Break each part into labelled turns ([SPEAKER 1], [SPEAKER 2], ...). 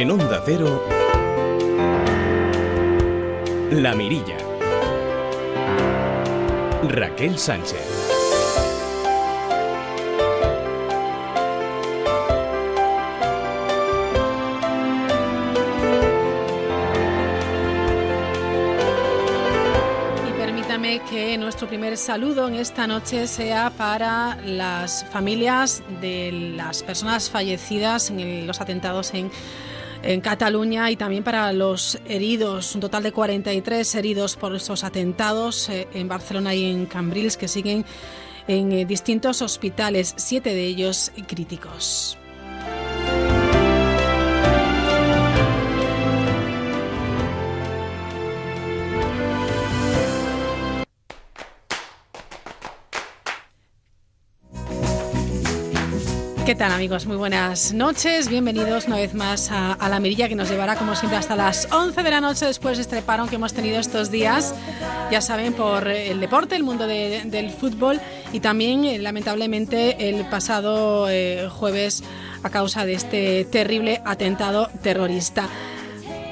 [SPEAKER 1] En Onda Cero, La Mirilla. Raquel Sánchez.
[SPEAKER 2] Y permítame que nuestro primer saludo en esta noche sea para las familias de las personas fallecidas en los atentados en, en Cataluña y también para los heridos, un total de 43 heridos por estos atentados eh, en Barcelona y en Cambrils que siguen en eh, distintos hospitales, siete de ellos críticos. Tal amigos? Muy buenas noches, bienvenidos una vez más a, a La Mirilla que nos llevará como siempre hasta las 11 de la noche después de este parón que hemos tenido estos días, ya saben, por el deporte, el mundo de- del fútbol y también eh, lamentablemente el pasado eh, jueves a causa de este terrible atentado terrorista.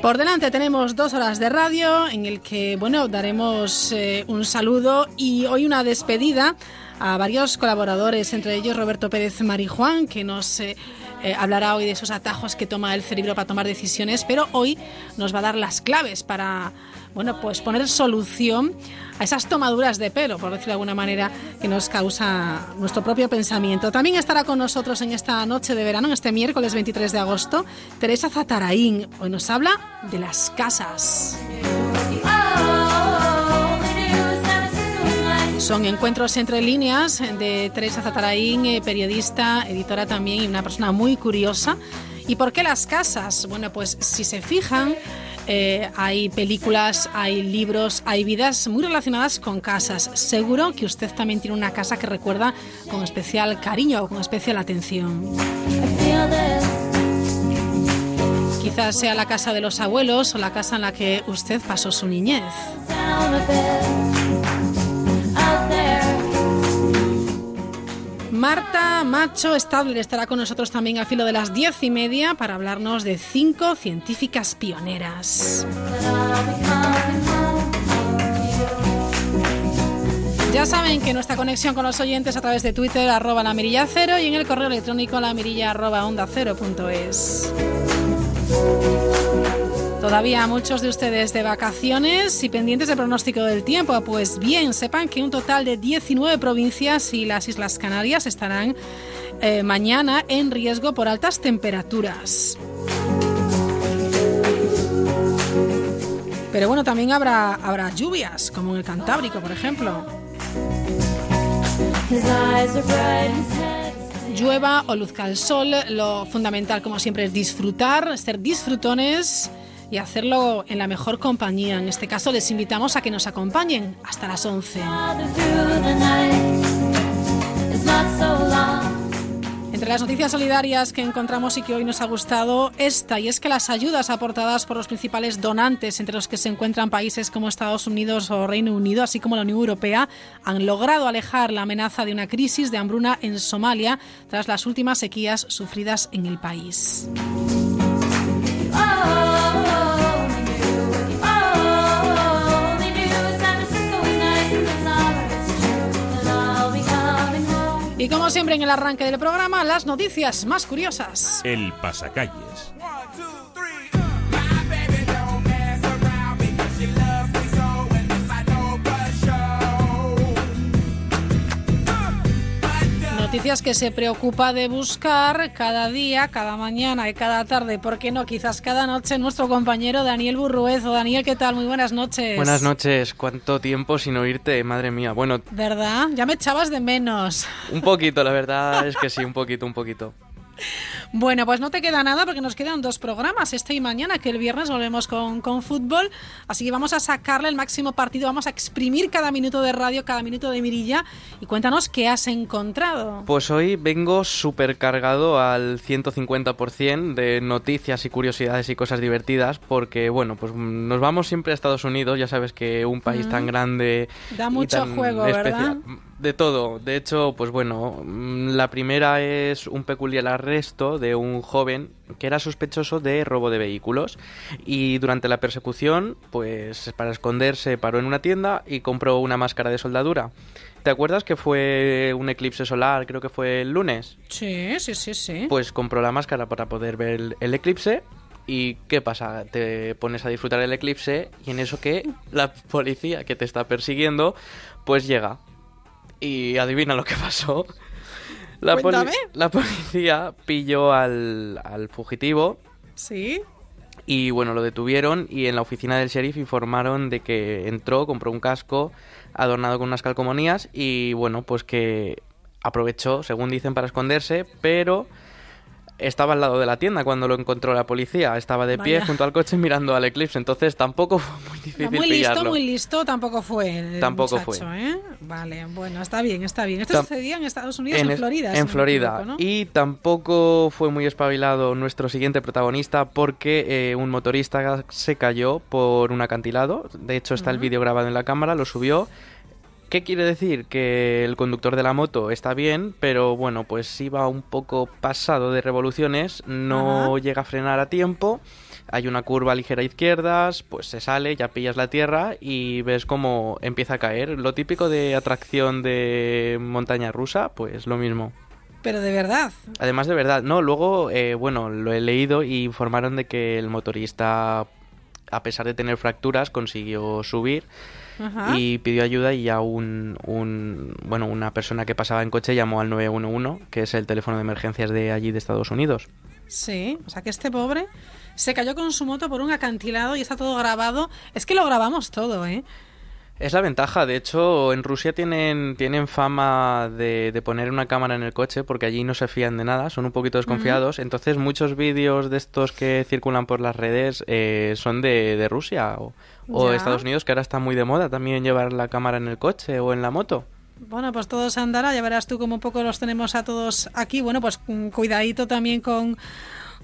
[SPEAKER 2] Por delante tenemos dos horas de radio en el que, bueno, daremos eh, un saludo y hoy una despedida a varios colaboradores, entre ellos Roberto Pérez Marijuán, que nos eh, eh, hablará hoy de esos atajos que toma el cerebro para tomar decisiones, pero hoy nos va a dar las claves para, bueno, pues poner solución a esas tomaduras de pelo, por decirlo de alguna manera, que nos causa nuestro propio pensamiento. También estará con nosotros en esta noche de verano, en este miércoles 23 de agosto, Teresa Zataraín. Hoy nos habla de las casas. Son encuentros entre líneas de Teresa Zataraín, eh, periodista, editora también y una persona muy curiosa. ¿Y por qué las casas? Bueno, pues si se fijan, eh, hay películas, hay libros, hay vidas muy relacionadas con casas. Seguro que usted también tiene una casa que recuerda con especial cariño o con especial atención. Quizás sea la casa de los abuelos o la casa en la que usted pasó su niñez. Marta Macho Stadler estará con nosotros también al filo de las diez y media para hablarnos de cinco científicas pioneras. Ya saben que nuestra conexión con los oyentes a través de Twitter, arroba la mirilla cero y en el correo electrónico la mirilla arroba onda cero punto es. Todavía muchos de ustedes de vacaciones y pendientes del pronóstico del tiempo. Pues bien, sepan que un total de 19 provincias y las Islas Canarias estarán eh, mañana en riesgo por altas temperaturas. Pero bueno, también habrá, habrá lluvias, como en el Cantábrico, por ejemplo. Llueva o luzca el sol, lo fundamental, como siempre, es disfrutar, ser disfrutones y hacerlo en la mejor compañía. En este caso, les invitamos a que nos acompañen hasta las 11. Entre las noticias solidarias que encontramos y que hoy nos ha gustado, esta, y es que las ayudas aportadas por los principales donantes, entre los que se encuentran países como Estados Unidos o Reino Unido, así como la Unión Europea, han logrado alejar la amenaza de una crisis de hambruna en Somalia tras las últimas sequías sufridas en el país. Y como siempre en el arranque del programa, las noticias más curiosas.
[SPEAKER 1] El pasacalles.
[SPEAKER 2] Noticias que se preocupa de buscar cada día, cada mañana y cada tarde, ¿por qué no? Quizás cada noche nuestro compañero Daniel Burruezo. Daniel, ¿qué tal? Muy buenas noches.
[SPEAKER 3] Buenas noches, cuánto tiempo sin oírte, madre mía. Bueno,
[SPEAKER 2] ¿Verdad? Ya me echabas de menos.
[SPEAKER 3] un poquito, la verdad es que sí, un poquito, un poquito.
[SPEAKER 2] Bueno, pues no te queda nada porque nos quedan dos programas, este y mañana, que el viernes volvemos con, con fútbol. Así que vamos a sacarle el máximo partido, vamos a exprimir cada minuto de radio, cada minuto de mirilla. Y cuéntanos qué has encontrado.
[SPEAKER 3] Pues hoy vengo súper cargado al 150% de noticias y curiosidades y cosas divertidas porque, bueno, pues mm, nos vamos siempre a Estados Unidos, ya sabes que un país tan grande...
[SPEAKER 2] Da
[SPEAKER 3] y
[SPEAKER 2] mucho
[SPEAKER 3] tan
[SPEAKER 2] juego, ¿verdad?
[SPEAKER 3] De todo. De hecho, pues bueno, mm, la primera es un peculiar arresto de un joven que era sospechoso de robo de vehículos y durante la persecución, pues para esconderse paró en una tienda y compró una máscara de soldadura. ¿Te acuerdas que fue un eclipse solar, creo que fue el lunes?
[SPEAKER 2] Sí, sí, sí, sí.
[SPEAKER 3] Pues compró la máscara para poder ver el, el eclipse ¿Y qué pasa? Te pones a disfrutar el eclipse y en eso que la policía que te está persiguiendo, pues llega. Y adivina lo que pasó. La, poli- la policía pilló al, al fugitivo
[SPEAKER 2] Sí.
[SPEAKER 3] y bueno, lo detuvieron y en la oficina del sheriff informaron de que entró, compró un casco adornado con unas calcomanías y bueno, pues que aprovechó, según dicen, para esconderse, pero estaba al lado de la tienda cuando lo encontró la policía, estaba de pie
[SPEAKER 2] Vaya.
[SPEAKER 3] junto al coche mirando al eclipse, entonces tampoco fue muy
[SPEAKER 2] No,
[SPEAKER 3] difícil
[SPEAKER 2] muy listo, muy listo tampoco fue. el
[SPEAKER 3] Tampoco
[SPEAKER 2] muchacho,
[SPEAKER 3] fue.
[SPEAKER 2] ¿eh? Vale, bueno, está bien, está bien. Esto
[SPEAKER 3] Tam-
[SPEAKER 2] sucedía en Estados Unidos, en,
[SPEAKER 3] es-
[SPEAKER 2] Florida.
[SPEAKER 3] En
[SPEAKER 2] no
[SPEAKER 3] Florida.
[SPEAKER 2] equivoco, ¿no?
[SPEAKER 3] Y tampoco fue muy espabilado nuestro siguiente protagonista porque eh, un motorista se cayó por un acantilado. De hecho, está el vídeo grabado en la cámara, lo subió. ¿Qué quiere decir? Que el conductor de la moto está bien, pero bueno, pues iba un poco pasado de revoluciones, no
[SPEAKER 2] Ajá.
[SPEAKER 3] llega a frenar a tiempo. Hay una curva ligera a izquierdas, pues se sale, ya pillas la tierra y ves cómo empieza a caer. Lo típico de atracción de montaña rusa, pues lo mismo.
[SPEAKER 2] Pero de verdad.
[SPEAKER 3] Además de verdad, no, luego, eh, bueno, lo he leído y informaron de que el motorista, a pesar de tener fracturas, consiguió subir
[SPEAKER 2] Ajá.
[SPEAKER 3] y pidió ayuda y ya un, un, bueno, una persona que pasaba en coche llamó al 911, que es el teléfono de emergencias de allí de Estados Unidos.
[SPEAKER 2] Sí, o sea que este pobre se cayó con su moto por un acantilado y está todo grabado. Es que lo grabamos todo, ¿eh?
[SPEAKER 3] Es la ventaja, de hecho, en Rusia tienen, tienen fama de, de poner una cámara en el coche porque allí no se fían de nada, son un poquito desconfiados, entonces muchos vídeos de estos que circulan por las redes eh, son de, de Rusia o, o
[SPEAKER 2] Ya.
[SPEAKER 3] Estados Unidos, que ahora está muy de moda también llevar la cámara en el coche o en la moto.
[SPEAKER 2] Bueno, pues todo se andará, ya verás tú como un poco los tenemos a todos aquí. Bueno, pues mm, cuidadito también con,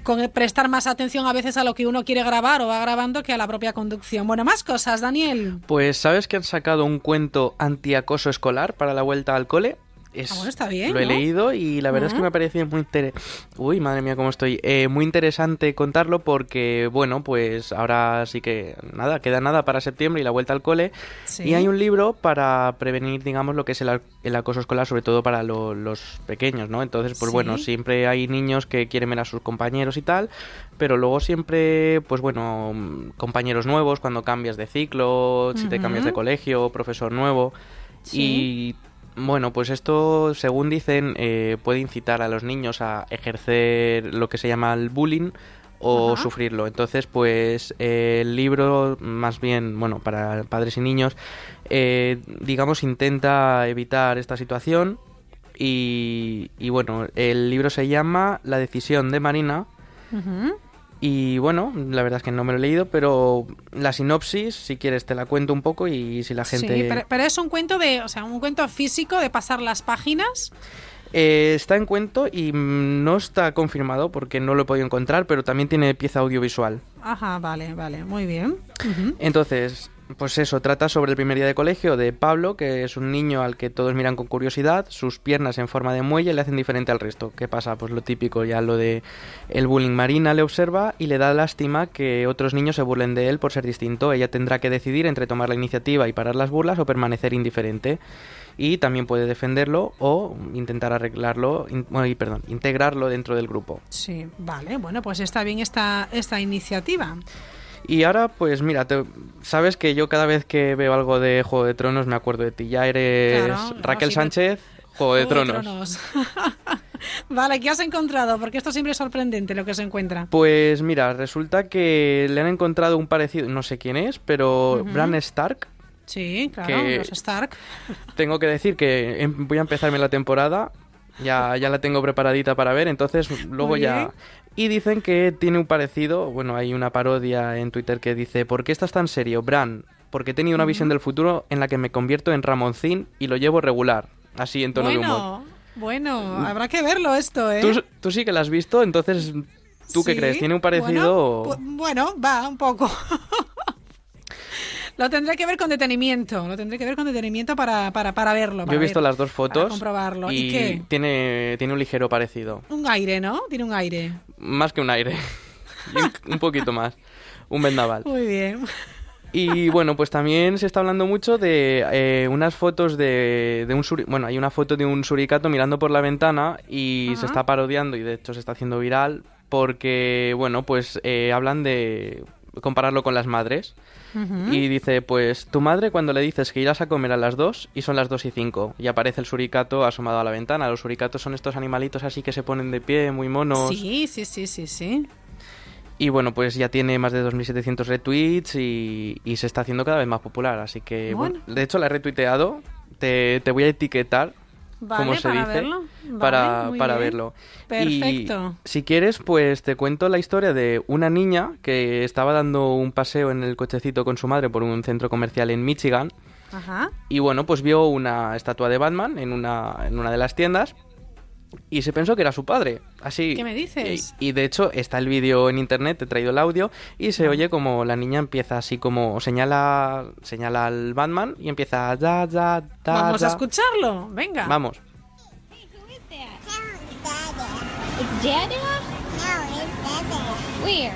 [SPEAKER 2] con prestar más atención a veces a lo que uno quiere grabar o va grabando que a la propia conducción. Bueno, más cosas, Daniel.
[SPEAKER 3] Pues ¿sabes que han sacado un cuento antiacoso escolar para la vuelta al cole? Es-
[SPEAKER 2] Ah, bueno, está bien,
[SPEAKER 3] Lo he
[SPEAKER 2] ¿no?
[SPEAKER 3] leído y la verdad es que me ha parecido muy interesante. Uy, madre mía, cómo estoy. Eh, muy interesante contarlo porque, bueno, pues ahora sí que nada, queda nada para septiembre y la vuelta al cole.
[SPEAKER 2] Sí.
[SPEAKER 3] Y hay un libro para prevenir, digamos, lo que es el, el acoso escolar, sobre todo para lo- los pequeños, ¿no? Entonces, pues
[SPEAKER 2] Sí.
[SPEAKER 3] bueno, siempre hay niños que quieren ver a sus compañeros y tal, pero luego siempre, pues bueno, compañeros nuevos cuando cambias de ciclo, si te cambias de colegio, profesor nuevo.
[SPEAKER 2] Sí.
[SPEAKER 3] Y bueno, pues esto, según dicen, eh, puede incitar a los niños a ejercer lo que se llama el bullying o
[SPEAKER 2] Ajá.
[SPEAKER 3] sufrirlo. Entonces, pues eh, el libro, más bien, bueno, para padres y niños, eh, digamos, intenta evitar esta situación. Y, y bueno, el libro se llama La decisión de Marina.
[SPEAKER 2] Ujú.
[SPEAKER 3] Y bueno, la verdad es que no me lo he leído, pero la sinopsis, si quieres, te la cuento un poco y si la gente...
[SPEAKER 2] Sí, pero, pero es un cuento de, o sea, un cuento físico de pasar las páginas.
[SPEAKER 3] Eh, está en cuento y mm, no está confirmado porque no lo he podido encontrar, pero también tiene pieza audiovisual.
[SPEAKER 2] Ajá, vale, vale, muy bien.
[SPEAKER 3] Entonces, pues eso, trata sobre el primer día de colegio de Pablo, que es un niño al que todos miran con curiosidad, sus piernas en forma de muelle le hacen diferente al resto. ¿Qué pasa? Pues lo típico, ya lo de el bullying Marina le observa y le da lástima que otros niños se burlen de él por ser distinto. Ella tendrá que decidir entre tomar la iniciativa y parar las burlas o permanecer indiferente. Y también puede defenderlo o intentar arreglarlo, in- ay, perdón, integrarlo dentro del grupo.
[SPEAKER 2] Sí, vale, bueno, pues está bien esta, esta iniciativa.
[SPEAKER 3] Y ahora, pues mira, te- sabes que yo cada vez que veo algo de Juego de Tronos me acuerdo de ti. Ya eres
[SPEAKER 2] Claro,
[SPEAKER 3] Raquel Sánchez, Juego de
[SPEAKER 2] Juego
[SPEAKER 3] Tronos.
[SPEAKER 2] vale, ¿qué has encontrado? Porque esto siempre es sorprendente lo que se encuentra.
[SPEAKER 3] Pues mira, resulta que le han encontrado un parecido, no sé quién es, pero Bran Stark.
[SPEAKER 2] Sí, claro,
[SPEAKER 3] Que-
[SPEAKER 2] los Stark.
[SPEAKER 3] Tengo que decir que em- voy a empezarme la temporada. Ya, ya la tengo preparadita para ver, entonces luego ya... Y dicen que tiene un parecido, bueno, hay una parodia en Twitter que dice, ¿por qué estás tan serio, Bran? Porque he tenido una visión del futuro en la que me convierto en Ramoncín y lo llevo regular, así en tono de humor.
[SPEAKER 2] Bueno, bueno, habrá que verlo esto, ¿eh?
[SPEAKER 3] ¿Tú, tú sí que la has visto, entonces, ¿tú qué crees? ¿Tiene un parecido?
[SPEAKER 2] Bueno, va, un poco. Lo tendré que ver con detenimiento. Lo tendré que ver con detenimiento para, para, para verlo.
[SPEAKER 3] Yo
[SPEAKER 2] para
[SPEAKER 3] he visto
[SPEAKER 2] ver,
[SPEAKER 3] las dos
[SPEAKER 2] para
[SPEAKER 3] fotos
[SPEAKER 2] comprobarlo. ¿Y,
[SPEAKER 3] y
[SPEAKER 2] qué?
[SPEAKER 3] tiene tiene un ligero parecido,
[SPEAKER 2] Un aire, ¿no? Tiene un aire.
[SPEAKER 3] más que un aire, un, un poquito más, un vendaval.
[SPEAKER 2] Muy bien.
[SPEAKER 3] Y bueno, pues también se está hablando mucho de eh, unas fotos de, de un suri- bueno, hay una foto de un suricato mirando por la ventana y se está parodiando y de hecho se está haciendo viral porque bueno, pues eh, hablan de compararlo con las madres. Y dice, pues tu madre cuando le dices que irás a comer a las 2 y son las 2 y 5 y aparece el suricato asomado a la ventana. Los suricatos son estos animalitos así que se ponen de pie, muy monos.
[SPEAKER 2] Sí, sí, sí, sí, sí.
[SPEAKER 3] Y bueno, pues ya tiene más de 2.700 retweets y, y se está haciendo cada vez más popular. Así que, bueno,
[SPEAKER 2] Bueno.
[SPEAKER 3] de hecho la he retuiteado. Te, te voy a etiquetar,
[SPEAKER 2] Vale,
[SPEAKER 3] como se
[SPEAKER 2] para
[SPEAKER 3] dice,
[SPEAKER 2] verlo. Vale,
[SPEAKER 3] para, para verlo.
[SPEAKER 2] Perfecto.
[SPEAKER 3] Y si quieres, pues te cuento la historia de una niña que estaba dando un paseo en el cochecito con su madre por un centro comercial en Michigan.
[SPEAKER 2] Ajá.
[SPEAKER 3] Y bueno, pues vio una estatua de Batman en una, en una de las tiendas y se pensó que era su padre. Así.
[SPEAKER 2] ¿Qué me dices?
[SPEAKER 3] Y, y de hecho está el vídeo en internet, he traído el audio y se oye como la niña empieza así como señala señala al Batman y empieza da da da.
[SPEAKER 2] Vamos
[SPEAKER 3] da.
[SPEAKER 2] a escucharlo. Venga.
[SPEAKER 3] Vamos.
[SPEAKER 4] Who is that? It's Dada? Where?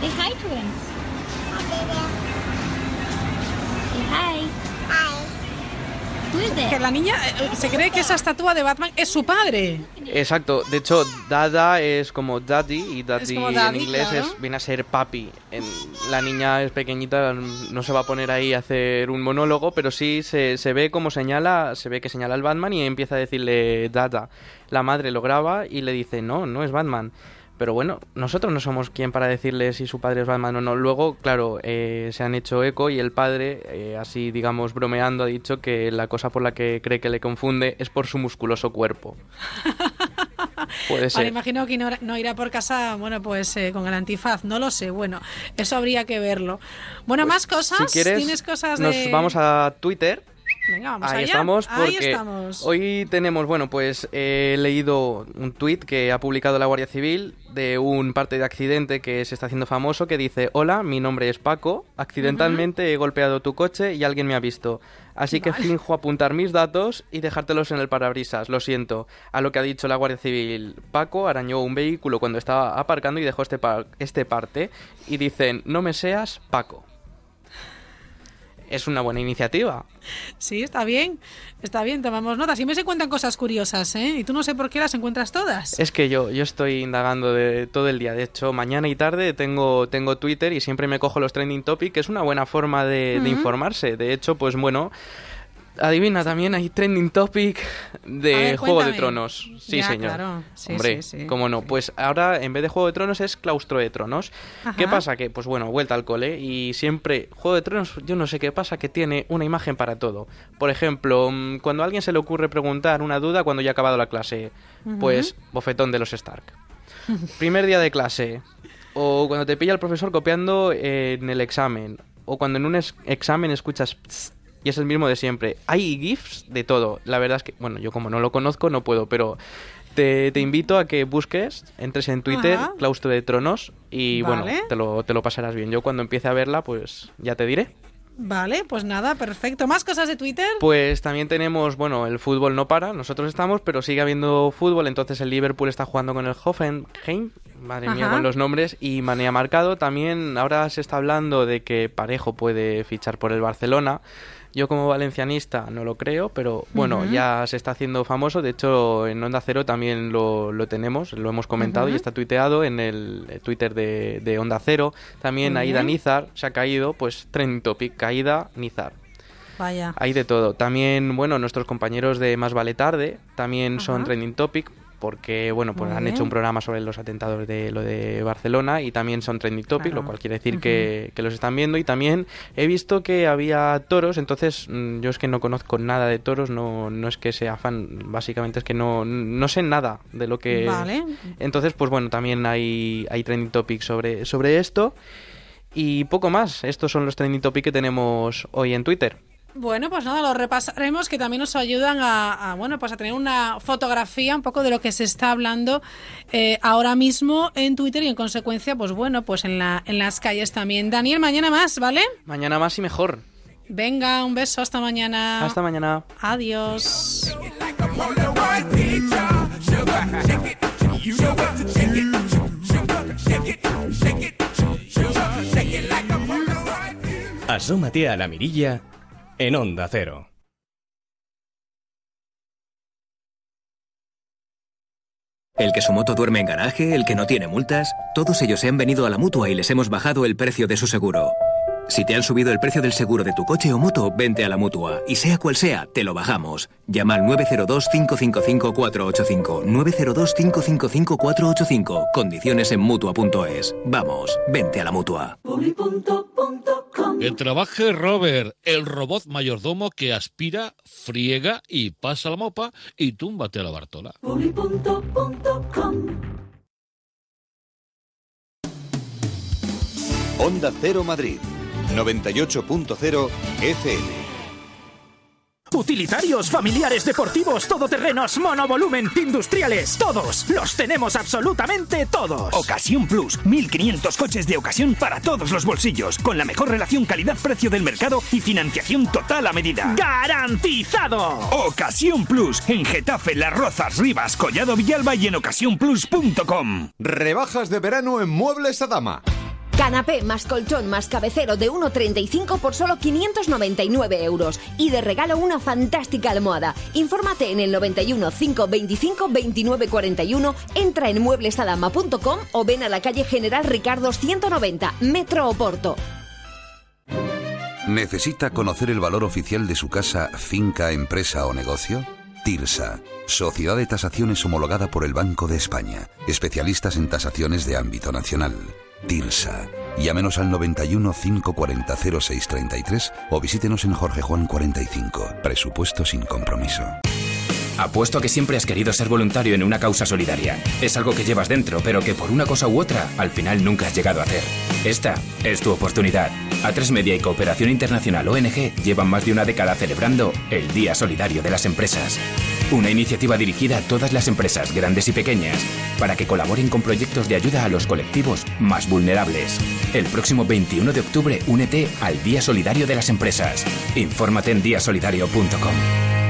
[SPEAKER 4] Say hi to him. Say hi. Who is
[SPEAKER 2] Que la niña eh, se cree que esa estatua de Batman es su padre.
[SPEAKER 3] Exacto, de hecho, Dada es como daddy y daddy,
[SPEAKER 2] como daddy,
[SPEAKER 3] en inglés
[SPEAKER 2] claro.
[SPEAKER 3] es, viene a ser papi. En, la niña es pequeñita, no se va a poner ahí a hacer un monólogo, pero sí se, se ve como señala, se ve que señala al Batman y empieza a decirle Dada. La madre lo graba y le dice, no, no es Batman. Pero bueno, nosotros no somos quien para decirle si su padre es Batman o no. Luego, claro, eh, se han hecho eco y el padre, eh, así digamos bromeando, ha dicho que la cosa por la que cree que le confunde es por su musculoso cuerpo. Puede ser.
[SPEAKER 2] Vale, imagino que no, no irá por casa, bueno, pues eh, con el antifaz, no lo sé. Bueno, eso habría que verlo. Bueno, más cosas.
[SPEAKER 3] Pues, Si quieres,
[SPEAKER 2] ¿Tienes cosas
[SPEAKER 3] nos vamos a Twitter.
[SPEAKER 2] Venga, vamos
[SPEAKER 3] Ahí
[SPEAKER 2] allá.
[SPEAKER 3] estamos, porque
[SPEAKER 2] Ahí estamos.
[SPEAKER 3] hoy tenemos, bueno, pues he leído un tuit que ha publicado la Guardia Civil de un parte de accidente que se está haciendo famoso que dice, hola, mi nombre es Paco, accidentalmente he golpeado tu coche y alguien me ha visto. Así que finjo apuntar mis datos y dejártelos en el parabrisas, lo siento. A lo que ha dicho la Guardia Civil, Paco arañó un vehículo cuando estaba aparcando y dejó este, par- este parte y dicen, no me seas Paco. Es una buena iniciativa.
[SPEAKER 2] Sí, está bien. Está bien, tomamos nota. Siempre se encuentran cosas curiosas, ¿eh? Y tú no sé por qué las encuentras todas.
[SPEAKER 3] Es que yo, yo estoy indagando de todo el día. De hecho, mañana y tarde tengo, tengo Twitter y siempre me cojo los trending topics, que es una buena forma de, informarse. De hecho, pues bueno, adivina, también hay trending topic de
[SPEAKER 2] ver,
[SPEAKER 3] Juego de. Tronos. Sí,
[SPEAKER 2] Ya,
[SPEAKER 3] señor.
[SPEAKER 2] claro. Sí,
[SPEAKER 3] Hombre,
[SPEAKER 2] sí, sí.
[SPEAKER 3] cómo no. Pues ahora, en vez de Juego de Tronos, es Claustro de Tronos. ¿Qué pasa? Que, pues bueno, vuelta al cole y siempre Juego de Tronos, yo no sé qué pasa, que tiene una imagen para todo. Por ejemplo, mm, cuando a alguien se le ocurre preguntar una duda cuando ya ha acabado la clase, pues bofetón de los Stark. Primer día de clase, o cuando te pilla el profesor copiando en el examen, o cuando en un examen escuchas "Psst", y es el mismo de siempre. Hay GIFs de todo. La verdad es que, bueno, yo como no lo conozco no puedo, pero te, te invito a que busques, entres en Twitter,
[SPEAKER 2] Ajá.
[SPEAKER 3] Claustro de Tronos, y
[SPEAKER 2] Vale.
[SPEAKER 3] bueno, te lo, te lo pasarás bien. Yo cuando empiece a verla, pues ya te diré.
[SPEAKER 2] Vale, pues nada, perfecto. ¿Más cosas de Twitter?
[SPEAKER 3] Pues también tenemos, bueno, el fútbol no para, nosotros estamos, pero sigue habiendo fútbol, entonces el Liverpool está jugando con el Hoffenheim, madre mía con los nombres, y Mané ha marcado. También ahora se está hablando de que Parejo puede fichar por el Barcelona. Yo como valencianista no lo creo, pero bueno, ya se está haciendo famoso. De hecho, en Onda Cero también lo, lo tenemos, lo hemos comentado y está tuiteado en el eh, Twitter de, de Onda Cero. También Aida. Nizar se ha caído, pues trending topic, caída Nizar.
[SPEAKER 2] Vaya.
[SPEAKER 3] Hay de todo. También, bueno, nuestros compañeros de Más Vale Tarde también son trending topic porque, bueno, pues
[SPEAKER 2] Muy
[SPEAKER 3] han
[SPEAKER 2] bien.
[SPEAKER 3] hecho un programa sobre los atentados de lo de Barcelona y también son trending topic,
[SPEAKER 2] Claro.
[SPEAKER 3] lo cual quiere decir que, que los están viendo. Y también he visto que había toros, entonces mm, yo es que no conozco nada de toros, no, no es que sea fan, básicamente es que no, no sé nada de lo que...
[SPEAKER 2] Vale.
[SPEAKER 3] Entonces, pues bueno, también hay, hay trending topics sobre, sobre esto. Y poco más, estos son los trending topics que tenemos hoy en Twitter.
[SPEAKER 2] Bueno, pues nada, lo repasaremos que también nos ayudan a, bueno, pues a tener una fotografía un poco de lo que se está hablando eh, ahora mismo en Twitter y en consecuencia, pues bueno, pues en, la, en las calles también. Daniel, mañana más, ¿vale?
[SPEAKER 3] Mañana más y mejor.
[SPEAKER 2] Venga, un beso, hasta mañana.
[SPEAKER 3] Hasta mañana.
[SPEAKER 2] Adiós.
[SPEAKER 1] Asómate a la mirilla en Onda Cero.
[SPEAKER 5] El que su moto duerme en garaje, el que no tiene multas, todos ellos se han venido a la mutua y les hemos bajado el precio de su seguro. Si te han subido el precio del seguro de tu coche o moto, vente a la mutua. Y sea cual sea, te lo bajamos. Llama al 902-555-485. 902-555-485. Condiciones en mutua.es. Vamos, vente a la mutua.
[SPEAKER 6] Que trabaje Robert, el robot mayordomo que aspira, friega y pasa la mopa y túmbate a la Bartola.
[SPEAKER 7] Onda Cero Madrid, 98.0 FM.
[SPEAKER 8] Utilitarios, familiares, deportivos, todoterrenos, monovolumen, industriales, todos. Los tenemos absolutamente todos. Ocasión Plus, 1500 coches de ocasión para todos los bolsillos, con la mejor relación calidad-precio del mercado y financiación total a medida. ¡Garantizado! Ocasión Plus, en Getafe, Las Rozas, Rivas, Collado Villalba y en ocasiónplus.com.
[SPEAKER 9] Rebajas de verano en Muebles Adama.
[SPEAKER 10] Canapé más colchón más cabecero de 1,35 por solo 599 euros. Y de regalo una fantástica almohada. Infórmate en el 91 525 29 41, entra en mueblesadama.com o ven a la calle General Ricardo 190, Metro Oporto.
[SPEAKER 11] ¿Necesita conocer el valor oficial de su casa, finca, empresa o negocio? TIRSA, Sociedad de Tasaciones homologada por el Banco de España, especialistas en tasaciones de ámbito nacional. TIRSA. Llámenos al 91 540 0633 o visítenos en Jorge Juan 45. Presupuesto sin compromiso.
[SPEAKER 12] Apuesto a que siempre has querido ser voluntario en una causa solidaria. Es algo que llevas dentro, pero que por una cosa u otra, al final nunca has llegado a hacer. Esta es tu oportunidad. A3 Media y Cooperación Internacional ONG llevan más de una década celebrando el Día Solidario de las Empresas. Una iniciativa dirigida a todas las empresas, grandes y pequeñas, para que colaboren con proyectos de ayuda a los colectivos más vulnerables. El próximo 21 de octubre, únete al Día Solidario de las Empresas. Infórmate en diasolidario.com.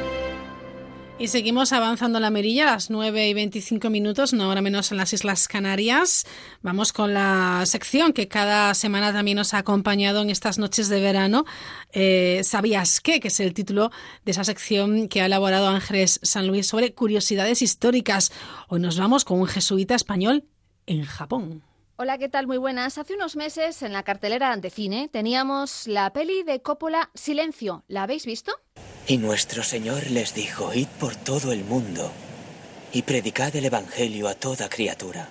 [SPEAKER 2] Y seguimos avanzando en la mirilla a las 9 y 25 minutos, no hora menos en las Islas Canarias. Vamos con la sección que cada semana también nos ha acompañado en estas noches de verano. Eh, ¿Sabías qué? Que es el título de esa sección que ha elaborado Ángeles San Luis sobre curiosidades históricas. Hoy nos vamos con un jesuita español en Japón.
[SPEAKER 13] Hola, ¿qué tal? Muy buenas. Hace unos meses en la cartelera de cine teníamos la peli de Coppola Silencio. ¿La habéis visto?
[SPEAKER 14] Y nuestro Señor les dijo, id por todo el mundo y predicad el Evangelio a toda criatura.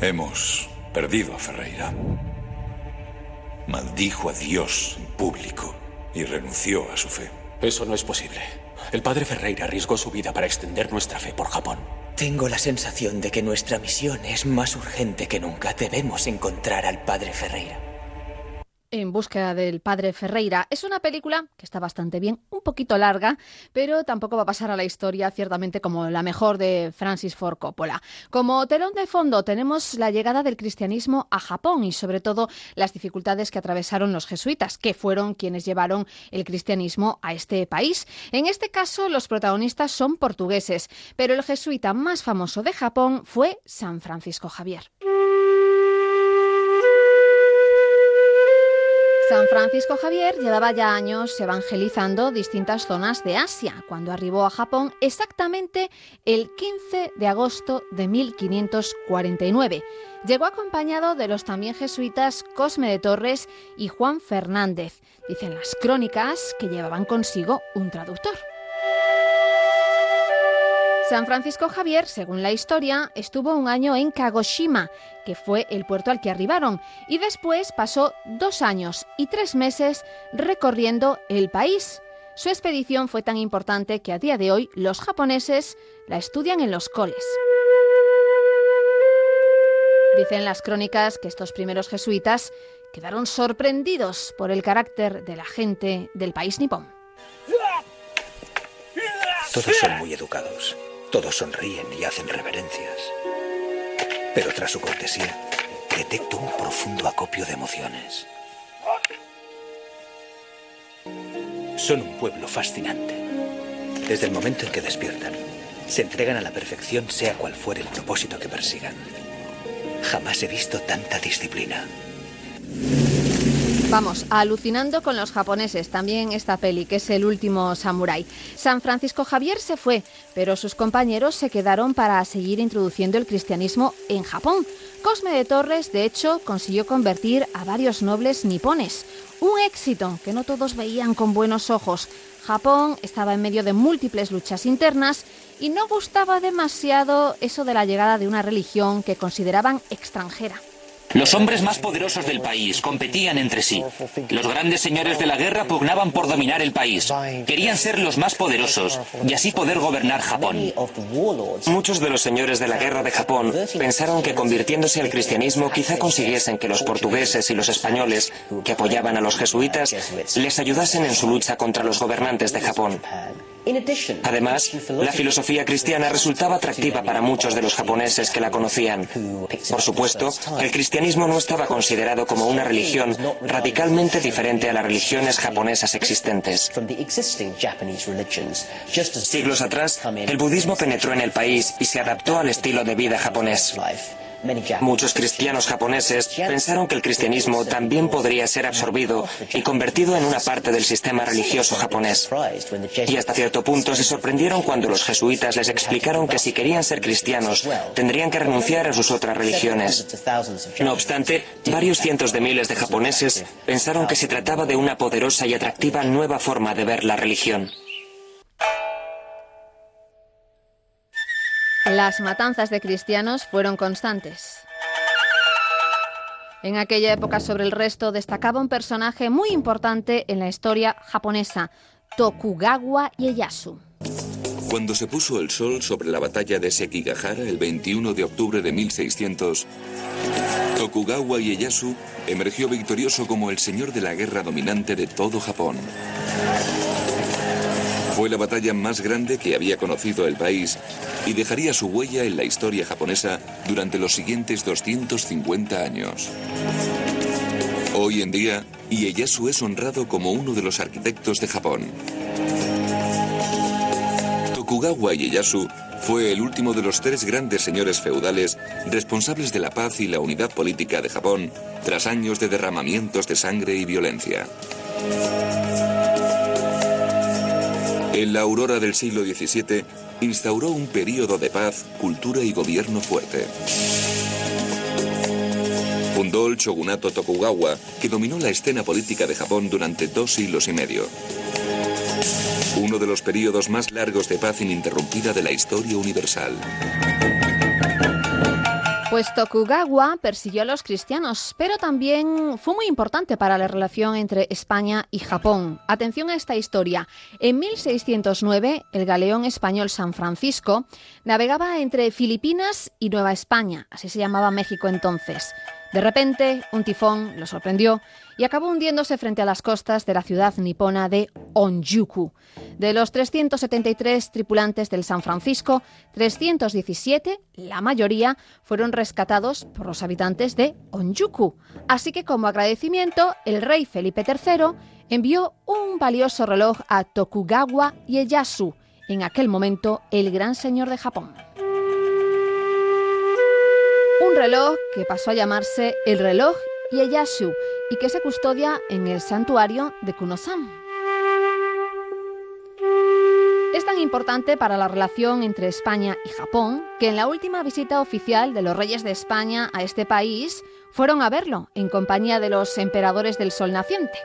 [SPEAKER 15] Hemos perdido a Ferreira. Maldijo a Dios en público y renunció a su fe.
[SPEAKER 14] Eso no es posible. El padre Ferreira arriesgó su vida para extender nuestra fe por Japón. Tengo la sensación de que nuestra misión es más urgente que nunca. Debemos encontrar al padre Ferreira.
[SPEAKER 13] En búsqueda del padre Ferreira. Es una película que está bastante bien, un poquito larga, pero tampoco va a pasar a la historia ciertamente como la mejor de Francis Ford Coppola. Como telón de fondo tenemos la llegada del cristianismo a Japón y sobre todo las dificultades que atravesaron los jesuitas, que fueron quienes llevaron el cristianismo a este país. En este caso los protagonistas son portugueses, pero el jesuita más famoso de Japón fue San Francisco Javier. San Francisco Javier llevaba ya años evangelizando distintas zonas de Asia, cuando arribó a Japón exactamente el 15 de agosto de 1549. Llegó acompañado de los también jesuitas Cosme de Torres y Juan Fernández. Dicen las crónicas que llevaban consigo un traductor. San Francisco Javier, según la historia, estuvo un año en Kagoshima, que fue el puerto al que arribaron, y después pasó dos años y tres meses recorriendo el país. Su expedición fue tan importante que a día de hoy los japoneses la estudian en los coles. Dicen las crónicas que estos primeros jesuitas quedaron sorprendidos por el carácter de la gente del país nipón.
[SPEAKER 14] Todos son muy educados. Todos sonríen y hacen reverencias. Pero tras su cortesía, detecto un profundo acopio de emociones. Son un pueblo fascinante. Desde el momento en que despiertan, se entregan a la perfección sea cual fuere el propósito que persigan. Jamás he visto tanta disciplina.
[SPEAKER 13] Vamos, alucinando con los japoneses, también esta peli, que es el último samurái. San Francisco Javier se fue, pero sus compañeros se quedaron para seguir introduciendo el cristianismo en Japón. Cosme de Torres, de hecho, consiguió convertir a varios nobles nipones. Un éxito que no todos veían con buenos ojos. Japón estaba en medio de múltiples luchas internas y no gustaba demasiado eso de la llegada de una religión que consideraban extranjera.
[SPEAKER 16] Los hombres más poderosos del país competían entre sí. Los grandes señores de la guerra pugnaban por dominar el país. Querían ser los más poderosos y así poder gobernar Japón.
[SPEAKER 17] Muchos de los señores de la guerra de Japón pensaron que convirtiéndose al cristianismo quizá consiguiesen que los portugueses y los españoles, que apoyaban a los jesuitas, les ayudasen en su lucha contra los gobernantes de Japón. Además, la filosofía cristiana resultaba atractiva para muchos de los japoneses que la conocían. Por supuesto, el cristianismo no estaba considerado como una religión radicalmente diferente a las religiones japonesas existentes. Siglos atrás, el budismo penetró en el país y se adaptó al estilo de vida japonés. Muchos cristianos japoneses pensaron que el cristianismo también podría ser absorbido y convertido en una parte del sistema religioso japonés. Y hasta cierto punto se sorprendieron cuando los jesuitas les explicaron que si querían ser cristianos tendrían que renunciar a sus otras religiones. No obstante, varios cientos de miles de japoneses pensaron que se trataba de una poderosa y atractiva nueva forma de ver la religión.
[SPEAKER 13] Las matanzas de cristianos fueron constantes. En aquella época sobre el resto destacaba un personaje muy importante en la historia japonesa, Tokugawa Ieyasu.
[SPEAKER 18] Cuando se puso el sol sobre la batalla de Sekigahara el 21 de octubre de 1600, Tokugawa Ieyasu emergió victorioso como el señor de la guerra dominante de todo Japón. Fue la batalla más grande que había conocido el país y dejaría su huella en la historia japonesa durante los siguientes 250 años. Hoy en día, Ieyasu es honrado como uno de los arquitectos de Japón. Tokugawa Ieyasu fue el último de los tres grandes señores feudales responsables de la paz y la unidad política de Japón tras años de derramamientos de sangre y violencia. En la aurora del siglo XVII, instauró un período de paz, cultura y gobierno fuerte. Fundó el shogunato Tokugawa, que dominó la escena política de Japón durante dos siglos y medio. Uno de los períodos más largos de paz ininterrumpida de la historia universal.
[SPEAKER 13] Pues Tokugawa persiguió a los cristianos, pero también fue muy importante para la relación entre España y Japón. Atención a esta historia. En 1609, el galeón español San Francisco navegaba entre Filipinas y Nueva España, así se llamaba México entonces. De repente, un tifón lo sorprendió y acabó hundiéndose frente a las costas de la ciudad nipona de Onjuku. De los 373 tripulantes del San Francisco, 317, la mayoría, fueron rescatados por los habitantes de Onjuku. Así que como agradecimiento, el rey Felipe III envió un valioso reloj a Tokugawa Ieyasu, en aquel momento el gran señor de Japón un reloj que pasó a llamarse el reloj Y que se custodia en el santuario de Kunosan. Es tan importante para la relación entre España y Japón que en la última visita oficial de los reyes de España a este país fueron a verlo en compañía de los emperadores del sol naciente.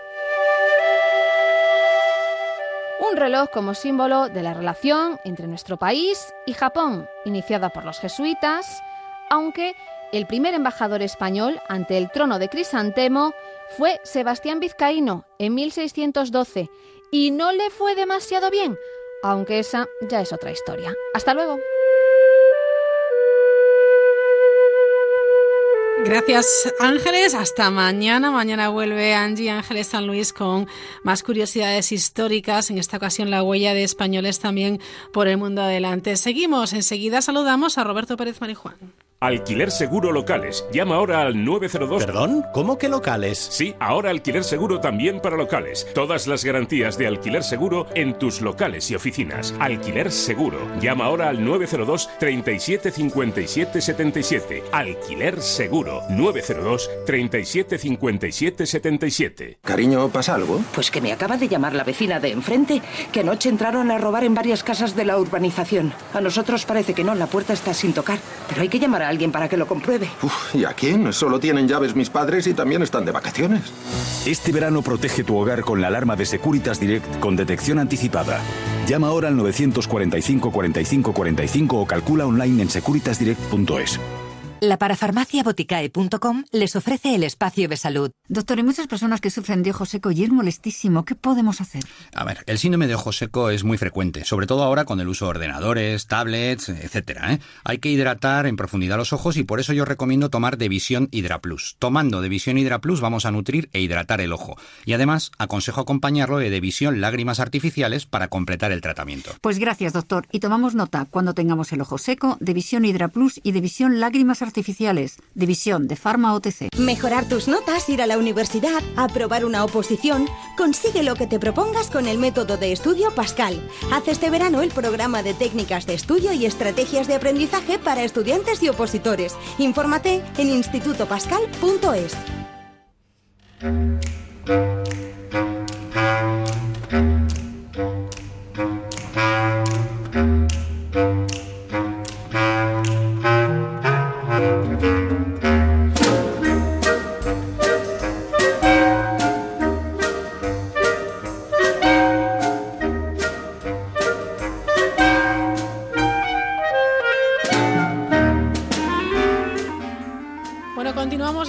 [SPEAKER 13] Un reloj como símbolo de la relación entre nuestro país y Japón, iniciada por los jesuitas, aunque el primer embajador español ante el trono de Crisantemo fue Sebastián Vizcaíno en 1612 y no le fue demasiado bien, aunque esa ya es otra historia. Hasta luego.
[SPEAKER 2] Gracias Ángeles, hasta mañana. Mañana vuelve Angie Ángeles San Luis con más curiosidades históricas, en esta ocasión la huella de españoles también por el mundo adelante. Seguimos, enseguida saludamos a Roberto Pérez Marijuán.
[SPEAKER 1] Alquiler Seguro Locales. Llama ahora al 902.
[SPEAKER 19] ¿Perdón? ¿Cómo que locales?
[SPEAKER 1] Sí, ahora alquiler seguro también para locales. Todas las garantías de alquiler seguro en tus locales y oficinas. Alquiler Seguro. Llama ahora al 902 37 57 77. Alquiler Seguro. 902 37 57 77.
[SPEAKER 15] Cariño, ¿pasa algo?
[SPEAKER 20] Pues que me acaba de llamar la vecina de enfrente, que anoche entraron a robar en varias casas de la urbanización. A nosotros parece que no, la puerta está sin tocar, pero hay que llamar a alguien para que lo compruebe.
[SPEAKER 15] ¿Y a quién? Solo tienen llaves mis padres y también están de vacaciones.
[SPEAKER 21] Este verano protege tu hogar con la alarma de Securitas Direct con detección anticipada. Llama ahora al 945 45 45 o calcula online en securitasdirect.es.
[SPEAKER 22] La parafarmacia boticae.com les ofrece el espacio de salud.
[SPEAKER 23] Doctor, hay muchas personas que sufren de ojo seco y es molestísimo. ¿Qué podemos hacer?
[SPEAKER 24] A ver, el síndrome de ojo seco es muy frecuente, sobre todo ahora con el uso de ordenadores, tablets, etcétera. ¿eh? Hay que hidratar en profundidad los ojos y por eso yo recomiendo tomar Devisión Hydra Plus. Tomando Devisión Hydra Plus vamos a nutrir e hidratar el ojo. Y además aconsejo acompañarlo de Devisión Lágrimas Artificiales para completar el tratamiento.
[SPEAKER 23] Pues gracias, doctor. Y tomamos nota cuando tengamos el ojo seco, Devisión Hydra Plus y Devisión Lágrimas Artificiales artificiales. División de Pharma OTC.
[SPEAKER 25] Mejorar tus notas, ir a la universidad, aprobar una oposición. Consigue lo que te propongas con el método de estudio Pascal. Haz este verano el programa de técnicas de estudio y estrategias de aprendizaje para estudiantes y opositores. Infórmate en institutopascal.es. Thank you.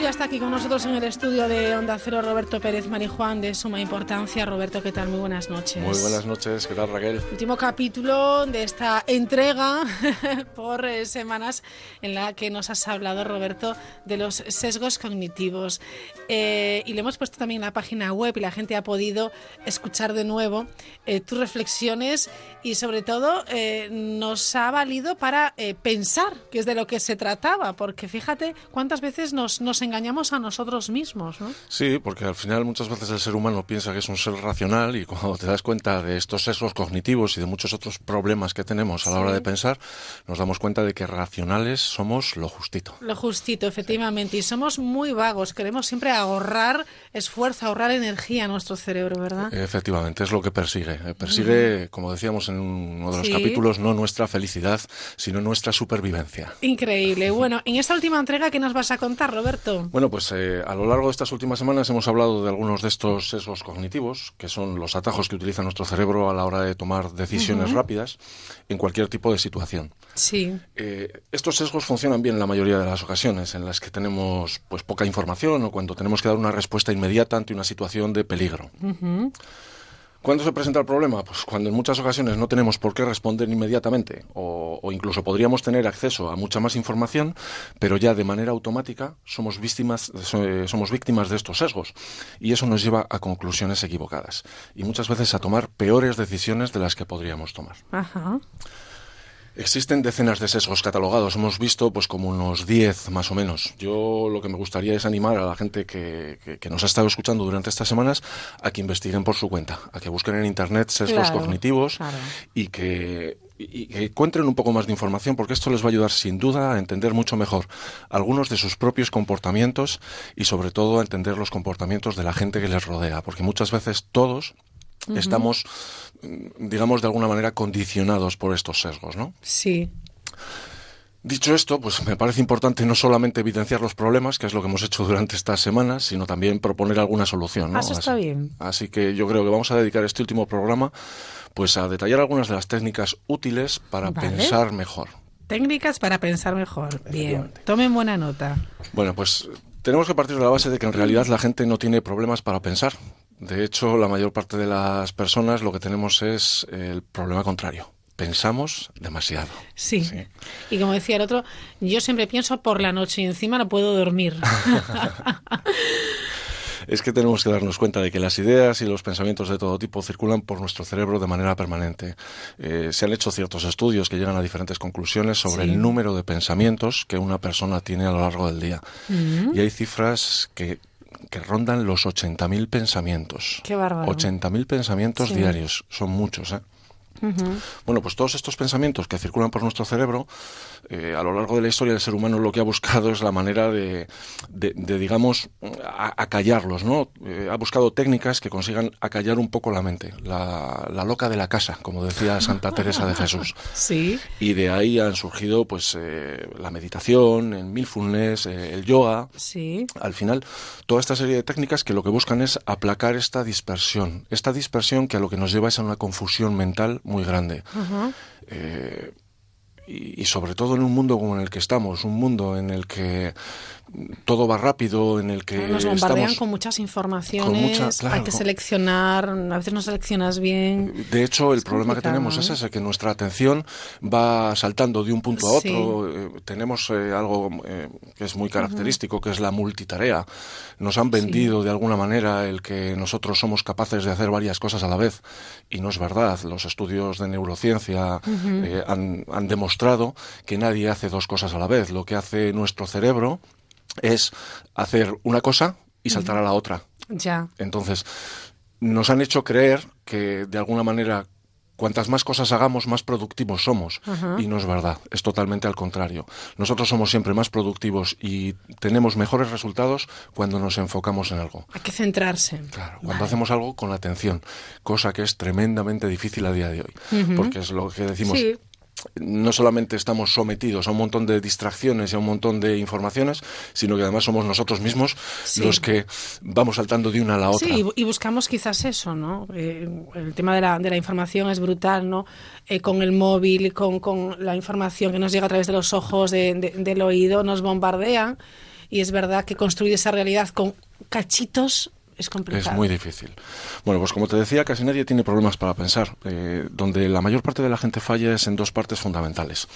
[SPEAKER 2] Aquí con nosotros en el estudio de Onda Cero Roberto Pérez Marijuán, de suma importancia. Roberto, ¿qué tal? Muy buenas noches.
[SPEAKER 26] Muy buenas noches, ¿qué tal Raquel?
[SPEAKER 2] Último capítulo de esta entrega por eh, semanas en la que nos has hablado, Roberto, de los sesgos cognitivos. Eh, y le hemos puesto también en la página web y la gente ha podido escuchar de nuevo eh, tus reflexiones y sobre todo nos ha valido para pensar, que es de lo que se trataba, porque fíjate cuántas veces nos, nos engañamos a nosotros mismos, ¿no?
[SPEAKER 26] Sí, porque al final muchas veces el ser humano piensa que es un ser racional y cuando te das cuenta de estos sesgos cognitivos y de muchos otros problemas que tenemos a la hora de pensar, nos damos cuenta de que racionales somos lo justito.
[SPEAKER 2] Lo justito, efectivamente, y somos muy vagos, queremos siempre ahorrar esfuerzo, ahorrar energía a nuestro cerebro, ¿verdad?
[SPEAKER 26] Efectivamente, es lo que persigue. Eh, persigue, como decíamos en uno de los capítulos, no nuestra felicidad, sino nuestra supervivencia.
[SPEAKER 2] Increíble. Bueno, en esta última entrega, ¿qué nos vas a contar, Roberto?
[SPEAKER 26] Bueno, pues eh, a lo largo de estas últimas semanas hemos hablado de algunos de estos sesgos cognitivos, que son los atajos que utiliza nuestro cerebro a la hora de tomar decisiones rápidas en cualquier tipo de situación.
[SPEAKER 2] Sí.
[SPEAKER 26] Eh, estos sesgos funcionan bien en la mayoría de las ocasiones en las que tenemos pues poca información o cuando tenemos que dar una respuesta inmediata ante una situación de peligro. ¿Cuándo se presenta el problema? Pues cuando en muchas ocasiones no tenemos por qué responder inmediatamente o, incluso podríamos tener acceso a mucha más información, pero ya de manera automática somos víctimas, eh, somos víctimas de estos sesgos y eso nos lleva a conclusiones equivocadas y muchas veces a tomar peores decisiones de las que podríamos tomar.
[SPEAKER 2] Ajá.
[SPEAKER 26] Existen decenas de sesgos catalogados, hemos visto pues como unos 10 más o menos. Yo lo que me gustaría es animar a la gente que, que- que nos ha estado escuchando durante estas semanas a que investiguen por su cuenta, a que busquen en Internet sesgos
[SPEAKER 2] Claro,
[SPEAKER 26] cognitivos
[SPEAKER 2] claro.
[SPEAKER 26] y que, y- que encuentren un poco más de información porque esto les va a ayudar sin duda a entender mucho mejor algunos de sus propios comportamientos y sobre todo a entender los comportamientos de la gente que les rodea, porque muchas veces todos estamos, digamos, de alguna manera condicionados por estos sesgos, ¿no?
[SPEAKER 2] Sí.
[SPEAKER 26] Dicho esto, pues me parece importante no solamente evidenciar los problemas, que es lo que hemos hecho durante estas semanas, sino también proponer alguna solución. ¿no?
[SPEAKER 2] Ah, eso está
[SPEAKER 26] así,
[SPEAKER 2] bien.
[SPEAKER 26] así que yo creo que vamos a dedicar este último programa pues a detallar algunas de las técnicas útiles para
[SPEAKER 2] Vale.
[SPEAKER 26] pensar mejor.
[SPEAKER 2] Técnicas para pensar mejor. Bien. Tomen buena nota.
[SPEAKER 26] Bueno, pues tenemos que partir de la base de que en realidad la gente no tiene problemas para pensar. De hecho, la mayor parte de las personas lo que tenemos es el problema contrario. Pensamos demasiado.
[SPEAKER 2] Sí. Y como decía el otro, yo siempre pienso por la noche y encima no puedo dormir.
[SPEAKER 26] Es que tenemos que darnos cuenta de que las ideas y los pensamientos de todo tipo circulan por nuestro cerebro de manera permanente. Eh, se han hecho ciertos estudios que llegan a diferentes conclusiones sobre
[SPEAKER 2] Sí.
[SPEAKER 26] el número de pensamientos que una persona tiene a lo largo del día. Y hay cifras que, que rondan los 80.000 pensamientos.
[SPEAKER 2] Qué bárbaro.
[SPEAKER 26] 80.000 pensamientos
[SPEAKER 2] Sí.
[SPEAKER 26] diarios. Son muchos, ¿eh? Bueno, pues todos estos pensamientos que circulan por nuestro cerebro, eh, a lo largo de la historia del ser humano lo que ha buscado es la manera de, de- de, digamos, acallarlos, ¿no? Eh, ha buscado técnicas que consigan acallar un poco la mente, la, la loca de la casa, como decía Santa Teresa de Jesús.
[SPEAKER 2] Sí.
[SPEAKER 26] Y de ahí han surgido, pues, eh, la meditación, el mindfulness, el yoga.
[SPEAKER 2] Sí.
[SPEAKER 26] Al final, toda esta serie de técnicas que lo que buscan es aplacar esta dispersión, esta dispersión que a lo que nos lleva es a una confusión mental muy grande. Eh, y, y sobre todo en un mundo como en el que estamos, un mundo en el que todo va rápido, en el que
[SPEAKER 2] Nos bombardean
[SPEAKER 26] estamos...
[SPEAKER 2] con muchas informaciones,
[SPEAKER 26] con mucha-
[SPEAKER 2] hay que
[SPEAKER 26] con-
[SPEAKER 2] seleccionar, a veces no seleccionas bien.
[SPEAKER 26] De hecho, el problema que tenemos es ese, que nuestra atención va saltando de un punto a
[SPEAKER 2] Sí.
[SPEAKER 26] otro. Eh, tenemos eh, algo eh, que es muy característico, que es la multitarea. Nos han vendido de alguna manera el que nosotros somos capaces de hacer varias cosas a la vez. Y no es verdad. Los estudios de neurociencia han demostrado que nadie hace dos cosas a la vez. Lo que hace nuestro cerebro es hacer una cosa y saltar a la otra.
[SPEAKER 2] Ya.
[SPEAKER 26] Entonces, nos han hecho creer que de alguna manera cuantas más cosas hagamos, más productivos somos. Y no es verdad, es totalmente al contrario. Nosotros somos siempre más productivos y tenemos mejores resultados cuando nos enfocamos en algo.
[SPEAKER 2] Hay que centrarse.
[SPEAKER 26] Cuando hacemos algo con atención, cosa que es tremendamente difícil a día de hoy. Porque es lo que decimos,
[SPEAKER 2] Sí.
[SPEAKER 26] No solamente estamos sometidos a un montón de distracciones y a un montón de informaciones, sino que además somos nosotros mismos
[SPEAKER 2] Sí.
[SPEAKER 26] los que vamos saltando de una a la otra.
[SPEAKER 2] Sí, y, buscamos quizás eso, ¿no? Eh, el tema de la, de la información es brutal, ¿no? Eh, con el móvil, con, con la información que nos llega a través de los ojos, de- de- del oído, nos bombardean. Y es verdad que construir esa realidad con cachitos es complicado.
[SPEAKER 26] Es muy difícil. Bueno, pues como te decía, casi nadie tiene problemas para pensar. Eh, donde la mayor parte de la gente falla es en dos partes fundamentales.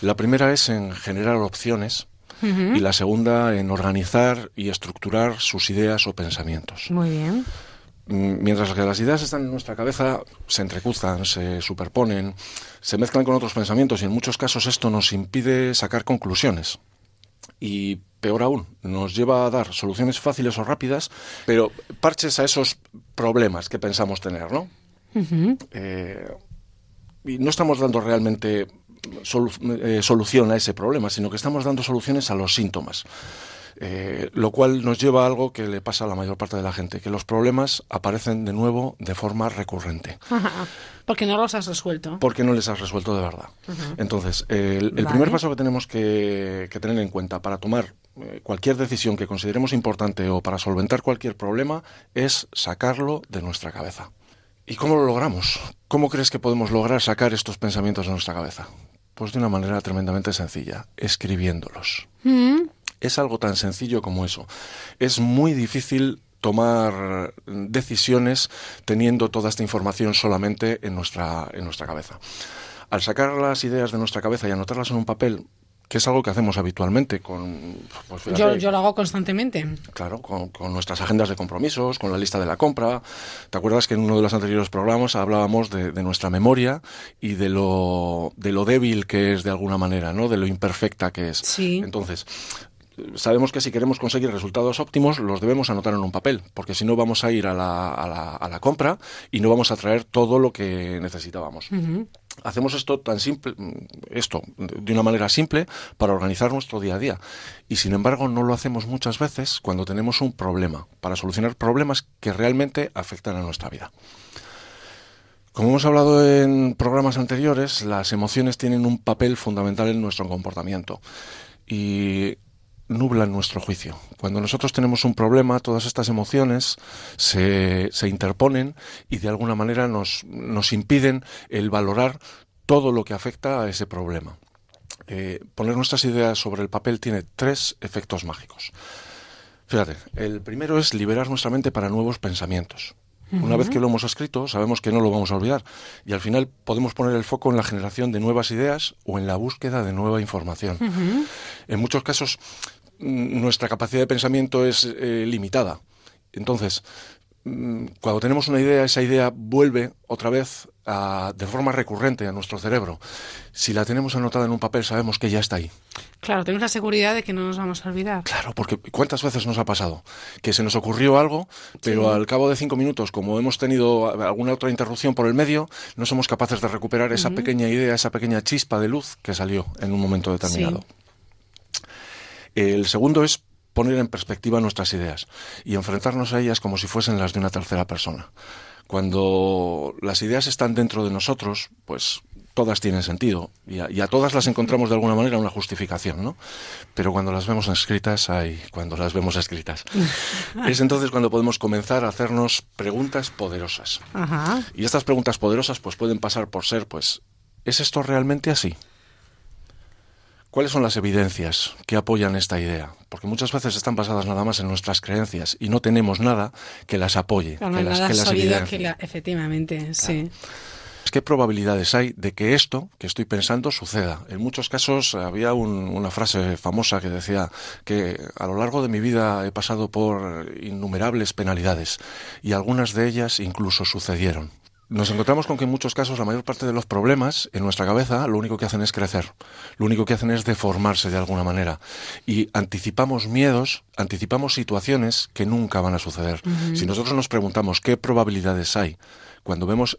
[SPEAKER 26] La primera es en generar opciones
[SPEAKER 2] Ujú.
[SPEAKER 26] y la segunda en organizar y estructurar sus ideas o pensamientos.
[SPEAKER 2] Muy bien.
[SPEAKER 26] Mm, Mientras que las ideas están en nuestra cabeza, se entrecruzan, se superponen, se mezclan con otros pensamientos y en muchos casos esto nos impide sacar conclusiones. Y peor aún, nos lleva a dar soluciones fáciles o rápidas, pero parches a esos problemas que pensamos tener, ¿no? Eh, y no estamos dando realmente solu- eh, solución a ese problema, sino que estamos dando soluciones a los síntomas. Eh, lo cual nos lleva a algo que le pasa a la mayor parte de la gente, que los problemas aparecen de nuevo de forma recurrente,
[SPEAKER 2] Ajá. Porque no los has resuelto.
[SPEAKER 26] porque no les has resuelto de verdad. Entonces, el, el
[SPEAKER 2] Vale.
[SPEAKER 26] primer paso que tenemos que, que tener en cuenta para tomar cualquier decisión que consideremos importante o para solventar cualquier problema es sacarlo de nuestra cabeza. ¿Y cómo lo logramos? ¿Cómo crees que podemos lograr sacar estos pensamientos de nuestra cabeza? Pues de una manera tremendamente sencilla, escribiéndolos.
[SPEAKER 2] Mm.
[SPEAKER 26] Es algo tan sencillo como eso. Es muy difícil tomar decisiones teniendo toda esta información solamente en nuestra, en nuestra cabeza. Al sacar las ideas de nuestra cabeza y anotarlas en un papel, que es algo que hacemos habitualmente con... Pues fíjate,
[SPEAKER 2] Yo, yo lo hago constantemente.
[SPEAKER 26] Claro, con, con nuestras agendas de compromisos, con la lista de la compra. ¿Te acuerdas que en uno de los anteriores programas hablábamos de, de nuestra memoria y de lo, de lo débil que es de alguna manera, ¿no? De lo imperfecta que es.
[SPEAKER 2] Sí.
[SPEAKER 26] Entonces, sabemos que si queremos conseguir resultados óptimos los debemos anotar en un papel, porque si no vamos a ir a la, a la, a la compra y no vamos a traer todo lo que necesitábamos. Hacemos esto tan simple, esto de una manera simple para organizar nuestro día a día. Y sin embargo no lo hacemos muchas veces cuando tenemos un problema, para solucionar problemas que realmente afectan a nuestra vida. Como hemos hablado en programas anteriores, las emociones tienen un papel fundamental en nuestro comportamiento y nublan nuestro juicio. Cuando nosotros tenemos un problema, todas estas emociones se, se interponen y de alguna manera nos, nos impiden el valorar todo lo que afecta a ese problema. Eh, poner nuestras ideas sobre el papel tiene tres efectos mágicos. Fíjate, el primero es liberar nuestra mente para nuevos pensamientos. Una vez que lo hemos escrito, sabemos que no lo vamos a olvidar y al final podemos poner el foco en la generación de nuevas ideas o en la búsqueda de nueva información. En muchos casos, nuestra capacidad de pensamiento es eh, limitada. Entonces, mm, cuando tenemos una idea, esa idea vuelve otra vez a- de forma recurrente a nuestro cerebro. Si la tenemos anotada en un papel, sabemos que ya está ahí.
[SPEAKER 2] Claro, tenemos la seguridad de que no nos vamos a olvidar.
[SPEAKER 26] Claro, porque ¿cuántas veces nos ha pasado? Que se nos ocurrió algo, pero
[SPEAKER 2] Sí.
[SPEAKER 26] al cabo de cinco minutos, como hemos tenido alguna otra interrupción por el medio, no somos capaces de recuperar esa pequeña idea, esa pequeña chispa de luz que salió en un momento determinado. El segundo es poner en perspectiva nuestras ideas y enfrentarnos a ellas como si fuesen las de una tercera persona. Cuando las ideas están dentro de nosotros, pues todas tienen sentido y a, y a todas las encontramos de alguna manera una justificación, ¿no? Pero cuando las vemos escritas, ay, cuando las vemos escritas, es entonces cuando podemos comenzar a hacernos preguntas poderosas.
[SPEAKER 2] Ajá.
[SPEAKER 26] Y estas preguntas poderosas pues pueden pasar por ser, pues, ¿es esto realmente así? ¿Cuáles son las evidencias que apoyan esta idea? Porque muchas veces están basadas nada más en nuestras creencias y no tenemos nada que las apoye,
[SPEAKER 2] Pero
[SPEAKER 26] que las,
[SPEAKER 2] nada
[SPEAKER 26] que las
[SPEAKER 2] sólido
[SPEAKER 26] evidencie.
[SPEAKER 2] que la... Efectivamente, sí.
[SPEAKER 26] ¿Qué probabilidades hay de que esto que estoy pensando suceda? En muchos casos había un- una frase famosa que decía que a lo largo de mi vida he pasado por innumerables penalidades y algunas de ellas incluso sucedieron. Nos encontramos con que en muchos casos la mayor parte de los problemas en nuestra cabeza lo único que hacen es crecer, lo único que hacen es deformarse de alguna manera y anticipamos miedos, anticipamos situaciones que nunca van a suceder. Si nosotros nos preguntamos qué probabilidades hay cuando vemos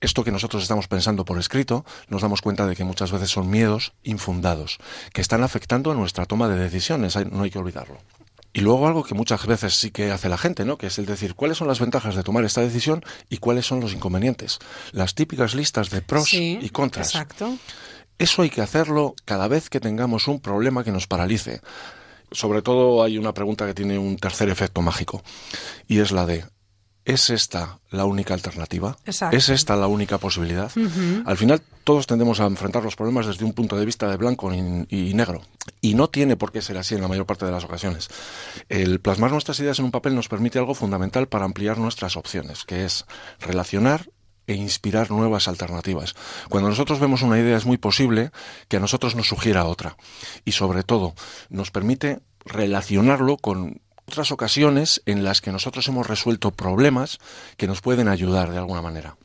[SPEAKER 26] esto que nosotros estamos pensando por escrito, nos damos cuenta de que muchas veces son miedos infundados, que están afectando a nuestra toma de decisiones, no hay que olvidarlo. Y luego algo que muchas veces sí que hace la gente, ¿no? Que es el decir, ¿cuáles son las ventajas de tomar esta decisión y cuáles son los inconvenientes? Las típicas listas de pros
[SPEAKER 2] Sí,
[SPEAKER 26] y contras.
[SPEAKER 2] Exacto.
[SPEAKER 26] Eso hay que hacerlo cada vez que tengamos un problema que nos paralice. Sobre todo hay una pregunta que tiene un tercer efecto mágico y es la de ¿es esta la única alternativa?
[SPEAKER 2] Exacto.
[SPEAKER 26] ¿Es esta la única posibilidad? Al final todos tendemos a enfrentar los problemas desde un punto de vista de blanco y, y negro. Y no tiene por qué ser así en la mayor parte de las ocasiones. El plasmar nuestras ideas en un papel nos permite algo fundamental para ampliar nuestras opciones, que es relacionar e inspirar nuevas alternativas. Cuando nosotros vemos una idea es muy posible que a nosotros nos sugiera otra. Y sobre todo, nos permite relacionarlo con otras ocasiones en las que nosotros hemos resuelto problemas que nos pueden ayudar de alguna manera.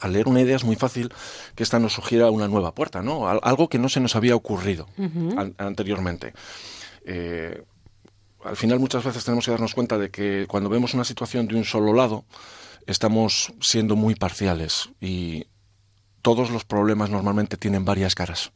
[SPEAKER 26] Al leer una idea es muy fácil que esta nos sugiera una nueva puerta, ¿no? Al- Algo que no se nos había ocurrido an- anteriormente. Eh, al final muchas veces tenemos que darnos cuenta de que cuando vemos una situación de un solo lado, estamos siendo muy parciales y todos los problemas normalmente tienen varias caras,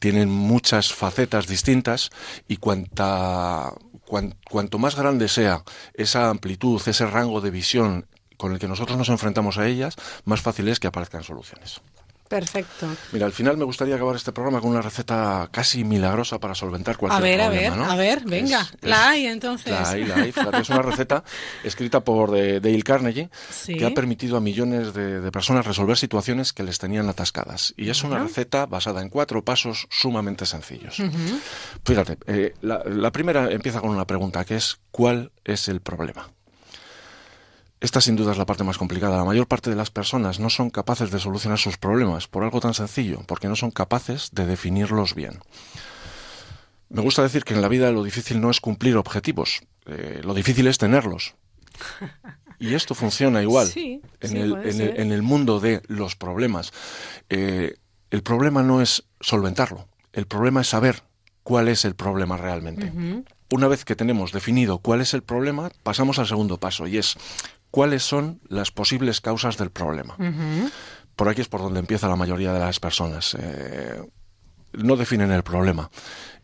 [SPEAKER 26] tienen muchas facetas distintas y cuanta, cuan- cuanto más grande sea esa amplitud, ese rango de visión con el que nosotros nos enfrentamos a ellas, más fácil es que aparezcan soluciones.
[SPEAKER 2] Perfecto.
[SPEAKER 26] Mira, al final me gustaría acabar este programa con una receta casi milagrosa para solventar cualquier
[SPEAKER 2] A ver, a ver,
[SPEAKER 26] problema, ¿no?
[SPEAKER 2] a ver, venga.
[SPEAKER 26] Es-
[SPEAKER 2] la hay entonces.
[SPEAKER 26] La hay, la hay. Fíjate, es una receta escrita por Dale Carnegie
[SPEAKER 2] Sí.
[SPEAKER 26] que ha permitido a millones de, de personas resolver situaciones que les tenían atascadas. Y es una receta basada en cuatro pasos sumamente sencillos. Fíjate, eh, la, la primera empieza con una pregunta que es ¿cuál es el problema? Esta sin duda es la parte más complicada. La mayor parte de las personas no son capaces de solucionar sus problemas por algo tan sencillo, porque no son capaces de definirlos bien. Me gusta decir que en la vida lo difícil no es cumplir objetivos, eh, lo difícil es tenerlos. Y esto funciona igual
[SPEAKER 2] Sí,
[SPEAKER 26] en,
[SPEAKER 2] sí,
[SPEAKER 26] el,
[SPEAKER 2] puede
[SPEAKER 26] en, el,
[SPEAKER 2] ser.
[SPEAKER 26] en el mundo de los problemas. Eh, el problema no es solventarlo, el problema es saber cuál es el problema realmente. Una vez que tenemos definido cuál es el problema, pasamos al segundo paso y es cuáles son las posibles causas del problema. Por aquí es por donde empieza la mayoría de las personas. Eh, no definen el problema.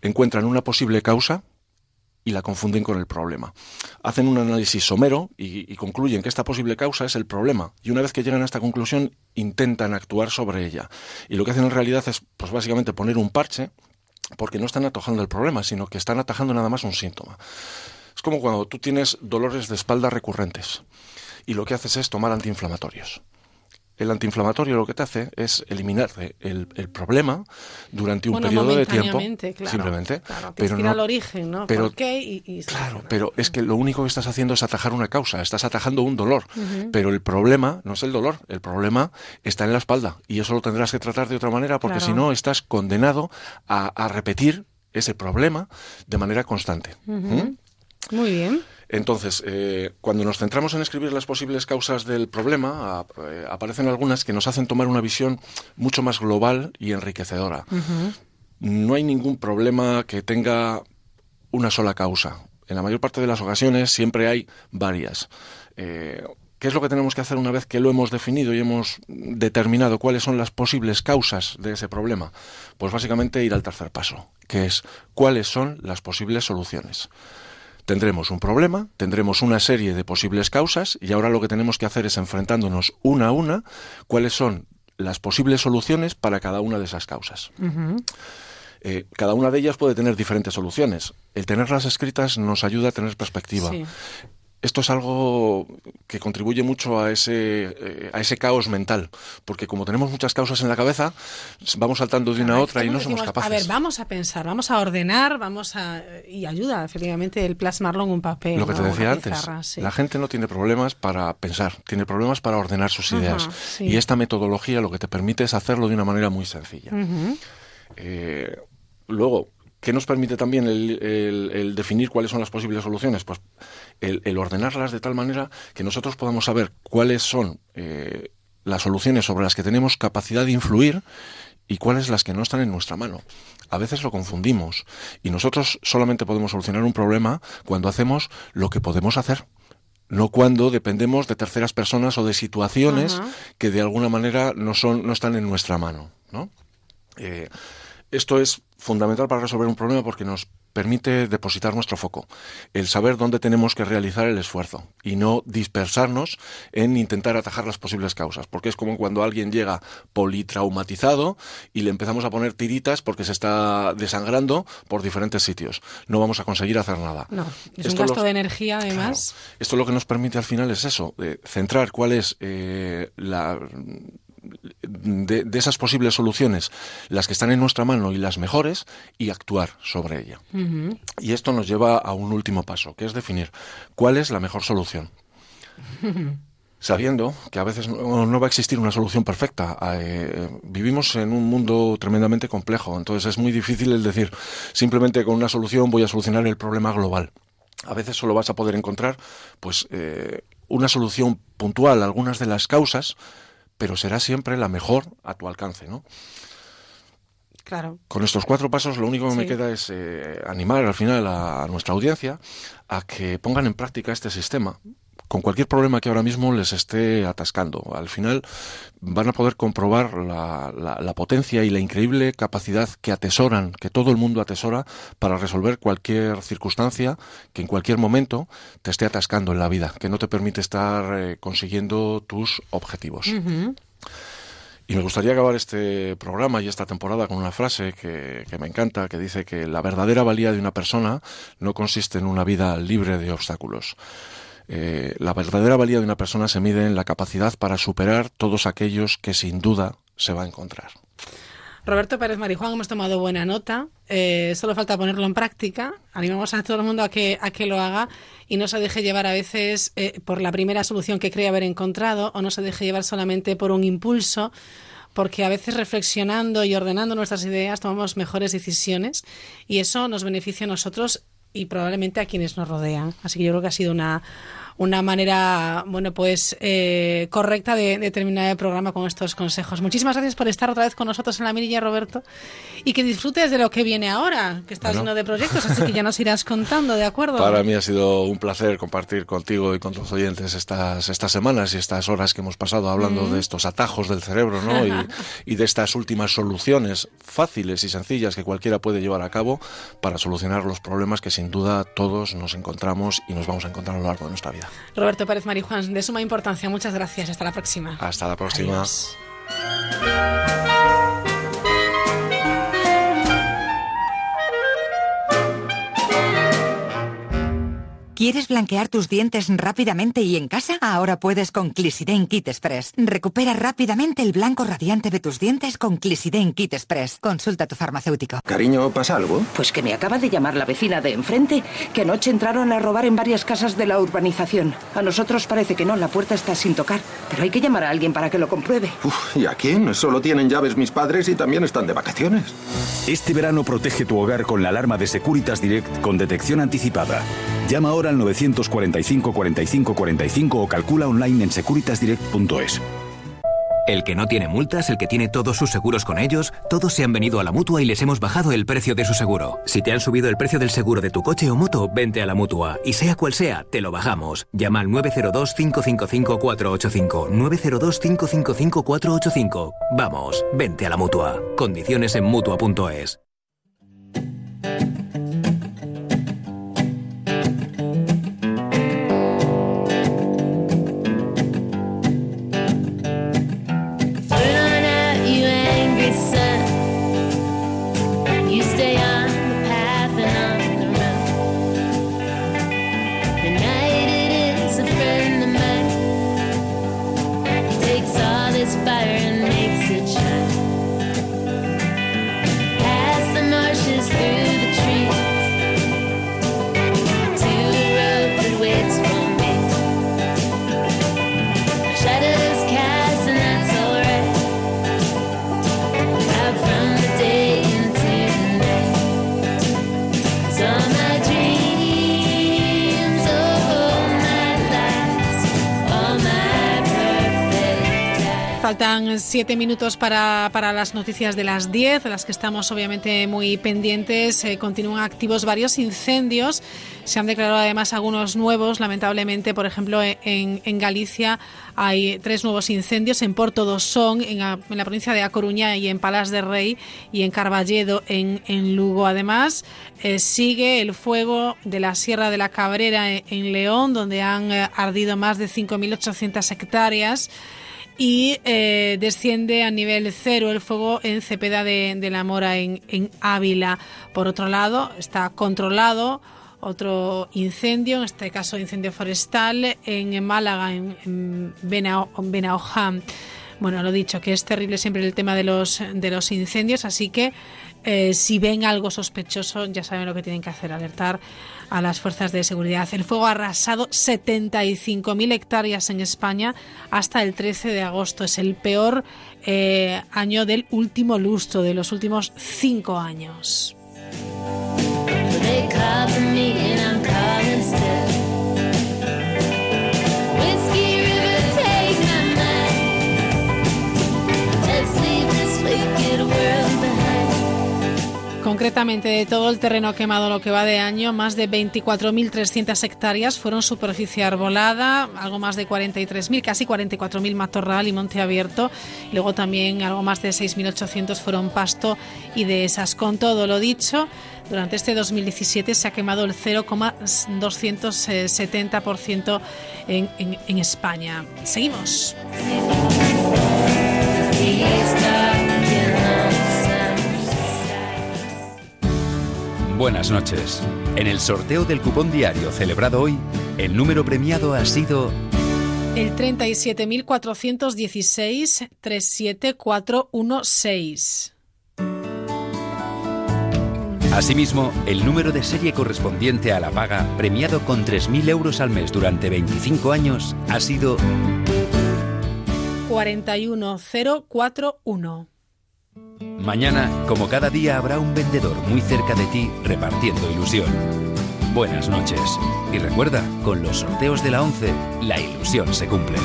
[SPEAKER 26] Encuentran una posible causa y la confunden con el problema. Hacen un análisis somero y, y concluyen que esta posible causa es el problema. Y una vez que llegan a esta conclusión, intentan actuar sobre ella. Y lo que hacen en realidad es, pues básicamente, poner un parche, porque no están atajando el problema, sino que están atajando nada más un síntoma. Es como cuando tú tienes dolores de espalda recurrentes y lo que haces es tomar antiinflamatorios. El antiinflamatorio lo que te hace es eliminar el, el problema durante un
[SPEAKER 2] Bueno,
[SPEAKER 26] periodo de tiempo,
[SPEAKER 2] claro.
[SPEAKER 26] simplemente.
[SPEAKER 2] Claro,
[SPEAKER 26] pero no-
[SPEAKER 2] al origen, ¿no?
[SPEAKER 26] pero-
[SPEAKER 2] ¿Por qué? Y, y-
[SPEAKER 26] Claro, pero es que lo único que estás haciendo es atajar una causa, estás atajando un dolor, pero el problema no es el dolor, el problema está en la espalda y eso lo tendrás que tratar de otra manera porque
[SPEAKER 2] Claro.
[SPEAKER 26] si no estás condenado a, a repetir ese problema de manera constante. ¿Mm?
[SPEAKER 2] Muy bien.
[SPEAKER 26] Entonces, eh, cuando nos centramos en escribir las posibles causas del problema, eh, aparecen algunas que nos hacen tomar una visión mucho más global y enriquecedora. No hay ningún problema que tenga una sola causa. En la mayor parte de las ocasiones siempre hay varias. Eh, ¿Qué es lo que tenemos que hacer una vez que lo hemos definido y hemos determinado cuáles son las posibles causas de ese problema? Pues básicamente ir al tercer paso, que es cuáles son las posibles soluciones. Tendremos un problema, tendremos una serie de posibles causas y ahora lo que tenemos que hacer es enfrentándonos una a una cuáles son las posibles soluciones para cada una de esas causas. Eh, cada una de ellas puede tener diferentes soluciones. El tenerlas escritas nos ayuda a tener perspectiva.
[SPEAKER 2] Sí.
[SPEAKER 26] Esto es algo que contribuye mucho a ese, eh, a ese caos mental, porque como tenemos muchas causas en la cabeza, vamos saltando de una a otra y no somos
[SPEAKER 2] decimos,
[SPEAKER 26] capaces.
[SPEAKER 2] A ver, vamos a pensar, vamos a ordenar, vamos a... Y ayuda, efectivamente, el plasmarlo en un papel.
[SPEAKER 26] Lo que te
[SPEAKER 2] ¿no?
[SPEAKER 26] decía antes,
[SPEAKER 2] pizarra, sí.
[SPEAKER 26] la gente no tiene problemas para pensar, tiene problemas para ordenar sus
[SPEAKER 2] Ajá,
[SPEAKER 26] ideas.
[SPEAKER 2] sí.
[SPEAKER 26] Y esta metodología lo que te permite es hacerlo de una manera muy sencilla. Eh, luego, ¿qué nos permite también el, el- el definir cuáles son las posibles soluciones? Pues el, el ordenarlas de tal manera que nosotros podamos saber cuáles son eh, las soluciones sobre las que tenemos capacidad de influir y cuáles las que no están en nuestra mano. A veces lo confundimos y nosotros solamente podemos solucionar un problema cuando hacemos lo que podemos hacer. No cuando dependemos de terceras personas o de situaciones que de alguna manera no son, no están en nuestra mano, ¿no? Eh, esto es fundamental para resolver un problema porque nos permite depositar nuestro foco, el saber dónde tenemos que realizar el esfuerzo y no dispersarnos en intentar atajar las posibles causas, porque es como cuando alguien llega politraumatizado y le empezamos a poner tiritas porque se está desangrando por diferentes sitios. No vamos a conseguir hacer nada.
[SPEAKER 2] No, es un
[SPEAKER 26] Esto
[SPEAKER 2] gasto
[SPEAKER 26] los-
[SPEAKER 2] de energía, además.
[SPEAKER 26] esto lo que nos permite al final es eso, eh, centrar cuál es eh, la de, de esas posibles soluciones, las que están en nuestra mano y las mejores, y actuar sobre ella. Y esto nos lleva a un último paso, que es definir cuál es la mejor solución. Sabiendo que a veces no, no va a existir una solución perfecta. Eh, vivimos en un mundo tremendamente complejo, entonces es muy difícil el decir simplemente con una solución voy a solucionar el problema global. A veces solo vas a poder encontrar pues eh, una solución puntual a algunas de las causas, pero será siempre la mejor a tu alcance, ¿no?
[SPEAKER 2] Claro.
[SPEAKER 26] Con estos cuatro pasos lo único que me queda es eh, animar al final a, a nuestra audiencia a que pongan en práctica este sistema con cualquier problema que ahora mismo les esté atascando. Al final van a poder comprobar la, la- la potencia y la increíble capacidad que atesoran, que todo el mundo atesora para resolver cualquier circunstancia que en cualquier momento te esté atascando en la vida, que no te permite estar eh, consiguiendo tus objetivos. Y me gustaría acabar este programa y esta temporada con una frase que, que me encanta, que dice que la verdadera valía de una persona no consiste en una vida libre de obstáculos. Eh, la verdadera valía de una persona se mide en la capacidad para superar todos aquellos que sin duda se va a encontrar.
[SPEAKER 2] Roberto Pérez Marijuán, hemos tomado buena nota. Eh, solo falta ponerlo en práctica. Animamos a todo el mundo a que, a que lo haga y no se deje llevar a veces eh, por la primera solución que cree haber encontrado o no se deje llevar solamente por un impulso, porque a veces reflexionando y ordenando nuestras ideas tomamos mejores decisiones y eso nos beneficia a nosotros y probablemente a quienes nos rodean. Así que yo creo que ha sido una, una manera, bueno, pues eh, correcta de, terminar el programa con estos consejos. Muchísimas gracias por estar otra vez con nosotros en la mirilla, Roberto, y que disfrutes de lo que viene ahora, que estás lleno de proyectos, así que ya nos irás contando, ¿de acuerdo?
[SPEAKER 26] Para mí ha sido un placer compartir contigo y con tus oyentes estas, estas semanas y estas horas que hemos pasado hablando de estos atajos del cerebro, ¿no? y, y de estas últimas soluciones fáciles y sencillas que cualquiera puede llevar a cabo para solucionar los problemas que sin duda todos nos encontramos y nos vamos a encontrar a lo largo de nuestra vida.
[SPEAKER 2] Roberto Pérez Marijuán, de suma importancia. Muchas gracias. Hasta la próxima.
[SPEAKER 26] Hasta la próxima.
[SPEAKER 22] ¿Quieres blanquear tus dientes rápidamente y en casa? Ahora puedes con Clisiden Kit Express. Recupera rápidamente el blanco radiante de tus dientes con Clisiden Kit Express. Consulta a tu farmacéutico.
[SPEAKER 15] Cariño, ¿pasa algo?
[SPEAKER 20] Pues que me acaba de llamar la vecina de enfrente, que anoche entraron a robar en varias casas de la urbanización. A nosotros parece que no, la puerta está sin tocar, pero hay que llamar a alguien para que lo compruebe.
[SPEAKER 15] Uf, ¿Y a quién? Solo tienen llaves mis padres y también están de vacaciones.
[SPEAKER 21] Este verano protege tu hogar con la alarma de Securitas Direct con detección anticipada. Llama ahora al 945 45 45 o calcula online en securitasdirect.es.
[SPEAKER 27] El que no tiene multas, el que tiene todos sus seguros con ellos, todos se han venido a la mutua y les hemos bajado el precio de su seguro. Si te han subido el precio del seguro de tu coche o moto, vente a la mutua. Y sea cual sea, te lo bajamos. Llama al 902-555-485. 902-555-485. Vamos, vente a la mutua. Condiciones en mutua.es.
[SPEAKER 2] Faltan siete minutos para, para las noticias de las 10, de las que estamos obviamente muy pendientes. Eh, continúan activos varios incendios. Se han declarado además algunos nuevos, lamentablemente, por ejemplo, en, en Galicia hay tres nuevos incendios, en Porto do Son, en, a- en la provincia de A Coruña y en Palas de Rey y en Carballedo, en, en Lugo. Además, eh, sigue el fuego de la Sierra de la Cabrera en, en León, donde han eh, ardido más de 5.800 hectáreas y eh, desciende a nivel cero el fuego en Cepeda de, la Mora en, Ávila. Por otro lado, está controlado otro incendio, en este caso incendio forestal, en Málaga, en, en. Bueno, lo dicho, que es terrible siempre el tema de los, de los incendios, así que eh, si ven algo sospechoso, ya saben lo que tienen que hacer, alertar a las fuerzas de seguridad. El fuego ha arrasado 75.000 hectáreas en España hasta el 13 de agosto. Es el peor eh, año del último lustro, de los últimos cinco años. Concretamente, de todo el terreno quemado lo que va de año, más de 24.300 hectáreas fueron superficie arbolada, algo más de 43.000, casi 44.000 matorral y monte abierto. Luego también algo más de 6.800 fueron pasto y dehesas. Con todo lo dicho, durante este 2017 se ha quemado el 0,270% en, en, en España. Seguimos.
[SPEAKER 28] Buenas noches. En el sorteo del cupón diario celebrado hoy, el número premiado ha sido
[SPEAKER 2] El 37.416-37416.
[SPEAKER 28] Asimismo, el número de serie correspondiente a la paga, premiado con 3.000 euros al mes durante 25 años, ha sido
[SPEAKER 2] 41041.
[SPEAKER 28] Mañana, como cada día, habrá un vendedor muy cerca de ti repartiendo ilusión. Buenas noches. Y recuerda, con los sorteos de la 11, la ilusión se cumple.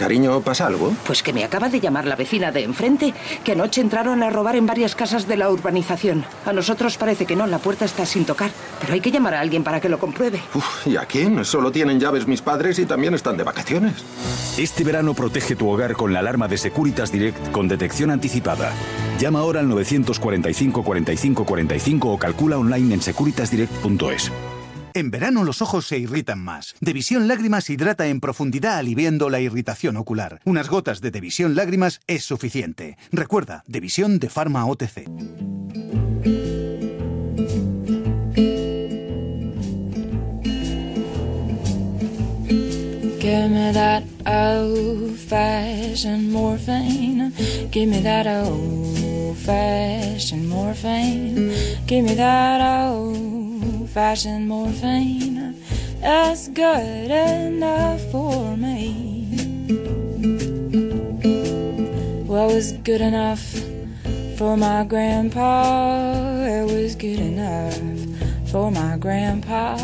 [SPEAKER 20] Cariño, ¿pasa algo? Pues que me acaba de llamar la vecina de enfrente, que anoche entraron a robar en varias casas de la urbanización. A nosotros parece que no, la puerta está sin tocar. Pero hay que llamar a alguien para que lo compruebe.
[SPEAKER 15] Uf, ¿y a quién? Solo tienen llaves mis padres y también están de vacaciones.
[SPEAKER 21] Este verano protege tu hogar con la alarma de Securitas Direct con detección anticipada. Llama ahora al 945 45 45 o calcula online en securitasdirect.es.
[SPEAKER 29] En verano los ojos se irritan más. Devisión Lágrimas hidrata en profundidad aliviando la irritación ocular. Unas gotas de Devisión Lágrimas es suficiente. Recuerda, Devisión de Pharma OTC.
[SPEAKER 19] Fashioned morphine. Give me that old fashioned morphine. That's good enough for me. Well, it was good enough for my grandpa. It was good enough for my grandpa.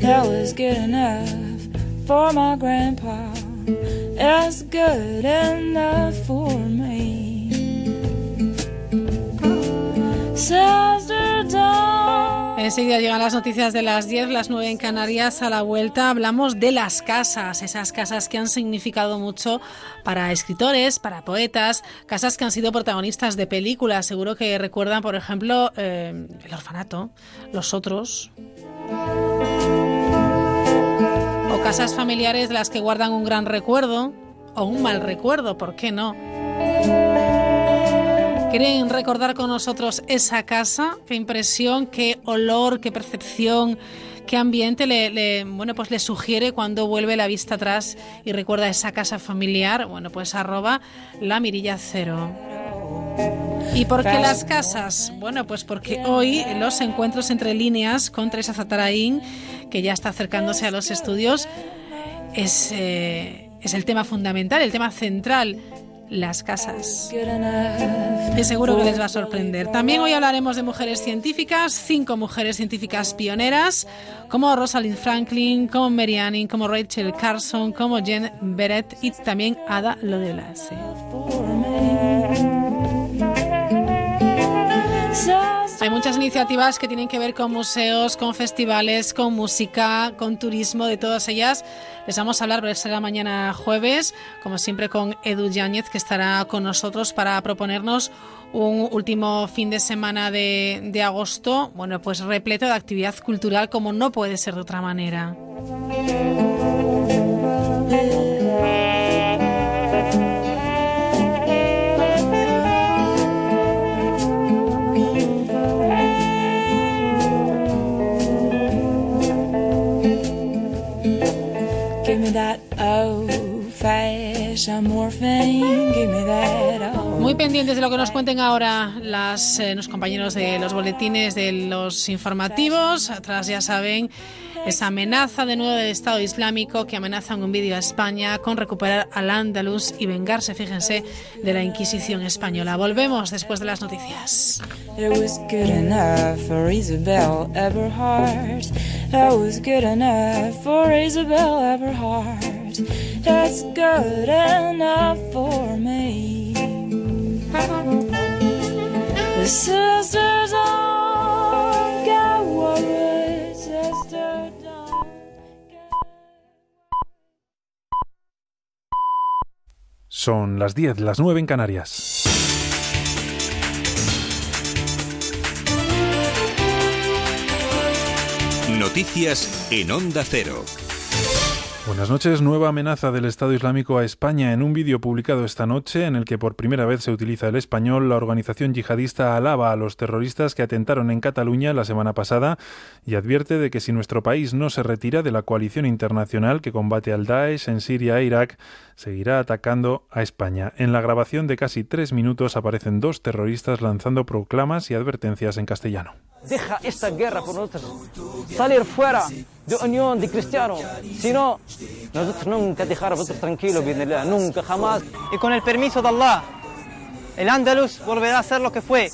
[SPEAKER 19] That was good enough for my grandpa. It's good enough for me.
[SPEAKER 2] Enseguida llegan las noticias de las 10, las 9 en Canarias. A la vuelta hablamos de las casas, esas casas que han significado mucho para escritores, para poetas, casas que han sido protagonistas de películas. Seguro que recuerdan, por ejemplo, eh, El orfanato, Los otros. O casas familiares de las que guardan un gran recuerdo o un mal recuerdo, ¿por qué no? ¿Quieren recordar con nosotros esa casa? ¿Qué impresión, qué olor, qué percepción, qué ambiente le, le- bueno, pues le sugiere cuando vuelve la vista atrás y recuerda esa casa familiar? Bueno, pues arroba la mirilla cero. ¿Y por qué las casas? Bueno, pues porque hoy los encuentros entre líneas con Teresa Zatarain, que ya está acercándose a los estudios, es, eh, es el tema fundamental, el tema central, las casas. Y seguro que les va a sorprender. También hoy hablaremos de mujeres científicas, cinco mujeres científicas pioneras, como Rosalind Franklin, como Mary Anning, como Rachel Carson, como Jen Beret y también Ada Lovelace. Hay muchas iniciativas que tienen que ver con museos, con festivales, con música, con turismo, de todas ellas. Les vamos a hablar, pero será mañana jueves, como siempre con Edu Yáñez, que estará con nosotros para proponernos un último fin de semana de, de agosto, bueno, pues repleto de actividad cultural como no puede ser de otra manera.
[SPEAKER 19] That old fashioned
[SPEAKER 2] Muy pendientes de lo que nos cuenten ahora las, eh, los compañeros de los boletines de los informativos. Atrás ya saben esa amenaza de nuevo del Estado Islámico que amenaza en un vídeo a España con recuperar al Andalus y vengarse, fíjense, de la Inquisición española. Volvemos después de las noticias.
[SPEAKER 19] That's good enough for me. The sisters all got worried. Sister Dawn.
[SPEAKER 30] Son las 10, las 9 en Canarias.
[SPEAKER 7] Noticias en Onda Cero.
[SPEAKER 30] Buenas noches. Nueva amenaza del Estado Islámico a España. En un vídeo publicado esta noche, en el que por primera vez se utiliza el español, la organización yihadista alaba a los terroristas que atentaron en Cataluña la semana pasada y advierte de que si nuestro país no se retira de la coalición internacional que combate al Daesh en Siria e Irak, seguirá atacando a España. En la grabación de casi tres minutos aparecen dos terroristas lanzando proclamas y advertencias en castellano.
[SPEAKER 31] Deja esta guerra por nosotros. Salir fuera de unión de cristianos. Si no, nosotros nunca dejar a vosotros tranquilos, nunca, jamás. Y con el permiso de Allah, el Andalus volverá a ser lo que fue,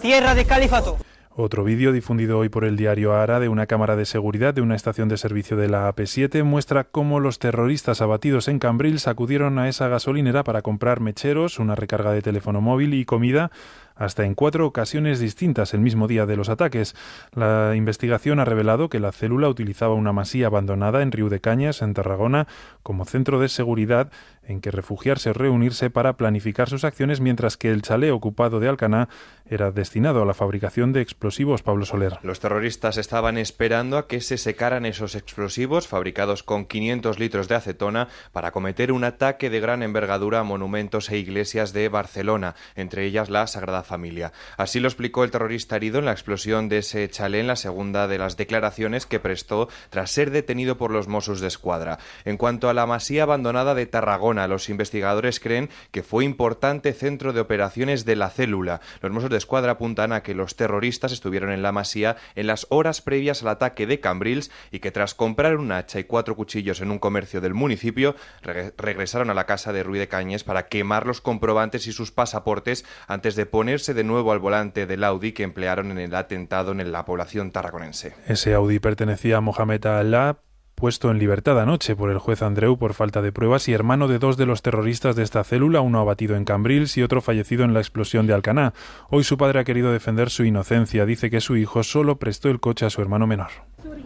[SPEAKER 31] tierra de califato.
[SPEAKER 30] Otro vídeo difundido hoy por el diario Ara de una cámara de seguridad de una estación de servicio de la AP7 muestra cómo los terroristas abatidos en Cambrils acudieron a esa gasolinera para comprar mecheros, una recarga de teléfono móvil y comida hasta en cuatro ocasiones distintas el mismo día de los ataques. La investigación ha revelado que la célula utilizaba una masía abandonada en Río de Cañas, en Tarragona, como centro de seguridad en que refugiarse o reunirse para planificar sus acciones, mientras que el chalet ocupado de Alcaná era destinado a la fabricación de explosivos. Pablo Soler.
[SPEAKER 32] Los terroristas estaban esperando a que se secaran esos explosivos fabricados con 500 litros de acetona para cometer un ataque de gran envergadura a monumentos e iglesias de Barcelona, entre ellas la Sagrada Familia. Así lo explicó el terrorista herido en la explosión de ese chalet en la segunda de las declaraciones que prestó tras ser detenido por los Mossos de Escuadra. En cuanto a la masía abandonada de Tarragona, los investigadores creen que fue importante centro de operaciones de la célula. Los Mossos de Escuadra apuntan a que los terroristas estuvieron en la masía en las horas previas al ataque de Cambrils y que tras comprar un hacha y cuatro cuchillos en un comercio del municipio, regresaron a la casa de Ruiz de Cañes para quemar los comprobantes y sus pasaportes antes de ponerse de nuevo al volante del Audi que emplearon en el atentado en la población tarraconense.
[SPEAKER 30] Ese Audi pertenecía a Mohamed Allah, puesto en libertad anoche por el juez Andreu por falta de pruebas y hermano de dos de los terroristas de esta célula, uno abatido en Cambrils y otro fallecido en la explosión de Alcaná. Hoy su padre ha querido defender su inocencia. Dice que su hijo solo prestó el coche a su hermano menor.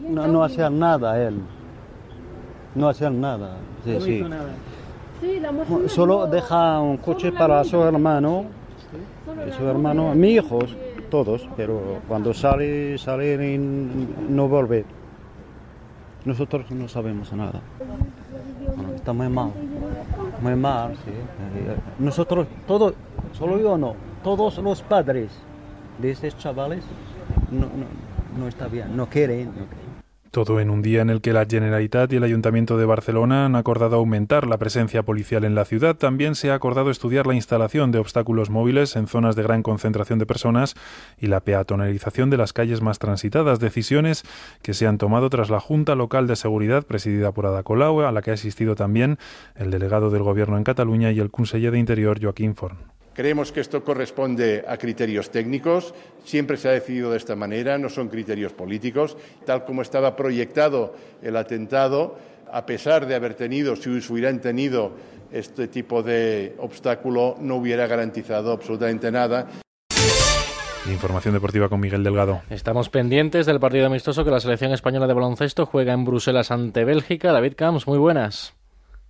[SPEAKER 33] No, no hacía nada él. No hacía nada. Sí, Solo deja un coche para su hermano. Su hermano, mi hijos, todos, pero cuando sale, sale y no vuelve. Nosotros no sabemos nada. Está muy mal. Muy mal, sí. Nosotros, todos, solo yo no, todos los padres de estos chavales no, no, no está bien, no quieren. No quieren.
[SPEAKER 30] Todo en un día en el que la Generalitat y el Ayuntamiento de Barcelona han acordado aumentar la presencia policial en la ciudad. También se ha acordado estudiar la instalación de obstáculos móviles en zonas de gran concentración de personas y la peatonalización de las calles más transitadas. Decisiones que se han tomado tras la Junta Local de Seguridad presidida por Ada Colau, a la que ha asistido también el delegado del Gobierno en Cataluña y el conseller de Interior, Joaquín Forn.
[SPEAKER 34] Creemos que esto corresponde a criterios técnicos, siempre se ha decidido de esta manera, no son criterios políticos. Tal como estaba proyectado el atentado, a pesar de haber tenido, si hubieran tenido este tipo de obstáculo, no hubiera garantizado absolutamente nada.
[SPEAKER 30] Información deportiva con Miguel Delgado.
[SPEAKER 35] Estamos pendientes del partido amistoso que la selección española de baloncesto juega en Bruselas ante Bélgica. David Camps, muy buenas.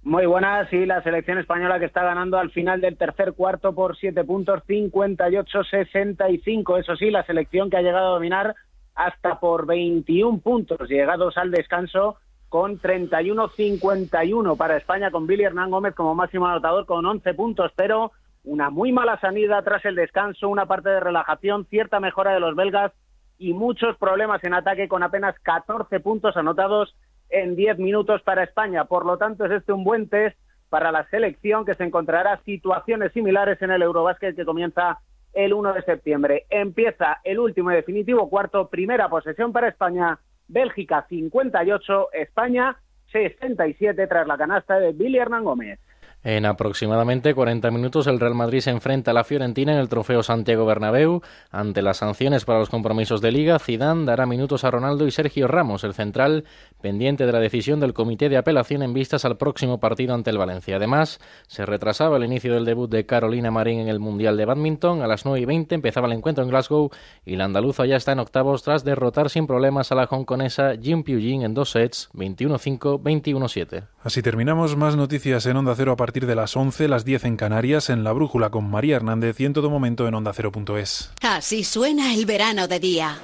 [SPEAKER 36] Muy buenas, y la selección española que está ganando al final del tercer cuarto por siete puntos, 58-65. Eso sí, la selección que ha llegado a dominar hasta por 21 puntos, llegados al descanso con 31-51 para España, con Billy Hernán Gómez como máximo anotador con 11 puntos, pero una muy mala sanidad tras el descanso, una parte de relajación, cierta mejora de los belgas y muchos problemas en ataque con apenas 14 puntos anotados en 10 minutos para España. Por lo tanto, es este un buen test para la selección que se encontrará situaciones similares en el Eurobásquet que comienza el 1 de septiembre. Empieza el último y definitivo cuarto, primera posesión para España, Bélgica 58, España 67 tras la canasta de Billy Hernán Gómez.
[SPEAKER 35] En aproximadamente 40 minutos el Real Madrid se enfrenta a la Fiorentina en el Trofeo Santiago Bernabéu. Ante las sanciones para los compromisos de liga, Zidane dará minutos a Ronaldo y Sergio Ramos, el central, pendiente de la decisión del Comité de Apelación en vistas al próximo partido ante el Valencia. Además, se retrasaba el inicio del debut de Carolina Marín en el Mundial de Badminton. A las 9 y 20 empezaba el encuentro en Glasgow y la andaluza ya está en octavos tras derrotar sin problemas a la hongkonesa Jim Piujin en dos sets, 21-5, 21-7.
[SPEAKER 30] Así terminamos. Más noticias en Onda Cero a partir partir de las 11, las 10 en Canarias, en La Brújula con María Hernández y en todo momento en Onda Cero.es.
[SPEAKER 37] Así suena el verano de día.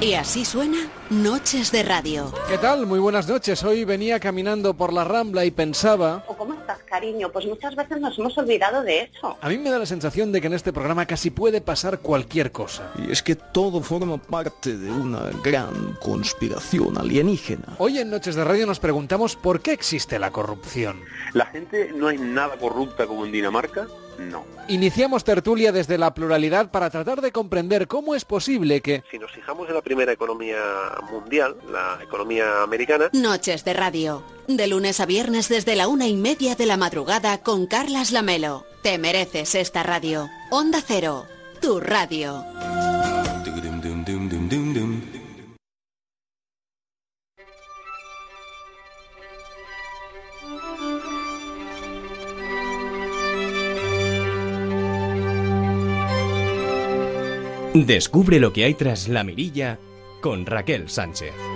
[SPEAKER 37] Y así suena
[SPEAKER 38] Noches de Radio.
[SPEAKER 37] ¿Qué tal? Muy buenas noches. Hoy venía caminando por la Rambla y pensaba...
[SPEAKER 39] ¿O cómo estás, cariño? Pues muchas veces nos hemos olvidado de eso.
[SPEAKER 37] A mí me da la sensación de que en este programa casi puede pasar cualquier cosa.
[SPEAKER 40] Y es que todo forma parte de una gran conspiración alienígena.
[SPEAKER 37] Hoy en Noches de Radio nos preguntamos por qué existe la corrupción.
[SPEAKER 41] ¿La gente no es nada corrupta como en Dinamarca? No.
[SPEAKER 37] Iniciamos tertulia desde la pluralidad para tratar de comprender cómo es posible que...
[SPEAKER 41] Si nos fijamos en la primera economía mundial, la economía americana...
[SPEAKER 38] Noches de radio. De lunes a viernes desde la una y media de la madrugada con Carlas Lamelo. Te mereces esta radio. Onda Cero. Tu radio.
[SPEAKER 42] Descubre lo que hay tras la mirilla con Raquel Sánchez.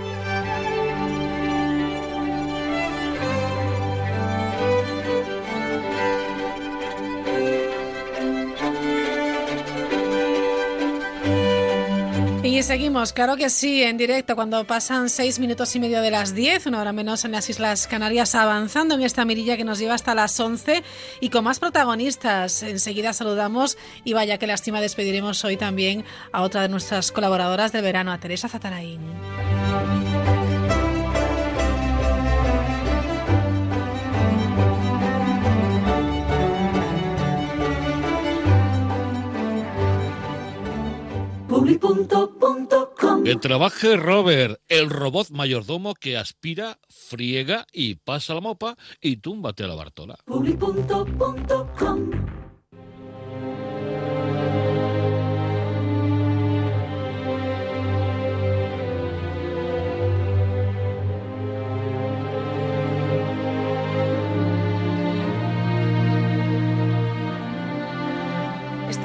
[SPEAKER 2] Y seguimos, claro que sí, en directo, cuando pasan seis minutos y medio de las diez, una hora menos en las Islas Canarias, avanzando en esta mirilla que nos lleva hasta las once y con más protagonistas. Enseguida saludamos y vaya que lástima despediremos hoy también a otra de nuestras colaboradoras del verano, a Teresa Zataraín.
[SPEAKER 43] Que trabaje Robert, el robot mayordomo que aspira, friega y pasa la mopa y túmbate a la Bartola.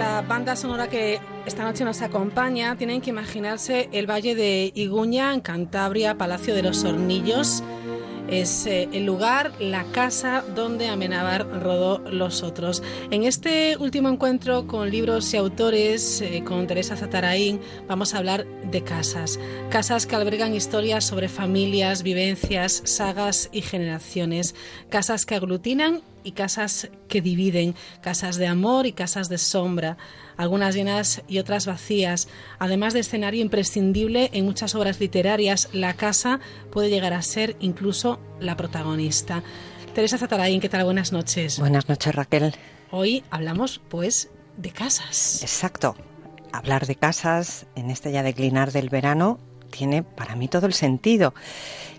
[SPEAKER 2] Esta banda sonora que esta noche nos acompaña, tienen que imaginarse el Valle de Iguña, en Cantabria, Palacio de los Hornillos. Es eh, el lugar, la casa donde Amenábar rodó Los Otros. En este último encuentro con libros y autores, eh, con Teresa Zataraín, vamos a hablar de casas. Casas que albergan historias sobre familias, vivencias, sagas y generaciones. Casas que aglutinan y casas que dividen, casas de amor y casas de sombra, algunas llenas y otras vacías. Además de escenario imprescindible en muchas obras literarias, la casa puede llegar a ser incluso la protagonista. Teresa Zatarain, ¿qué tal? Buenas noches.
[SPEAKER 44] Buenas noches, Raquel.
[SPEAKER 2] Hoy hablamos, pues, de casas.
[SPEAKER 44] Exacto. Hablar de casas en este ya declinar del verano tiene para mí todo el sentido.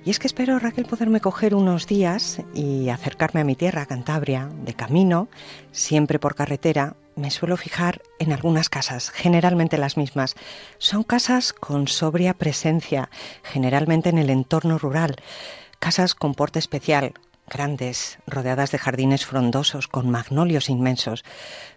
[SPEAKER 44] Y es que espero, Raquel, poderme coger unos días y acercarme a mi tierra, Cantabria, de camino, siempre por carretera. Me suelo fijar en algunas casas, generalmente las mismas. Son casas con sobria presencia, generalmente en el entorno rural. Casas con porte especial, grandes, rodeadas de jardines frondosos, con magnolios inmensos.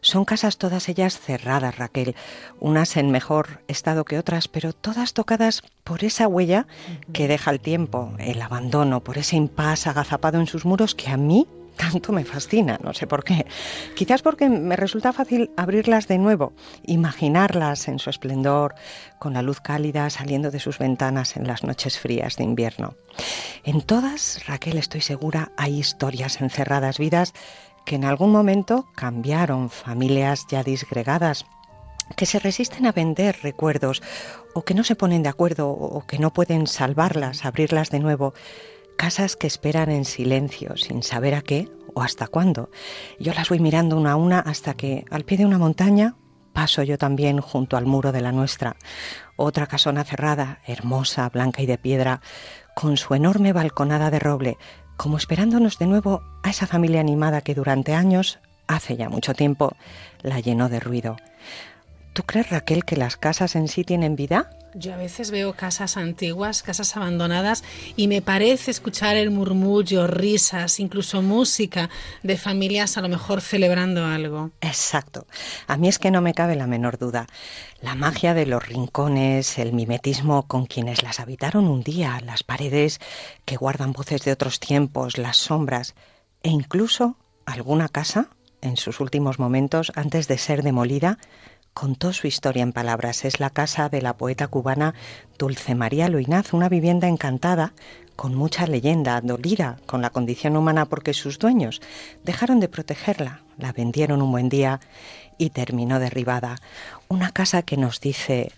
[SPEAKER 44] Son casas todas ellas cerradas, Raquel, unas en mejor estado que otras, pero todas tocadas por esa huella que deja el tiempo, el abandono, por ese impas agazapado en sus muros que a mí tanto me fascina, no sé por qué. Quizás porque me resulta fácil abrirlas de nuevo, imaginarlas en su esplendor, con la luz cálida saliendo de sus ventanas en las noches frías de invierno. En todas, Raquel, estoy segura, hay historias encerradas, vidas que en algún momento cambiaron, familias ya disgregadas, que se resisten a vender recuerdos o que no se ponen de acuerdo o que no pueden salvarlas, abrirlas de nuevo casas que esperan en silencio, sin saber a qué o hasta cuándo. Yo las voy mirando una a una hasta que, al pie de una montaña, paso yo también junto al muro de la nuestra. Otra casona cerrada, hermosa, blanca y de piedra, con su enorme balconada de roble, como esperándonos de nuevo a esa familia animada que durante años, hace ya mucho tiempo, la llenó de ruido. ¿Tú crees, Raquel, que las casas en sí tienen vida?
[SPEAKER 2] Yo a veces veo casas antiguas, casas abandonadas, y me parece escuchar el murmullo, risas, incluso música de familias a lo mejor celebrando algo.
[SPEAKER 44] Exacto. A mí es que no me cabe la menor duda. La magia de los rincones, el mimetismo con quienes las habitaron un día, las paredes que guardan voces de otros tiempos, las sombras, e incluso alguna casa, en sus últimos momentos, antes de ser demolida, contó su historia en palabras. Es la casa de la poeta cubana Dulce María Luinaz, una vivienda encantada con mucha leyenda, dolida con la condición humana porque sus dueños dejaron de protegerla, la vendieron un buen día y terminó derribada. Una casa que nos dice,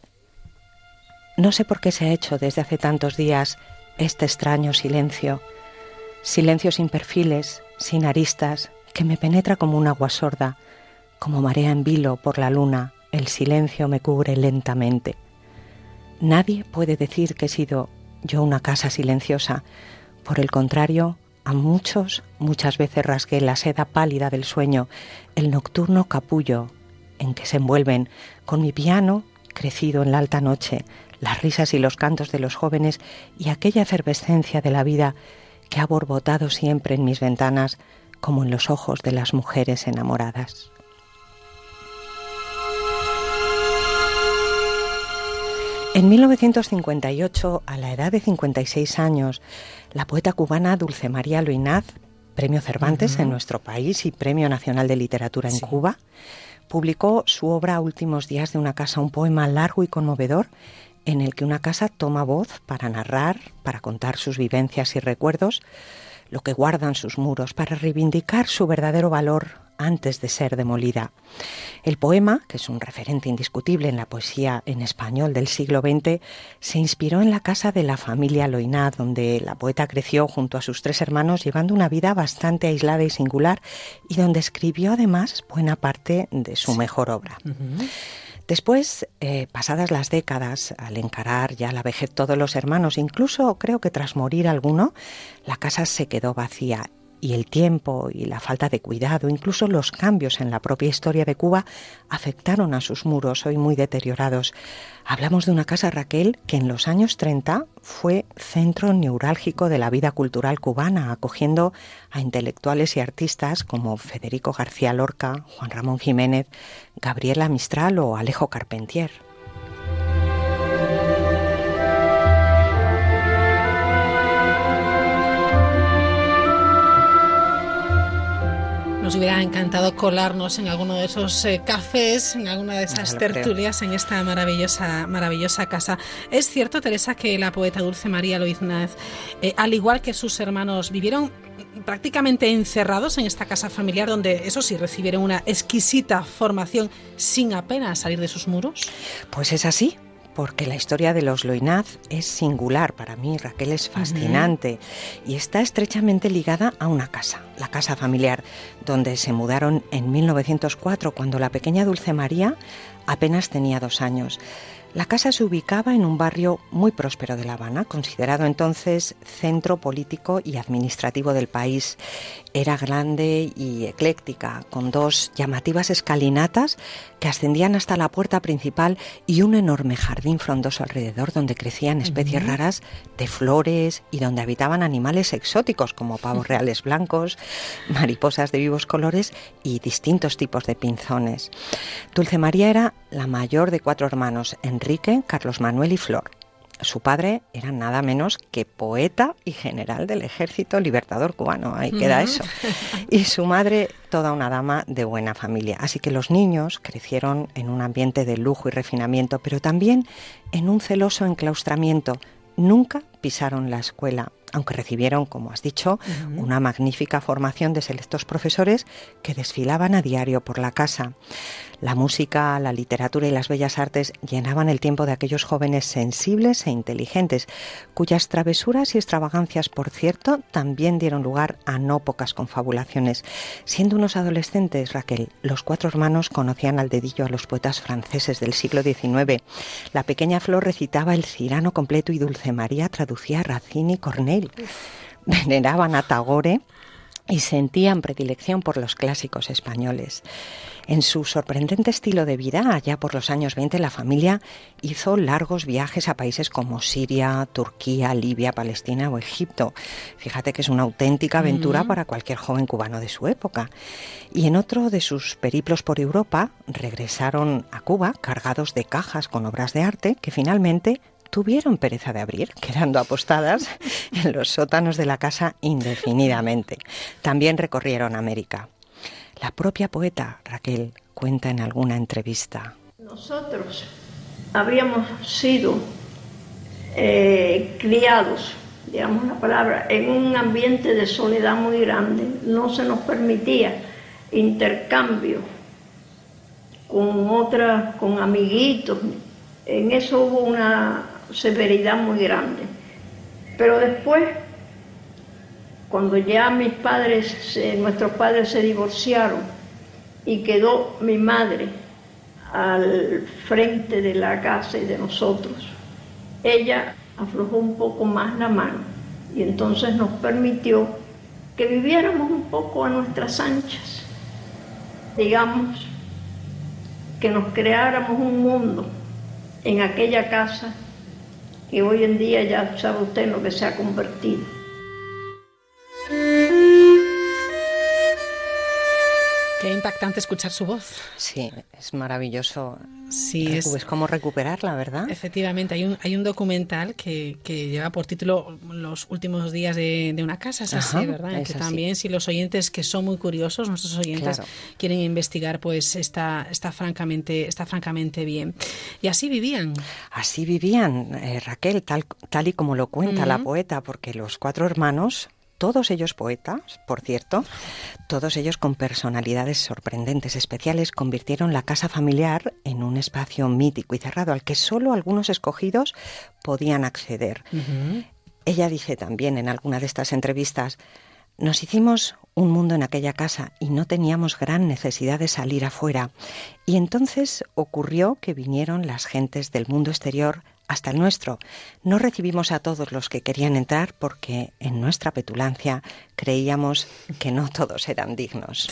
[SPEAKER 44] no sé por qué se ha hecho desde hace tantos días este extraño silencio, silencio sin perfiles, sin aristas, que me penetra como un agua sorda, como marea en vilo por la luna, el silencio me cubre lentamente. Nadie puede decir que he sido yo una casa silenciosa. Por el contrario, a muchos muchas veces rasgué la seda pálida del sueño, el nocturno capullo en que se envuelven con mi piano crecido en la alta noche, las risas y los cantos de los jóvenes y aquella efervescencia de la vida que ha borbotado siempre en mis ventanas como en los ojos de las mujeres enamoradas. En 1958, a la edad de 56 años, la poeta cubana Dulce María Luinaz, Premio Cervantes en nuestro país y Premio Nacional de Literatura en Cuba, publicó su obra Últimos días de una casa, un poema largo y conmovedor en el que una casa toma voz para narrar, para contar sus vivencias y recuerdos, lo que guardan sus muros, para reivindicar su verdadero valor antes de ser demolida. El poema, que es un referente indiscutible en la poesía en español del siglo XX, se inspiró en la casa de la familia Loinat, donde la poeta creció junto a sus tres hermanos llevando una vida bastante aislada y singular y donde escribió además buena parte de su mejor obra. Después, eh, pasadas las décadas, al encarar ya la vejez todos los hermanos, incluso creo que tras morir alguno, la casa se quedó vacía y el tiempo y la falta de cuidado, incluso los cambios en la propia historia de Cuba, afectaron a sus muros hoy muy deteriorados. Hablamos de una casa Raquel que en los años 30 fue centro neurálgico de la vida cultural cubana, acogiendo a intelectuales y artistas como Federico García Lorca, Juan Ramón Jiménez, Gabriela Mistral o Alejo Carpentier.
[SPEAKER 2] Nos hubiera encantado colarnos en alguno de esos eh, cafés, en alguna de esas tertulias en esta maravillosa, maravillosa casa. Es cierto, Teresa, que la poeta Dulce María Loiznaz, eh, al igual que sus hermanos, vivieron prácticamente encerrados en esta casa familiar donde, eso sí, recibieron una exquisita formación sin apenas salir de sus muros?
[SPEAKER 44] Pues es así porque la historia de los Loinaz es singular para mí, Raquel es fascinante y está estrechamente ligada a una casa, la casa familiar, donde se mudaron en 1904 cuando la pequeña Dulce María apenas tenía dos años. La casa se ubicaba en un barrio muy próspero de La Habana, considerado entonces centro político y administrativo del país. Era grande y ecléctica, con dos llamativas escalinatas que ascendían hasta la puerta principal y un enorme jardín frondoso alrededor donde crecían especies raras de flores y donde habitaban animales exóticos como pavos reales blancos, mariposas de vivos colores y distintos tipos de pinzones. Dulce María era la mayor de cuatro hermanos, Enrique, Carlos Manuel y Flor. Su padre era nada menos que poeta y general del ejército libertador cubano, ahí queda eso. Y su madre, toda una dama de buena familia. Así que los niños crecieron en un ambiente de lujo y refinamiento, pero también en un celoso enclaustramiento. Nunca pisaron la escuela, aunque recibieron, como has dicho, una magnífica formación de selectos profesores que desfilaban a diario por la casa. La música, la literatura y las bellas artes llenaban el tiempo de aquellos jóvenes sensibles e inteligentes, cuyas travesuras y extravagancias, por cierto, también dieron lugar a no pocas confabulaciones. Siendo unos adolescentes, Raquel, los cuatro hermanos conocían al dedillo a los poetas franceses del siglo XIX. La pequeña Flor recitaba el Cirano completo y Dulce María traducía Racine y Corneille. Veneraban a Tagore y sentían predilección por los clásicos españoles. En su sorprendente estilo de vida, allá por los años 20, la familia hizo largos viajes a países como Siria, Turquía, Libia, Palestina o Egipto. Fíjate que es una auténtica aventura para cualquier joven cubano de su época. Y en otro de sus periplos por Europa, regresaron a Cuba cargados de cajas con obras de arte que finalmente tuvieron pereza de abrir, quedando apostadas en los sótanos de la casa indefinidamente. También recorrieron América. La propia poeta Raquel cuenta en alguna entrevista.
[SPEAKER 45] No Nosotros habíamos sido eh, criados, digamos la palabra, en un ambiente de soledad muy grande. No se nos permitía intercambio con otras, con amiguitos. En eso hubo una severidad muy grande. Pero después, cuando ya mis padres, nuestros padres se divorciaron y quedó mi madre al frente de la casa y de nosotros, ella aflojó un poco más la mano y entonces nos permitió que viviéramos un poco a nuestras anchas, digamos, que nos creáramos un mundo en aquella casa que hoy en día ya sabe usted en lo que se ha convertido.
[SPEAKER 2] Qué impactante escuchar su voz.
[SPEAKER 44] Sí, es maravilloso.
[SPEAKER 2] Sí,
[SPEAKER 44] es, es como recuperarla, ¿verdad?
[SPEAKER 2] Efectivamente, hay un, hay un documental que, que lleva por título Los últimos días de, de una casa, es así, ¿verdad?
[SPEAKER 44] es
[SPEAKER 2] que
[SPEAKER 44] así.
[SPEAKER 2] también si los oyentes que son muy curiosos, nuestros oyentes
[SPEAKER 44] Claro.
[SPEAKER 2] quieren investigar, pues está, está, francamente, está francamente bien. Y así vivían.
[SPEAKER 44] Así vivían, eh, Raquel, tal, tal y como lo cuenta la poeta, porque los cuatro hermanos, todos ellos poetas, por cierto, todos ellos con personalidades sorprendentes, especiales, convirtieron la casa familiar en un espacio mítico y cerrado al que solo algunos escogidos podían acceder. Ella dice también en alguna de estas entrevistas, nos hicimos un mundo en aquella casa y no teníamos gran necesidad de salir afuera. Y entonces ocurrió que vinieron las gentes del mundo exterior hasta el nuestro. No recibimos a todos los que querían entrar porque en nuestra petulancia creíamos que no todos eran dignos.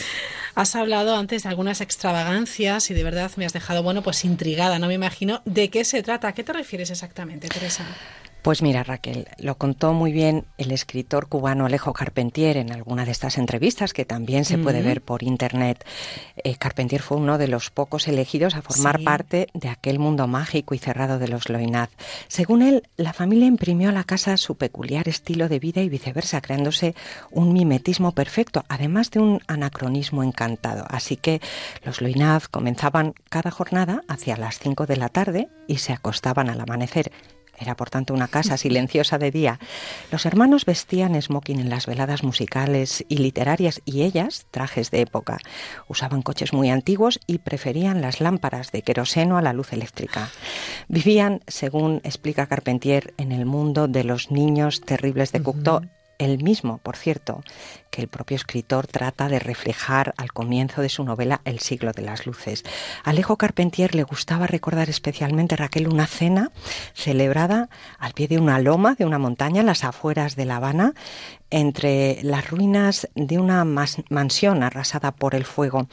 [SPEAKER 2] Has hablado antes de algunas extravagancias y de verdad me has dejado, bueno, pues intrigada, no me imagino de qué se trata. ¿A qué te refieres exactamente, Teresa?
[SPEAKER 44] Pues mira, Raquel, lo contó muy bien el escritor cubano Alejo Carpentier en alguna de estas entrevistas que también se puede ver por internet. Eh, Carpentier fue uno de los pocos elegidos a formar
[SPEAKER 2] Sí.
[SPEAKER 44] parte de aquel mundo mágico y cerrado de los Loinaz. Según él, la familia imprimió a la casa su peculiar estilo de vida y viceversa, creándose un mimetismo perfecto, además de un anacronismo encantado. Así que los Loinaz comenzaban cada jornada hacia las 5 de la tarde y se acostaban al amanecer. Era por tanto una casa silenciosa de día. Los hermanos vestían smoking en las veladas musicales y literarias y ellas trajes de época. Usaban coches muy antiguos y preferían las lámparas de queroseno a la luz eléctrica. Vivían, según explica Carpentier, en el mundo de los niños terribles de Cocteau, el mismo, por cierto, que el propio escritor trata de reflejar al comienzo de su novela El siglo de las luces. A Alejo Carpentier le gustaba recordar especialmente, Raquel, una cena celebrada al pie de una loma, de una montaña, en las afueras de La Habana, entre las ruinas de una mansión arrasada por el fuego.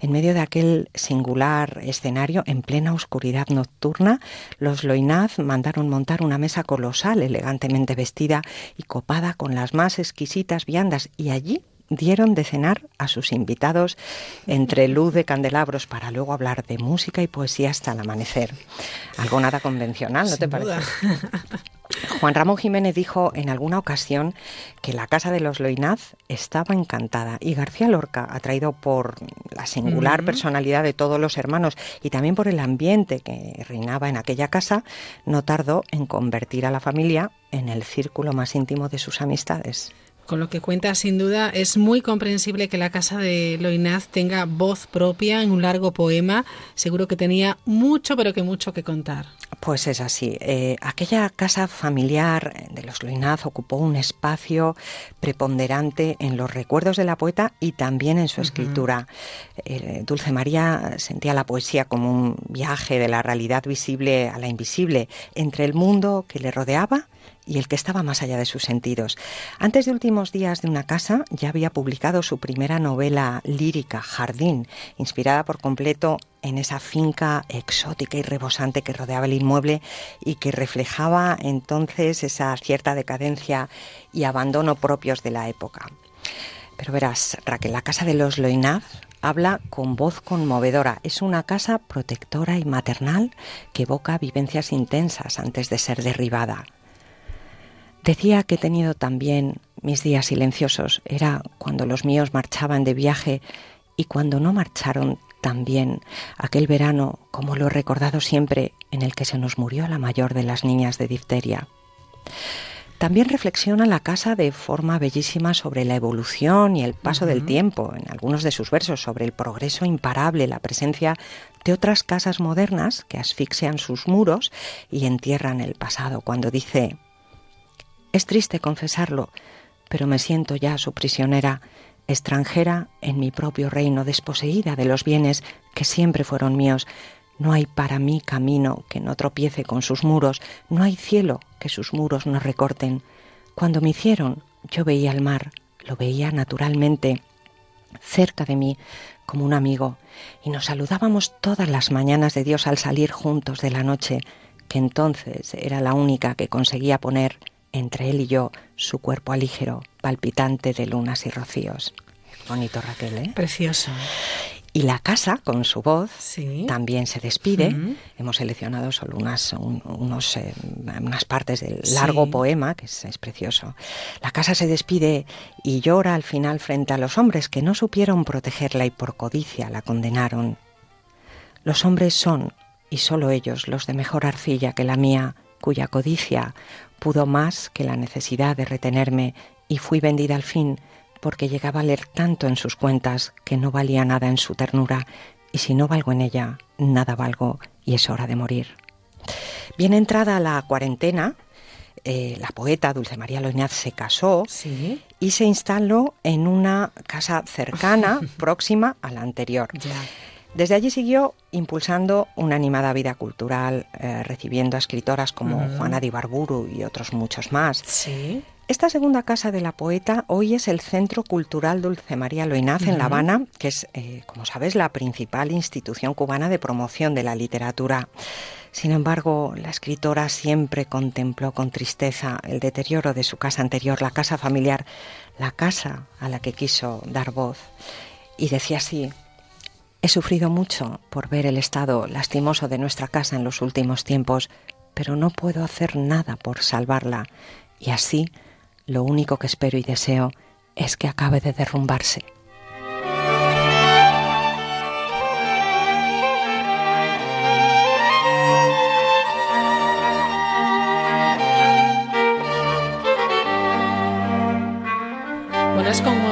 [SPEAKER 44] En medio de aquel singular escenario, en plena oscuridad nocturna, los Loinaz mandaron montar una mesa colosal, elegantemente vestida y copada con las más exquisitas viandas, y allí dieron de cenar a sus invitados entre luz de candelabros para luego hablar de música y poesía hasta el amanecer. Algo nada convencional, ¿no te parece?
[SPEAKER 2] duda.
[SPEAKER 44] Juan Ramón Jiménez dijo en alguna ocasión que la casa de los Loinaz estaba encantada y García Lorca, atraído por la singular personalidad de todos los hermanos y también por el ambiente que reinaba en aquella casa, no tardó en convertir a la familia en el círculo más íntimo de sus amistades.
[SPEAKER 2] Con lo que cuenta, sin duda, es muy comprensible que la casa de Loinaz tenga voz propia en un largo poema. Seguro que tenía mucho, pero que mucho que contar.
[SPEAKER 44] Pues es así. Eh, aquella casa familiar de los Loinaz ocupó un espacio preponderante en los recuerdos de la poeta y también en su escritura. Eh, Dulce María sentía la poesía como un viaje de la realidad visible a la invisible, entre el mundo que le rodeaba y el que estaba más allá de sus sentidos. Antes de últimos días de una casa ya había publicado su primera novela lírica, Jardín, inspirada por completo en esa finca exótica y rebosante que rodeaba el inmueble y que reflejaba entonces esa cierta decadencia y abandono propios de la época. Pero verás, Raquel, la casa de los Loinaz habla con voz conmovedora. Es una casa protectora y maternal que evoca vivencias intensas antes de ser derribada. Decía que he tenido también mis días silenciosos. Era cuando los míos marchaban de viaje y cuando no marcharon también aquel verano, como lo he recordado siempre, en el que se nos murió la mayor de las niñas de difteria. También reflexiona la casa de forma bellísima sobre la evolución y el paso del tiempo, en algunos de sus versos, sobre el progreso imparable, la presencia de otras casas modernas que asfixian sus muros y entierran el pasado, cuando dice, es triste confesarlo, pero me siento ya su prisionera, extranjera en mi propio reino, desposeída de los bienes que siempre fueron míos. No hay para mí camino que no tropiece con sus muros, no hay cielo que sus muros no recorten. Cuando me hicieron, yo veía el mar, lo veía naturalmente, cerca de mí, como un amigo, y nos saludábamos todas las mañanas de Dios al salir juntos de la noche, que entonces era la única que conseguía poner entre él y yo su cuerpo alígero, palpitante de lunas y rocíos. Bonito Raquel, ¿eh?
[SPEAKER 2] Precioso.
[SPEAKER 44] Y la casa, con su voz, también se despide. Hemos seleccionado solo unas, unos, eh, unas partes del largo poema, que es, es, precioso. La casa se despide y llora al final frente a los hombres que no supieron protegerla y por codicia la condenaron. Los hombres son, y solo ellos, los de mejor arcilla que la mía, cuya codicia pudo más que la necesidad de retenerme y fui vendida al fin porque llegaba a leer tanto en sus cuentas que no valía nada en su ternura y si no valgo en ella, nada valgo y es hora de morir. Bien entrada la cuarentena, eh, la poeta Dulce María Loinaz se casó y se instaló en una casa cercana, próxima a la anterior. Desde allí siguió impulsando una animada vida cultural, eh, recibiendo a escritoras como Juana de Ibarburu y otros muchos más.
[SPEAKER 2] Sí.
[SPEAKER 44] Esta segunda casa de la poeta hoy es el Centro Cultural Dulce María Loinaz en La Habana, que es, eh, como sabes, la principal institución cubana de promoción de la literatura. Sin embargo, la escritora siempre contempló con tristeza el deterioro de su casa anterior, la casa familiar, la casa a la que quiso dar voz. Y decía así, He sufrido mucho por ver el estado lastimoso de nuestra casa en los últimos tiempos, pero no puedo hacer nada por salvarla, y así lo único que espero y deseo es que acabe de derrumbarse.
[SPEAKER 2] Conmovedor.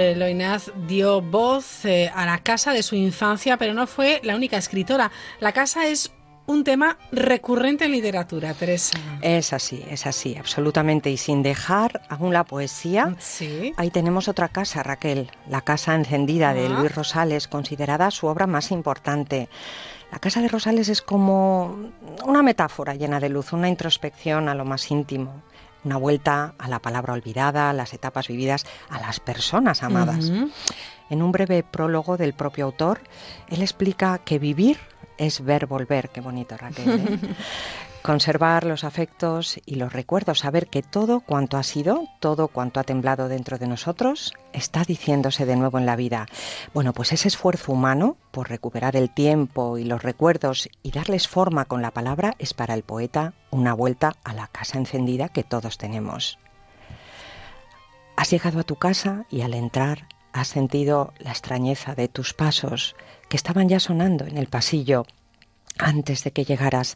[SPEAKER 2] Eh, Loinaz dio voz eh, a la casa de su infancia, pero no fue la única escritora. La casa es un tema recurrente en literatura, Teresa.
[SPEAKER 44] Es así, es así, absolutamente. Y sin dejar aún la poesía,
[SPEAKER 2] ¿Sí?
[SPEAKER 44] ahí tenemos otra casa, Raquel, la Casa Encendida de. Luis Rosales, considerada su obra más importante. La Casa de Rosales es como una metáfora llena de luz, una introspección a lo más íntimo, una vuelta a la palabra olvidada, a las etapas vividas, a las personas amadas. En un breve prólogo del propio autor, él explica que vivir es ver volver, qué bonito Raquel. ¿eh? Conservar los afectos y los recuerdos, saber que todo cuanto ha sido, todo cuanto ha temblado dentro de nosotros, está diciéndose de nuevo en la vida. Bueno, pues ese esfuerzo humano por recuperar el tiempo y los recuerdos y darles forma con la palabra es para el poeta una vuelta a la casa encendida que todos tenemos. Has llegado a tu casa y al entrar has sentido la extrañeza de tus pasos que estaban ya sonando en el pasillo antes de que llegaras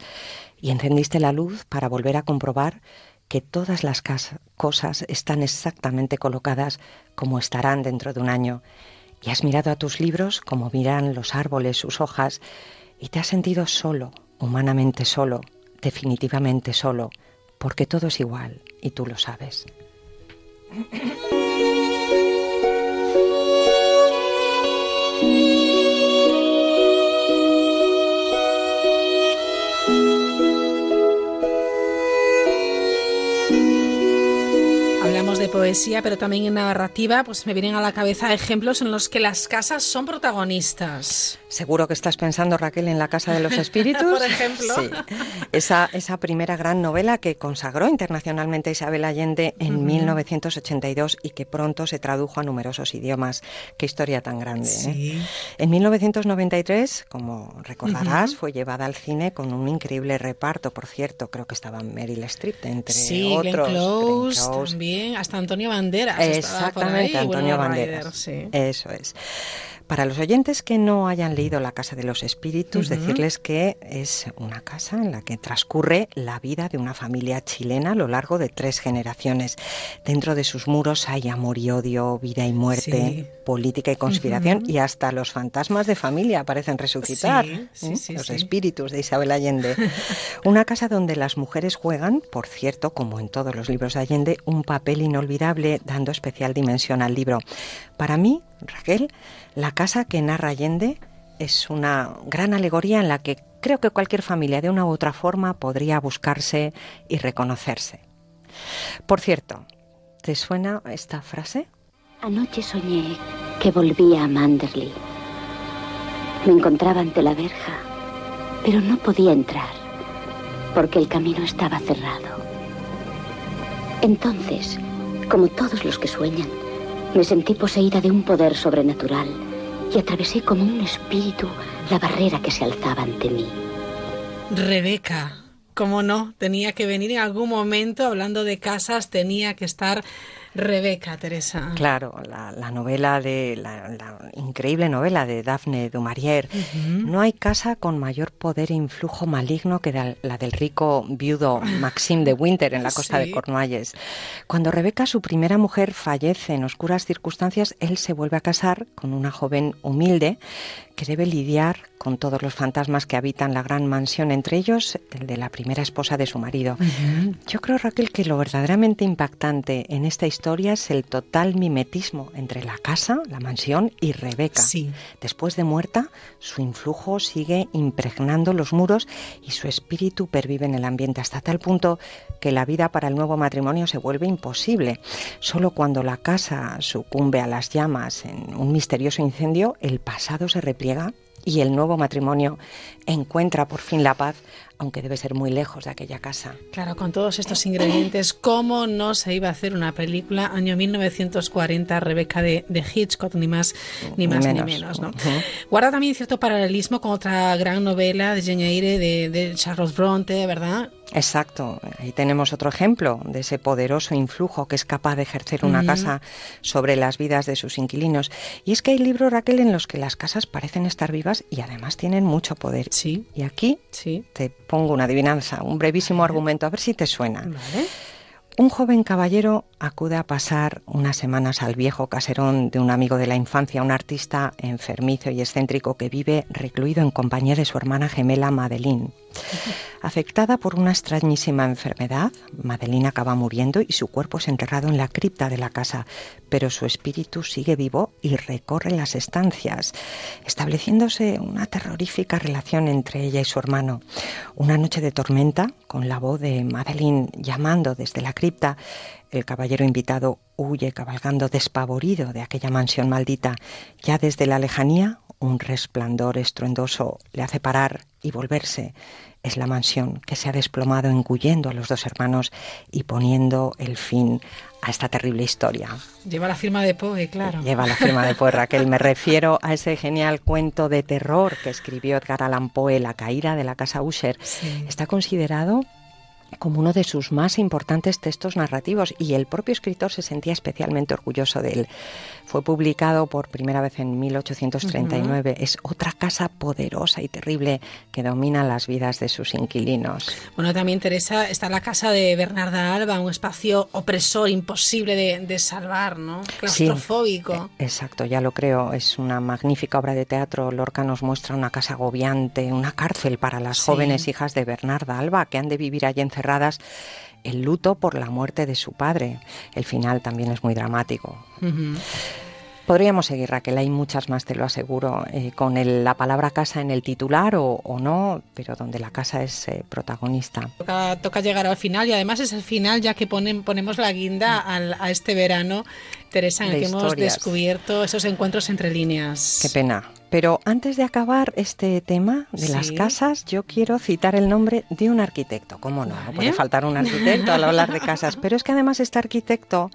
[SPEAKER 44] y encendiste la luz para volver a comprobar que todas las cosas están exactamente colocadas como estarán dentro de un año. Y has mirado a tus libros como miran los árboles sus hojas y te has sentido solo, humanamente solo, definitivamente solo, porque todo es igual y tú lo sabes.
[SPEAKER 2] De poesía, pero también en narrativa, pues me vienen a la cabeza ejemplos en los que las casas son protagonistas.
[SPEAKER 44] Seguro que estás pensando, Raquel, en La Casa de los Espíritus.
[SPEAKER 2] Por ejemplo.
[SPEAKER 44] Sí. Esa, esa primera gran novela que consagró internacionalmente Isabel Allende en
[SPEAKER 2] Ujú.
[SPEAKER 44] 1982 y que pronto se tradujo a numerosos idiomas. Qué historia tan grande. ¿eh?
[SPEAKER 2] Sí.
[SPEAKER 44] En 1993, como recordarás, fue llevada al cine con un increíble reparto, por cierto. Creo que estaba Meryl Streep, entre
[SPEAKER 2] Sí,
[SPEAKER 44] otros. Glenn
[SPEAKER 2] Close,
[SPEAKER 44] Close.
[SPEAKER 2] también, hasta Antonio Banderas.
[SPEAKER 44] Exactamente,
[SPEAKER 2] ahí,
[SPEAKER 44] Antonio Banderas.
[SPEAKER 2] Sí.
[SPEAKER 44] Eso es. Para los oyentes que no hayan leído La Casa de los Espíritus, decirles que es una casa en la que transcurre la vida de una familia chilena a lo largo de tres generaciones. Dentro de sus muros hay amor y odio, vida y muerte,
[SPEAKER 2] Sí.
[SPEAKER 44] política y conspiración, y hasta los fantasmas de familia parecen resucitar.
[SPEAKER 2] Sí, sí,
[SPEAKER 44] ¿eh?
[SPEAKER 2] sí,
[SPEAKER 44] los espíritus de Isabel Allende. Una casa donde las mujeres juegan, por cierto, como en todos los libros de Allende, un papel inolvidable, dando especial dimensión al libro. Para mí, Raquel, la casa que narra Allende es una gran alegoría en la que creo que cualquier familia de una u otra forma podría buscarse y reconocerse. Por cierto, ¿te suena esta frase?
[SPEAKER 46] Anoche soñé que volvía a Manderley. Me encontraba ante la verja, pero no podía entrar porque el camino estaba cerrado. Entonces, como todos los que sueñan, me sentí poseída de un poder sobrenatural y atravesé como un espíritu la barrera que se alzaba ante mí.
[SPEAKER 2] Rebeca, cómo no, tenía que venir en algún momento hablando de casas, tenía que estar Rebeca, Teresa.
[SPEAKER 44] Claro, la, la novela de la, la increíble novela de Daphne du Maurier. No hay casa con mayor poder e influjo maligno que la del rico viudo Maxime de Winter en la costa
[SPEAKER 2] Sí.
[SPEAKER 44] de Cornualles. Cuando Rebeca, su primera mujer, fallece en oscuras circunstancias, él se vuelve a casar con una joven humilde que debe lidiar con todos los fantasmas que habitan la gran mansión, entre ellos el de la primera esposa de su marido. Yo creo, Raquel, que lo verdaderamente impactante en esta historia es el total mimetismo entre la casa, la mansión y Rebeca.
[SPEAKER 2] Sí.
[SPEAKER 44] Después de muerta, su influjo sigue impregnando los muros y su espíritu pervive en el ambiente hasta tal punto que la vida para el nuevo matrimonio se vuelve imposible. Solo cuando la casa sucumbe a las llamas en un misterioso incendio, el pasado se y el nuevo matrimonio encuentra por fin la paz, aunque debe ser muy lejos de aquella casa.
[SPEAKER 2] Claro, con todos estos ingredientes, ¿cómo no se iba a hacer una película año 1940, Rebeca de, de Hitchcock, ni más ni más ni menos, ¿no?
[SPEAKER 44] Ujú.
[SPEAKER 2] Guarda también cierto paralelismo con otra gran novela de Jane Eyre de, de Charles Bronte, ¿verdad?
[SPEAKER 44] Exacto, ahí tenemos otro ejemplo de ese poderoso influjo que es capaz de ejercer una casa sobre las vidas de sus inquilinos. Y es que hay libros, Raquel, en los que las casas parecen estar vivas y además tienen mucho poder.
[SPEAKER 2] Sí.
[SPEAKER 44] Y aquí
[SPEAKER 2] Sí.
[SPEAKER 44] te pongo una adivinanza, un brevísimo argumento, a ver si te suena.
[SPEAKER 2] Vale.
[SPEAKER 44] Un joven caballero acude a pasar unas semanas al viejo caserón de un amigo de la infancia, un artista enfermizo y excéntrico que vive recluido en compañía de su hermana gemela Madeline. Afectada por una extrañísima enfermedad, Madeline acaba muriendo y su cuerpo es enterrado en la cripta de la casa, pero su espíritu sigue vivo y recorre las estancias, estableciéndose una terrorífica relación entre ella y su hermano. Una noche de tormenta, con la voz de Madeline llamando desde la cripta, el caballero invitado huye cabalgando despavorido de aquella mansión maldita. Ya desde la lejanía, un resplandor estruendoso le hace parar y volverse. Es la mansión que se ha desplomado engullendo a los dos hermanos y poniendo el fin a esta terrible historia.
[SPEAKER 2] Lleva la firma de Poe, claro.
[SPEAKER 44] Lleva la firma de Poe Raquel. Me refiero a ese genial cuento de terror que escribió Edgar Allan Poe, La caída de la casa Usher.
[SPEAKER 2] Sí.
[SPEAKER 44] Está considerado como uno de sus más importantes textos narrativos y el propio escritor se sentía especialmente orgulloso de él. Fue publicado por primera vez en 1839. Es otra casa poderosa y terrible que domina las vidas de sus inquilinos.
[SPEAKER 2] Bueno, también Teresa, está la casa de Bernarda Alba, un espacio opresor, imposible de, de salvar, ¿no?
[SPEAKER 44] Sí,
[SPEAKER 2] Claustrofóbico.
[SPEAKER 44] eh, exacto, ya lo creo. Es una magnífica obra de teatro. Lorca nos muestra una casa agobiante, una cárcel para las
[SPEAKER 2] Sí.
[SPEAKER 44] jóvenes hijas de Bernarda Alba que han de vivir allí encerradas el luto por la muerte de su padre. El final también es muy dramático. Podríamos seguir, Raquel, hay muchas más, te lo aseguro, eh, con el- la palabra casa en el titular o, o no, pero donde la casa es eh, protagonista.
[SPEAKER 2] Toca, toca llegar al final y además es el final ya que ponen, ponemos la guinda al- a este verano, Teresa, en el que hemos
[SPEAKER 44] historias.
[SPEAKER 2] descubierto esos encuentros entre líneas.
[SPEAKER 44] Qué pena. Pero antes de acabar este tema de las
[SPEAKER 2] Sí.
[SPEAKER 44] casas, yo quiero citar el nombre de un arquitecto. ¿Cómo no? No puede faltar un arquitecto al hablar de casas. Pero es que además este arquitecto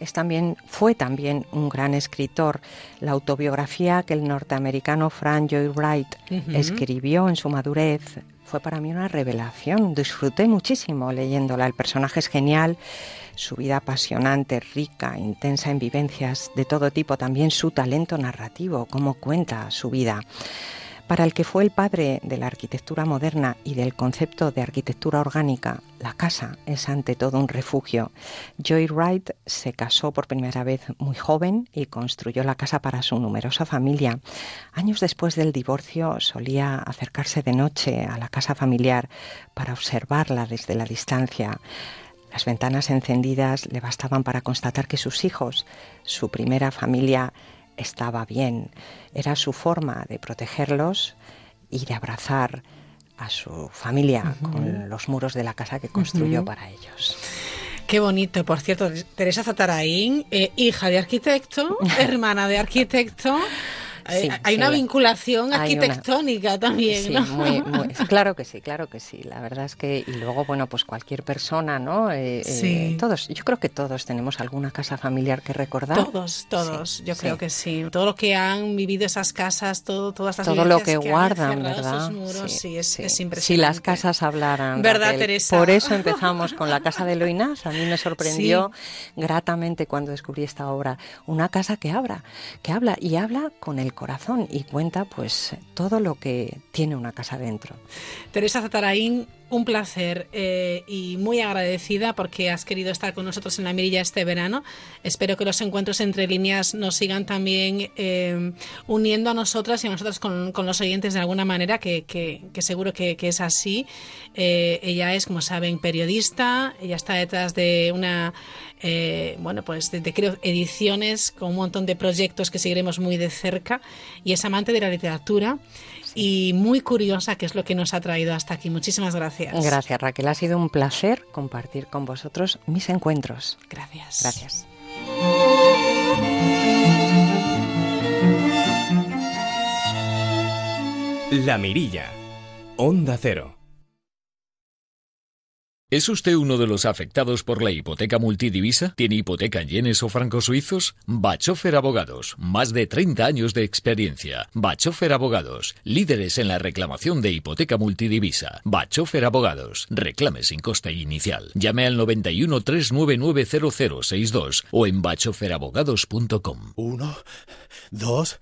[SPEAKER 44] es también, fue también un gran escritor. La autobiografía que el norteamericano Frank Lloyd Wright escribió en su madurez fue para mí una revelación. Disfruté muchísimo leyéndola. El personaje es genial, su vida apasionante, rica, intensa en vivencias de todo tipo, también su talento narrativo, cómo cuenta su vida. Para el que fue el padre de la arquitectura moderna y del concepto de arquitectura orgánica, la casa es ante todo un refugio. Joy Wright se casó por primera vez muy joven y construyó la casa para su numerosa familia. Años después del divorcio solía acercarse de noche a la casa familiar para observarla desde la distancia. Las ventanas encendidas le bastaban para constatar que sus hijos, su primera familia, estaba bien. Era su forma de protegerlos y de abrazar a su familia con los muros de la casa que construyó para ellos.
[SPEAKER 2] Qué bonito, por cierto, Teresa Zataraín, eh, hija de arquitecto, hermana de arquitecto.
[SPEAKER 44] Sí,
[SPEAKER 2] hay
[SPEAKER 44] sí,
[SPEAKER 2] una
[SPEAKER 44] la-
[SPEAKER 2] vinculación
[SPEAKER 44] hay una-
[SPEAKER 2] arquitectónica también,
[SPEAKER 44] Sí,
[SPEAKER 2] ¿no?
[SPEAKER 44] muy- muy- claro que sí, claro que sí. La verdad es que, y luego, bueno, pues cualquier persona, ¿no? Eh, eh,
[SPEAKER 2] Sí.
[SPEAKER 44] todos, yo creo que todos tenemos alguna casa familiar que recordar.
[SPEAKER 2] Todos, todos,
[SPEAKER 44] Sí,
[SPEAKER 2] yo
[SPEAKER 44] sí.
[SPEAKER 2] creo que sí. Todo lo que han vivido esas casas, todo, todas las
[SPEAKER 44] Todo lo que
[SPEAKER 2] han
[SPEAKER 44] guardan, ¿verdad?
[SPEAKER 2] esos muros, sí, es, es
[SPEAKER 44] Si
[SPEAKER 2] impresionante.
[SPEAKER 44] las casas hablaran.
[SPEAKER 2] ¿Verdad,
[SPEAKER 44] Raquel?
[SPEAKER 2] Teresa?
[SPEAKER 44] Por eso empezamos con la casa de Loinás. A mí me sorprendió gratamente cuando descubrí esta obra. Una casa que habla, que habla y habla con el corazón y cuenta pues todo lo que tiene una casa dentro.
[SPEAKER 2] Teresa Zataraín, un placer eh, y muy agradecida porque has querido estar con nosotros en la mirilla este verano. Espero que los encuentros entre líneas nos sigan también eh, uniendo a nosotras y a nosotros con, los oyentes de alguna manera, que, que- que seguro que, que es así. Eh, ella es, como saben, periodista, ella está detrás de una, eh, bueno, pues de, de, creo ediciones con un montón de proyectos que seguiremos muy de cerca y es amante de la literatura y muy curiosa, que es lo que nos ha traído hasta aquí. Muchísimas gracias.
[SPEAKER 44] Gracias Raquel, ha sido un placer compartir con vosotros mis encuentros.
[SPEAKER 2] Gracias.
[SPEAKER 44] Gracias.
[SPEAKER 47] La Mirilla. Onda Cero.
[SPEAKER 48] ¿Es usted uno de los afectados por la hipoteca multidivisa? ¿Tiene hipoteca en yenes o francos suizos? Bachofer Abogados, más de 30 años de experiencia. Bachofer Abogados, líderes en la reclamación de hipoteca multidivisa. Bachofer Abogados, reclame sin coste inicial. Llame al 91 399 0062 o en bachoferabogados.com.
[SPEAKER 21] Uno, dos,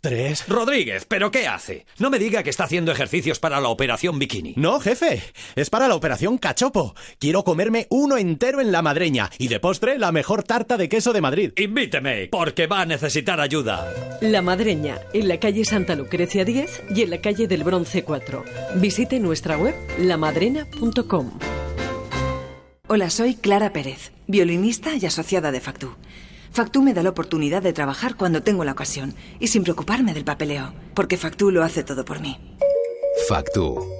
[SPEAKER 21] tres.
[SPEAKER 49] Rodríguez, ¿pero qué hace? No me diga que está haciendo ejercicios para la operación bikini.
[SPEAKER 21] No, jefe, es para la operación cachopo. Quiero comerme uno entero en la madreña y de postre la mejor tarta de queso de Madrid.
[SPEAKER 49] Invíteme, porque va a necesitar ayuda.
[SPEAKER 50] La Madreña, en la calle Santa Lucrecia 10 y en la calle del Bronce 4. Visite nuestra web lamadrena.com.
[SPEAKER 20] Hola, soy Clara Pérez, violinista y asociada de Factú. Factú me da la oportunidad de trabajar cuando tengo la ocasión y sin preocuparme del papeleo, porque Factú lo hace todo por mí.
[SPEAKER 28] Factú.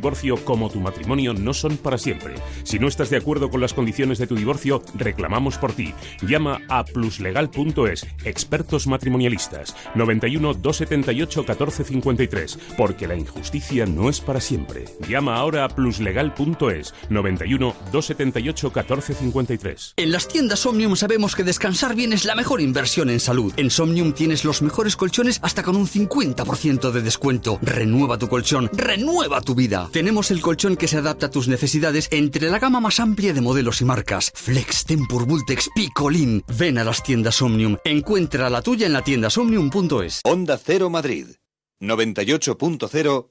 [SPEAKER 1] divorcio como tu matrimonio no son para siempre. Si no estás de acuerdo con las condiciones de tu divorcio, reclamamos por ti. Llama a pluslegal.es, expertos matrimonialistas, 91 278 1453, porque la injusticia no es para siempre. Llama ahora a pluslegal.es, 91 278 1453.
[SPEAKER 51] En las tiendas Omnium sabemos que descansar bien es la mejor inversión en salud. En Somnium tienes los mejores colchones hasta con un 50% de descuento. Renueva tu colchón, renueva tu vida. Tenemos el colchón que se adapta a tus necesidades entre la gama más amplia de modelos y marcas. Flex, Tempur, Vultex, Picolín. Ven a las tiendas Omnium. Encuentra la tuya en la tienda.
[SPEAKER 11] Onda Cero Madrid. 98.0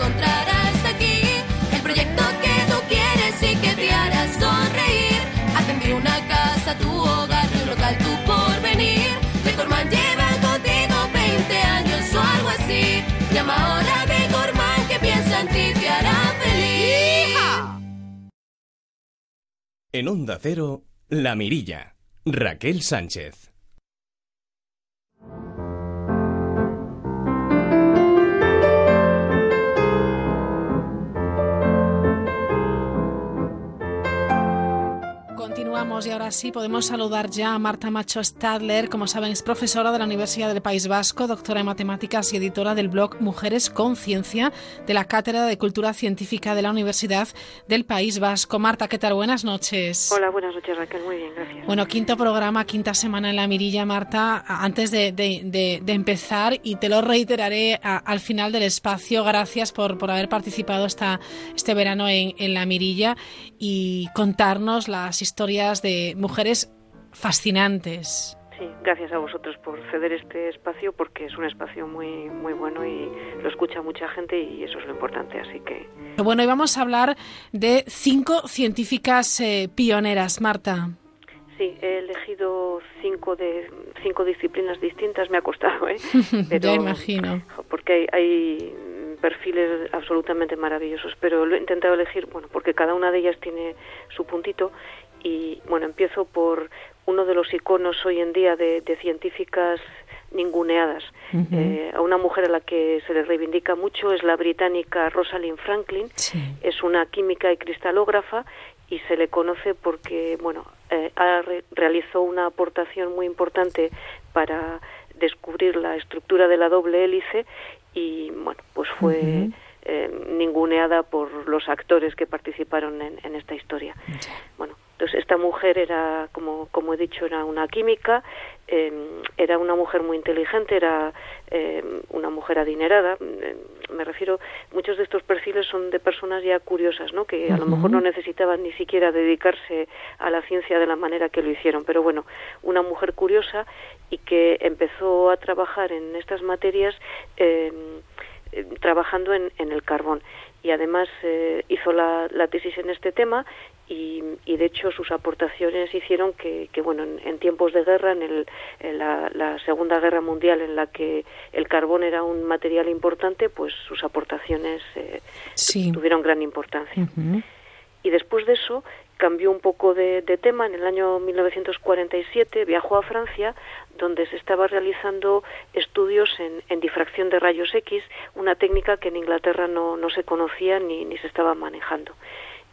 [SPEAKER 27] encontrarás aquí el proyecto que tú quieres y que te hará sonreír. Atender una casa, tu hogar, tu local, tu porvenir. Decorman lleva contigo 20 años o algo así.
[SPEAKER 52] Llama ahora a Decorman que piensa en ti, te hará feliz. ¡Hija!
[SPEAKER 42] En Onda Cero, La Mirilla, Raquel Sánchez.
[SPEAKER 2] Continuamos y ahora sí podemos saludar ya a Marta Macho Stadler. Como saben, es profesora de la Universidad del País Vasco, doctora en matemáticas y editora del blog Mujeres con Ciencia de la Cátedra de Cultura Científica de la Universidad del País Vasco. Marta, ¿qué tal? Buenas noches.
[SPEAKER 53] Hola, buenas noches Raquel. Muy bien, gracias.
[SPEAKER 2] Bueno, quinto programa, quinta semana en la mirilla, Marta. Antes de, de, de, de empezar, y te lo reiteraré a, al final del espacio, gracias por, por haber participado esta, este verano en, en la mirilla y contarnos las historias de mujeres fascinantes.
[SPEAKER 53] Sí, gracias a vosotros por ceder este espacio porque es un espacio muy muy bueno y lo escucha mucha gente y eso es lo importante, así que
[SPEAKER 2] Bueno, y vamos a hablar de cinco científicas eh, pioneras, Marta.
[SPEAKER 53] Sí, he elegido cinco de cinco disciplinas distintas, me ha costado, ¿eh?
[SPEAKER 2] ya imagino.
[SPEAKER 53] Porque hay, hay perfiles absolutamente maravillosos, pero lo he intentado elegir, bueno, porque cada una de ellas tiene su puntito y bueno, empiezo por uno de los iconos hoy en día de, de científicas ninguneadas. Uh -huh. eh, a una mujer a la que se le reivindica mucho es la británica Rosalind Franklin.
[SPEAKER 2] Sí.
[SPEAKER 53] Es una química y cristalógrafa y se le conoce porque, bueno, eh, ha re realizó una aportación muy importante para descubrir la estructura de la doble hélice y, bueno, pues fue... Uh -huh. Eh, ninguneada por los actores que participaron en, en esta historia. Bueno, entonces esta mujer era, como, como he dicho, era una química, eh, era una mujer muy inteligente, era eh, una mujer adinerada. me refiero, muchos de estos perfiles son de personas ya curiosas, ¿no? Que a uh -huh. lo mejor no necesitaban ni siquiera dedicarse a la ciencia de la manera que lo hicieron. Pero bueno, una mujer curiosa y que empezó a trabajar en estas materias eh, trabajando en, en, el carbón y además eh, hizo la, la, tesis en este tema y, y, de hecho sus aportaciones hicieron que, que bueno en, en, tiempos de guerra en, el, en la, la, segunda guerra mundial en la que el carbón era un material importante pues sus aportaciones eh,
[SPEAKER 2] sí.
[SPEAKER 53] tuvieron gran importancia
[SPEAKER 2] uh -huh.
[SPEAKER 53] y después de eso cambió un poco de, de, tema. En el año 1947 viajó a Francia, donde se estaba realizando estudios en, en difracción de rayos X, una técnica que en Inglaterra no, no se conocía ni, ni se estaba manejando.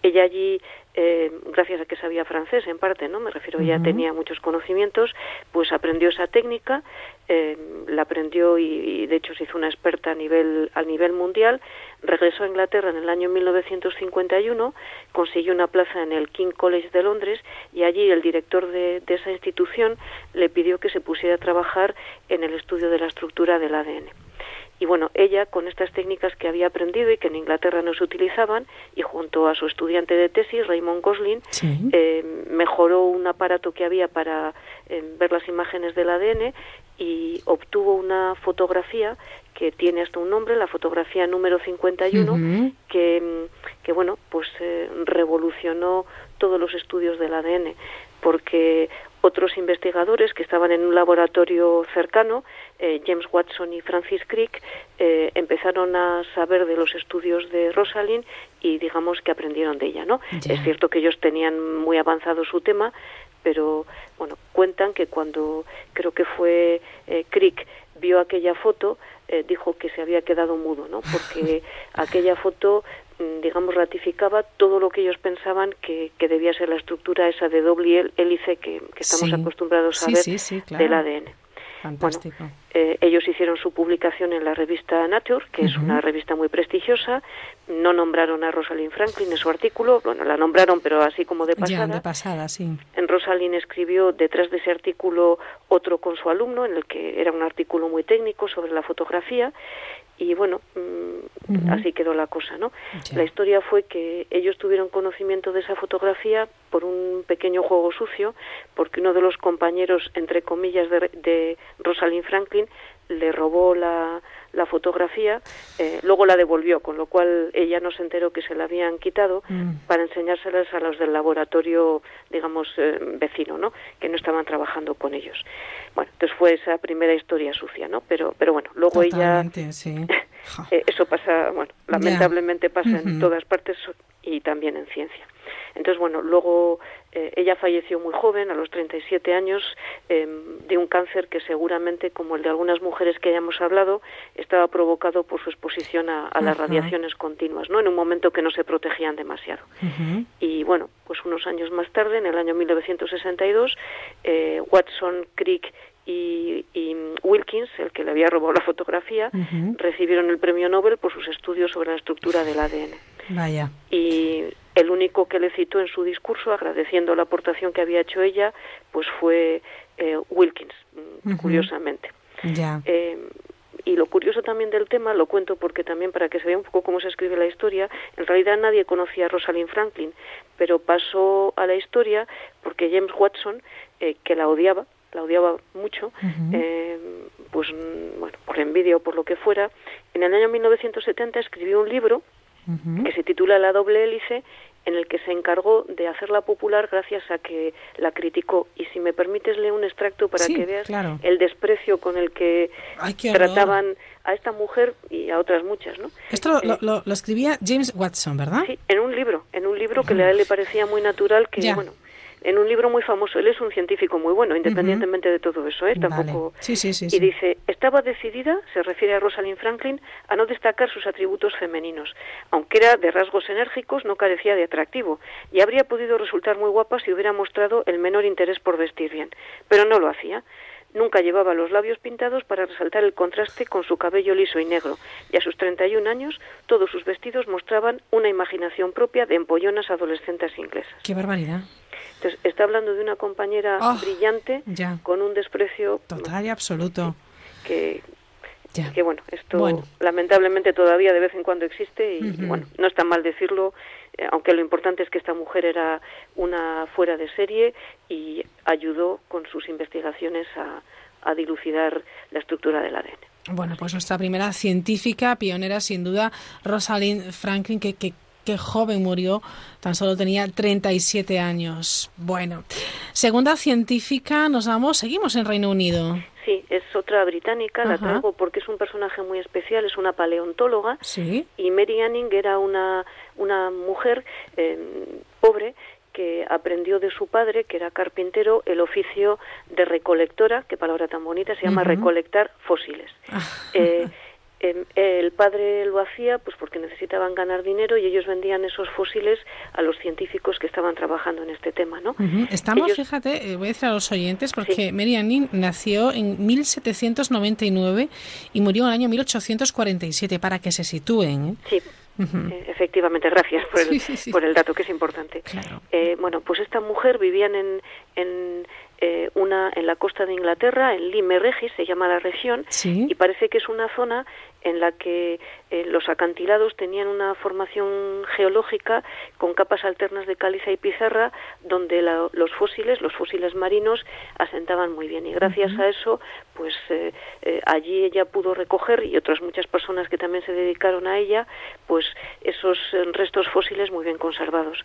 [SPEAKER 53] Ella allí eh, gracias a que sabía francés en parte, ¿no? Me refiero, ya uh -huh. tenía muchos conocimientos, pues aprendió esa técnica, eh, la aprendió y, y, de hecho se hizo una experta a nivel, a nivel mundial, regresó a Inglaterra en el año 1951, consiguió una plaza en el King College de Londres y allí el director de, de esa institución le pidió que se pusiera a trabajar en el estudio de la estructura del ADN. Y bueno, ella con estas técnicas que había aprendido y que en Inglaterra no se utilizaban, y junto a su estudiante de tesis, Raymond Gosling,
[SPEAKER 2] sí.
[SPEAKER 53] eh, mejoró un aparato que había para eh, ver las imágenes del ADN y obtuvo una fotografía que tiene hasta un nombre, la fotografía número 51, uh -huh. que, que bueno, pues eh, revolucionó todos los estudios del ADN, porque otros investigadores que estaban en un laboratorio cercano, eh, James Watson y Francis Crick, eh, empezaron a saber de los estudios de Rosalind y digamos que aprendieron de ella, ¿no? Es cierto que ellos tenían muy avanzado su tema, pero bueno, cuentan que cuando creo que fue eh, Crick vio aquella foto, eh, dijo que se había quedado mudo, ¿no? Porque aquella foto digamos, ratificaba todo lo que ellos pensaban que, que, debía ser la estructura esa de doble hélice que, que estamos
[SPEAKER 2] sí.
[SPEAKER 53] acostumbrados a
[SPEAKER 2] sí,
[SPEAKER 53] ver
[SPEAKER 2] sí, sí, claro.
[SPEAKER 53] del ADN.
[SPEAKER 2] Fantástico.
[SPEAKER 53] Bueno, eh, ellos hicieron su publicación en la revista Nature, que uh -huh. es una revista muy prestigiosa. No nombraron a Rosalind Franklin en su artículo, bueno, la nombraron, pero así como de pasada.
[SPEAKER 2] Ya, de pasada, sí.
[SPEAKER 53] En Rosalind escribió detrás de ese artículo otro con su alumno, en el que era un artículo muy técnico sobre la fotografía, y bueno, mmm, uh -huh. así quedó la cosa, ¿no? La historia fue que ellos tuvieron conocimiento de esa fotografía por un pequeño juego sucio, porque uno de los compañeros, entre comillas, de, de Rosalind Franklin le robó la, la fotografía, eh, luego la devolvió, con lo cual ella no se enteró que se la habían quitado
[SPEAKER 2] mm.
[SPEAKER 53] para enseñárselas a los del laboratorio, digamos, eh, vecino, ¿no? Que no estaban trabajando con ellos. Bueno, entonces fue esa primera historia sucia, ¿no? Pero, pero bueno, luego
[SPEAKER 2] Totalmente,
[SPEAKER 53] ella...
[SPEAKER 2] Sí.
[SPEAKER 53] Eh, eso pasa, bueno, lamentablemente pasa en todas partes y también en ciencia. Entonces, bueno, luego eh, ella falleció muy joven, a los 37 años, eh, de un cáncer que seguramente, como el de algunas mujeres que hayamos hablado, estaba provocado por su exposición a, a las radiaciones continuas, ¿no? En un momento que no se protegían demasiado. Y bueno, pues unos años más tarde, en el año 1962, eh, Watson, Crick y, y Wilkins, el que le había robado la fotografía, recibieron el premio Nobel por sus estudios sobre la estructura del ADN.
[SPEAKER 2] Vaya.
[SPEAKER 53] Y el único que le citó en su discurso, agradeciendo la aportación que había hecho ella, pues fue eh, Wilkins, mm, curiosamente.
[SPEAKER 2] Ya.
[SPEAKER 53] Eh, y lo curioso también del tema, lo cuento porque también para que se vea un poco cómo se escribe la historia, en realidad nadie conocía a Rosalind Franklin, pero pasó a la historia porque James Watson, eh, que la odiaba, la odiaba mucho, eh, pues mm, bueno, por envidia o por lo que fuera, en el año 1970 escribió un libro que se titula La doble hélice, en el que se encargó de hacerla popular gracias a que la criticó. Y si me permites, leo un extracto para
[SPEAKER 2] Sí,
[SPEAKER 53] que veas
[SPEAKER 2] claro.
[SPEAKER 53] el desprecio con el que
[SPEAKER 2] Ay,
[SPEAKER 53] trataban a esta mujer y a otras muchas, ¿no?
[SPEAKER 2] Esto lo, lo- lo- lo escribía James Watson, ¿verdad?
[SPEAKER 53] Sí, en un libro, en un libro que a él le parecía muy natural que,
[SPEAKER 2] Ya.
[SPEAKER 53] bueno, en un libro muy famoso, él es un científico muy bueno, independientemente de todo eso, ¿eh? Tampoco...
[SPEAKER 2] Vale. Sí, sí, sí.
[SPEAKER 53] Y dice, estaba decidida, se refiere a Rosalind Franklin, a no destacar sus atributos femeninos. Aunque era de rasgos enérgicos, no carecía de atractivo, y habría podido resultar muy guapa si hubiera mostrado el menor interés por vestir bien. Pero no lo hacía. Nunca llevaba los labios pintados para resaltar el contraste con su cabello liso y negro, y a sus 31 años todos sus vestidos mostraban una imaginación propia de empollonas adolescentes inglesas.
[SPEAKER 2] Qué barbaridad.
[SPEAKER 53] Entonces, está hablando de una compañera
[SPEAKER 2] Oh,
[SPEAKER 53] brillante
[SPEAKER 2] ya.
[SPEAKER 53] con un desprecio
[SPEAKER 2] Total y absoluto.
[SPEAKER 53] que,
[SPEAKER 2] Ya.
[SPEAKER 53] que bueno, esto
[SPEAKER 2] Bueno.
[SPEAKER 53] lamentablemente todavía de vez en cuando existe y,
[SPEAKER 2] Ujú.
[SPEAKER 53] bueno, no está mal decirlo, eh, aunque lo importante es que esta mujer era una fuera de serie y ayudó con sus investigaciones a, a dilucidar la estructura del ADN.
[SPEAKER 2] Bueno, pues nuestra primera científica pionera, sin duda, Rosalind Franklin, que, que, que joven murió, tan solo tenía 37 años. Bueno, segunda científica, nos vamos, seguimos en Reino Unido.
[SPEAKER 53] Sí, es otra británica, la traigo porque es un personaje muy especial, es una paleontóloga
[SPEAKER 2] Sí.
[SPEAKER 53] y Mary Anning era una, una mujer eh, pobre que aprendió de su padre, que era carpintero, el oficio de recolectora, qué palabra tan bonita, se llama recolectar fósiles. Eh, em, el padre lo hacía pues porque necesitaban ganar dinero y ellos vendían esos fósiles a los científicos que estaban trabajando en este tema, ¿no?
[SPEAKER 2] Estamos,
[SPEAKER 53] Ellos-
[SPEAKER 2] fíjate, eh, voy a decir a los oyentes, porque Mary Anning nació en 1799 y murió en el año 1847, para que se sitúen. ¿eh?
[SPEAKER 53] Sí. Eh, efectivamente, gracias por el,
[SPEAKER 2] Sí, sí, sí.
[SPEAKER 53] por el dato que es importante. Eh, bueno, pues esta mujer vivían en, en eh, una en la costa de Inglaterra, en Lime Regis, se llama la región,
[SPEAKER 2] Sí.
[SPEAKER 53] y parece que es una zona en la que eh, los acantilados tenían una formación geológica con capas alternas de caliza y pizarra, donde la- los fósiles, los fósiles marinos, asentaban muy bien. Y gracias a eso, pues eh, eh, allí ella pudo recoger y otras muchas personas que también se dedicaron a ella, pues esos restos fósiles muy bien conservados.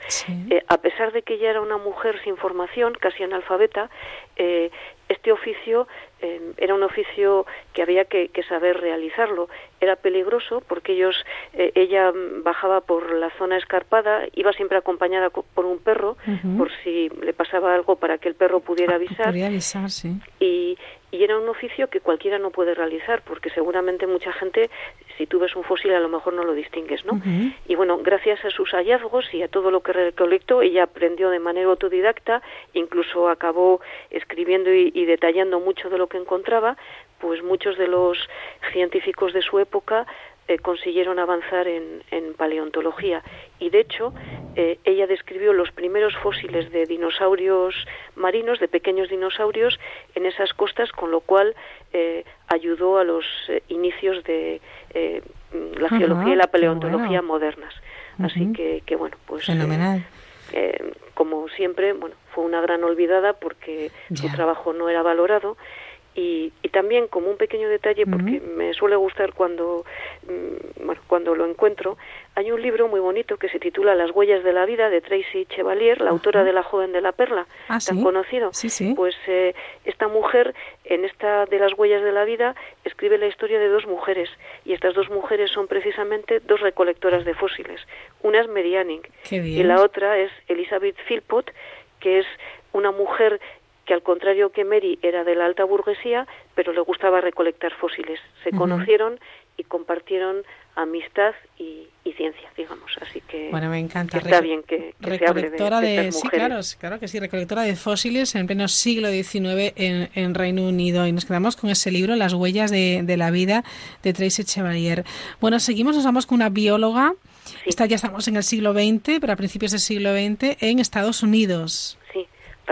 [SPEAKER 53] A pesar de que ella era una mujer sin formación, casi analfabeta, eh, este oficio eh, era un oficio que había que, que saber realizarlo. Era peligroso porque ellos, eh, ella bajaba por la zona escarpada, iba siempre acompañada co- por un perro, por si le pasaba algo para que el perro pudiera avisar
[SPEAKER 2] Podría avisar, sí.
[SPEAKER 53] y, y era un oficio que cualquiera no puede realizar porque seguramente mucha gente si tú ves un fósil a lo mejor no lo distingues no y bueno gracias a sus hallazgos y a todo lo que recolectó ella aprendió de manera autodidacta incluso acabó escribiendo y, y detallando mucho de lo que encontraba pues muchos de los científicos de su época eh, consiguieron avanzar en, en paleontología. Y de hecho eh, ella describió los primeros fósiles de dinosaurios marinos, de pequeños dinosaurios en esas costas, con lo cual eh, ayudó a los eh, inicios de eh, la
[SPEAKER 2] Ajá,
[SPEAKER 53] geología y la paleontología
[SPEAKER 2] bueno.
[SPEAKER 53] modernas. Así que, que bueno, pues eh,
[SPEAKER 2] Fenomenal.
[SPEAKER 53] eh, como siempre, bueno, fue una gran olvidada porque su trabajo no era valorado Y, y también como un pequeño detalle, porque me suele gustar cuando, mm, bueno, cuando lo encuentro, hay un libro muy bonito que se titula Las huellas de la vida de Tracy Chevalier, la autora de La joven de la perla,
[SPEAKER 2] Ah,
[SPEAKER 53] tan
[SPEAKER 2] ¿sí?
[SPEAKER 53] conocido.
[SPEAKER 2] Sí, sí.
[SPEAKER 53] Pues eh, esta mujer, en esta de las huellas de la vida, escribe la historia de dos mujeres. Y estas dos mujeres son precisamente dos recolectoras de fósiles. Una es Mary Anning y la otra es Elizabeth Philpott, que es una mujer que al contrario que Mary era de la alta burguesía, pero le gustaba recolectar fósiles. Se conocieron y compartieron amistad y, y ciencia, digamos. Así que,
[SPEAKER 2] Bueno, me encanta.
[SPEAKER 53] está bien que, que se hable de, de
[SPEAKER 2] de,
[SPEAKER 53] estas
[SPEAKER 2] sí,
[SPEAKER 53] mujeres.
[SPEAKER 2] claro, sí, claro que sí, recolectora de fósiles en pleno siglo XIX en, en Reino Unido. Y nos quedamos con ese libro, Las huellas de, de la vida, de Tracy Chevalier. Bueno, seguimos, nos vamos con una bióloga. Esta ya estamos en el siglo XX, pero a principios del siglo XX, en Estados Unidos.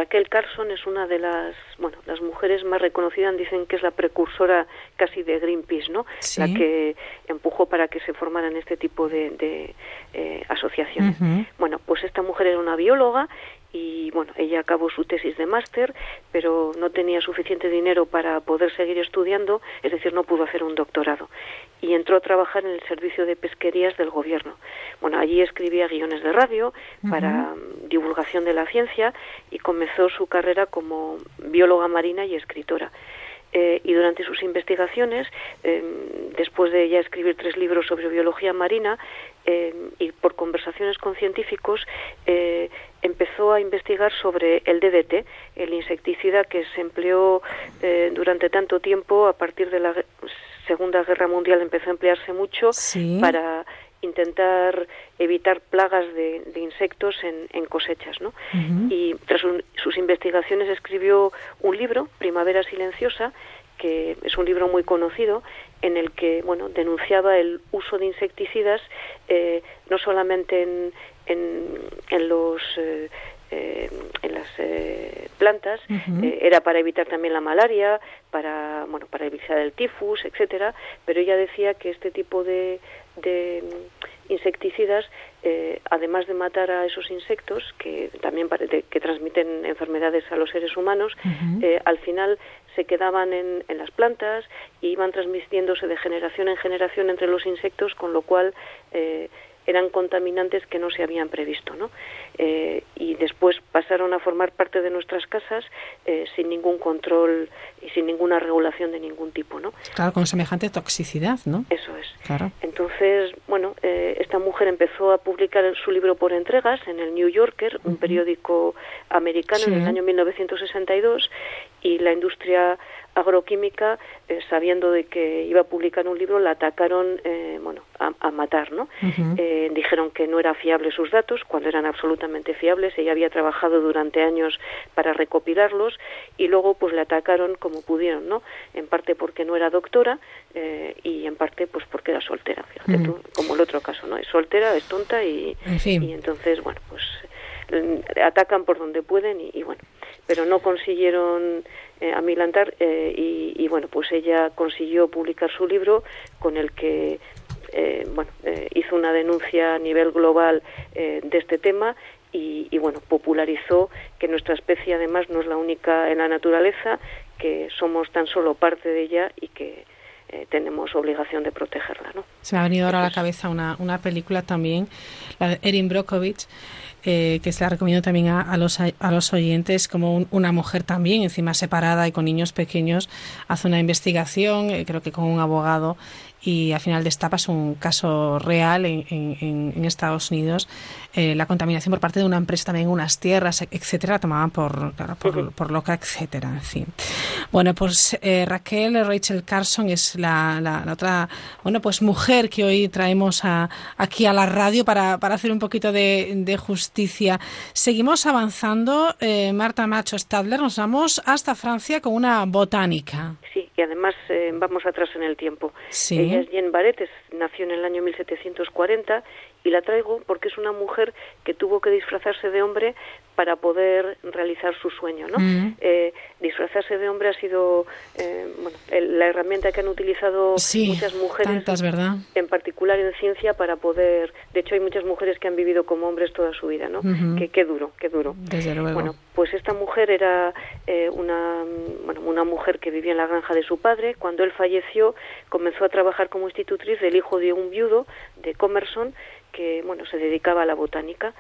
[SPEAKER 53] Raquel Carson es una de las, bueno, las mujeres más reconocidas, dicen que es la precursora casi de Greenpeace, ¿no?
[SPEAKER 2] Sí.
[SPEAKER 53] La que empujó para que se formaran este tipo de, de, eh, asociaciones. Bueno, pues esta mujer era una bióloga y bueno, ella acabó su tesis de máster, pero no tenía suficiente dinero para poder seguir estudiando, es decir, no pudo hacer un doctorado. Y entró a trabajar en el servicio de pesquerías del gobierno. Bueno, allí escribía guiones de radio para divulgación de la ciencia y comenzó su carrera como bióloga marina y escritora. Eh, y durante sus investigaciones, eh, después de ya escribir tres libros sobre biología marina eh, y por conversaciones con científicos, empezó a investigar sobre el DDT, el insecticida que se empleó durante tanto tiempo, a partir de la Segunda Guerra Mundial empezó a emplearse mucho
[SPEAKER 2] Sí.
[SPEAKER 53] para intentar evitar plagas de, de insectos en, en cosechas, ¿no? y tras un- sus investigaciones escribió un libro, Primavera Silenciosa, que es un libro muy conocido en el que bueno denunciaba el uso de insecticidas eh, no solamente en, en, en los eh, eh, en las eh, plantas eh, era para evitar también la malaria para bueno para evitar el tifus etcétera pero ella decía que este tipo de, de insecticidas eh, además de matar a esos insectos que también de- que transmiten enfermedades a los seres humanos al final se quedaban en, en las plantas y iban transmitiéndose de generación en generación entre los insectos, con lo cual eh, eran contaminantes que no se habían previsto, ¿no? Eh, y después pasaron a formar parte de nuestras casas eh, sin ningún control y sin ninguna regulación de ningún tipo, ¿no?
[SPEAKER 2] Claro, con semejante toxicidad, ¿no?
[SPEAKER 53] Eso es.
[SPEAKER 2] Claro.
[SPEAKER 53] Entonces, bueno, eh, esta mujer empezó a publicar su libro por entregas en el New Yorker, un periódico americano, en el año 1962, y la industria agroquímica, eh, sabiendo de que iba a publicar un libro, la atacaron, eh, bueno, a, a matar, ¿no? Eh, dijeron que no eran fiables sus datos, cuando eran absolutamente fiables. Ella había trabajado durante años para recopilarlos y luego, pues, le atacaron como pudieron, ¿no? En parte porque no era doctora eh, y en parte, pues, porque era soltera. Fíjate tú, como el otro caso, ¿no? Es soltera, es tonta y,
[SPEAKER 2] En fin.
[SPEAKER 53] y entonces, bueno, pues mm, atacan por donde pueden y, y bueno, pero no consiguieron eh, amilantar eh, y, y bueno, pues ella consiguió publicar su libro con el que eh, bueno, eh, hizo una denuncia a nivel global eh, de este tema y, y, bueno, popularizó que nuestra especie además no es la única en la naturaleza, que somos tan solo parte de ella y que eh, tenemos obligación de protegerla, ¿no?
[SPEAKER 2] Se me ha venido ahora a la cabeza una, una película también, la de Erin Brockovich, eh, que se la recomiendo también a, a los, a los oyentes, como un- una mujer también, encima separada y con niños pequeños, hace una investigación, eh, creo que con un abogado, y al final destapas un caso real en, en- en- en Estados Unidos, eh, la contaminación por parte de una empresa también en unas tierras, etcétera, tomaban por, claro, por, por loca, etcétera, en fin. Bueno, pues eh, Raquel Rachel Carson es la, la- la otra, bueno, pues mujer que hoy traemos a- aquí a la radio para, para hacer un poquito de, de justicia. Seguimos avanzando, eh, Marta Macho Stadler, nos vamos hasta Francia con una botánica.
[SPEAKER 53] Sí, y además eh, vamos atrás en el tiempo.
[SPEAKER 2] Sí.
[SPEAKER 53] Ella es Jean Barret, es- nació en el año 1740 y la traigo porque es una mujer que tuvo que disfrazarse de hombre para poder realizar su sueño. ¿no?
[SPEAKER 2] Mm.
[SPEAKER 53] Eh, disfrazarse de hombre ha sido eh, bueno, el- la herramienta que han utilizado
[SPEAKER 2] Sí,
[SPEAKER 53] muchas mujeres,
[SPEAKER 2] tantas, ¿verdad?
[SPEAKER 53] en particular en ciencia, para poder. De hecho, hay muchas mujeres que han vivido como hombres toda su vida. ¿no?
[SPEAKER 2] Ujú.
[SPEAKER 53] que, qué duro, qué duro.
[SPEAKER 2] Desde luego.
[SPEAKER 53] Bueno, pues esta mujer era eh, una, bueno, una mujer que vivía en la granja de su padre. Cuando él falleció, comenzó a trabajar como institutriz del hijo de un viudo de Comerson que bueno se dedicaba a la botánica.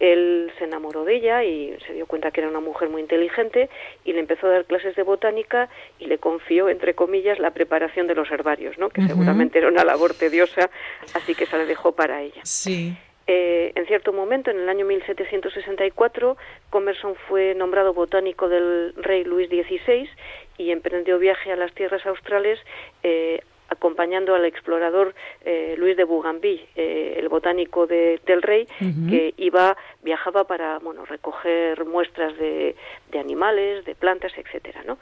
[SPEAKER 53] Él se enamoró de ella y se dio cuenta que era una mujer muy inteligente y le empezó a dar clases de botánica y le confió, entre comillas, la preparación de los herbarios, ¿no? que seguramente era una labor tediosa, así que se la dejó para ella.
[SPEAKER 2] Sí.
[SPEAKER 53] Eh, en cierto momento, en el año 1764, Comerson fue nombrado botánico del rey Luis XVI y emprendió viaje a las tierras australes eh, acompañando al explorador eh, Luis de Bougainville, eh, el botánico de- del rey, que iba viajaba para bueno recoger muestras de, de animales, de plantas, etcétera, ¿no?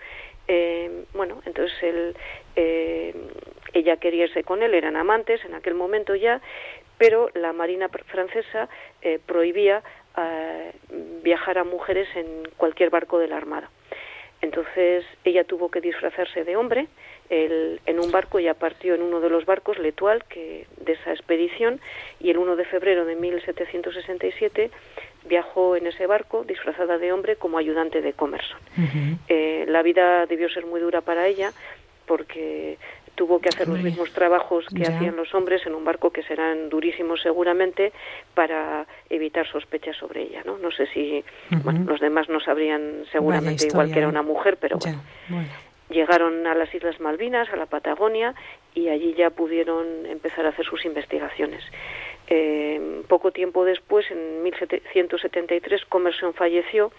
[SPEAKER 53] Eh, bueno, entonces él, eh, ella quería irse con él, eran amantes en aquel momento ya, pero la Marina francesa eh, prohibía viajar a mujeres en cualquier barco de la Armada. Entonces ella tuvo que disfrazarse de hombre. Él- en un barco ya partió en uno de los barcos, L'Etoile, que de esa expedición, y el 1 de febrero de 1767 viajó en ese barco disfrazada de hombre como ayudante de Comerson. Eh, la vida debió ser muy dura para ella porque tuvo que hacer los mismos trabajos que
[SPEAKER 2] ya.
[SPEAKER 53] hacían los hombres en un barco que serán durísimos seguramente para evitar sospechas sobre ella, ¿no? No sé si bueno, los demás no sabrían seguramente igual que era una mujer, pero bueno. Llegaron a las Islas Malvinas, a la Patagonia, y allí ya pudieron empezar a hacer sus investigaciones. Eh, poco tiempo después, en 1773, Commerson falleció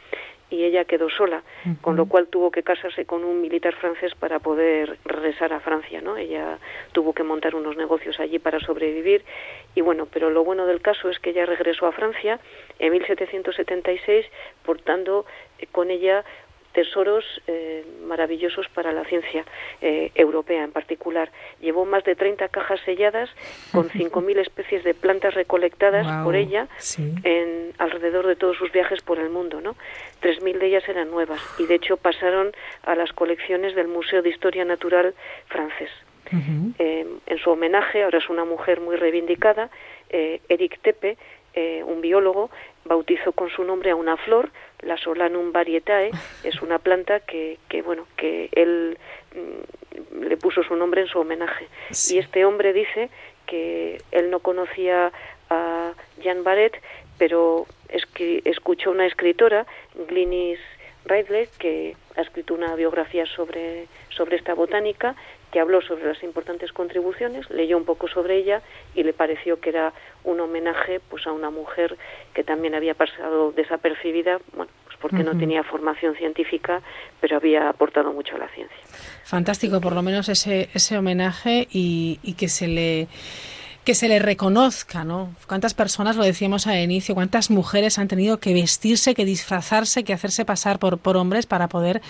[SPEAKER 53] y ella quedó sola, con lo cual tuvo que casarse con un militar francés para poder regresar a Francia, ¿no? Ella tuvo que montar unos negocios allí para sobrevivir y bueno, pero lo bueno del caso es que ella regresó a Francia en 1776, portando eh, con ella tesoros eh, maravillosos para la ciencia eh, europea en particular. Llevó más de 30 cajas selladas con 5.000 especies de plantas recolectadas por ella
[SPEAKER 2] sí.
[SPEAKER 53] en alrededor de todos sus viajes por el mundo, ¿no? 3.000 de ellas eran nuevas y de hecho pasaron a las colecciones del Museo de Historia Natural francés. Eh, en su homenaje, ahora es una mujer muy reivindicada, Eric Tepe, eh, un biólogo, bautizó con su nombre a una flor, la Solanum varietae, es una planta que, que bueno, que él mm, le puso su nombre en su homenaje. Y este hombre dice que él no conocía a Jean Barret, pero escri- escuchó una escritora, Glynis Ridley, que ha escrito una biografía sobre, sobre esta botánica, que habló sobre las importantes contribuciones, leyó un poco sobre ella y le pareció que era un homenaje pues a una mujer que también había pasado desapercibida, bueno, pues porque no
[SPEAKER 2] Ujú.
[SPEAKER 53] tenía formación científica, pero había aportado mucho a la ciencia.
[SPEAKER 2] Fantástico, por lo menos ese, ese homenaje y, y que se le que se le reconozca, ¿no? ¿Cuántas personas, lo decíamos al inicio, cuántas mujeres han tenido que vestirse, que disfrazarse, que hacerse pasar por, por hombres para poder,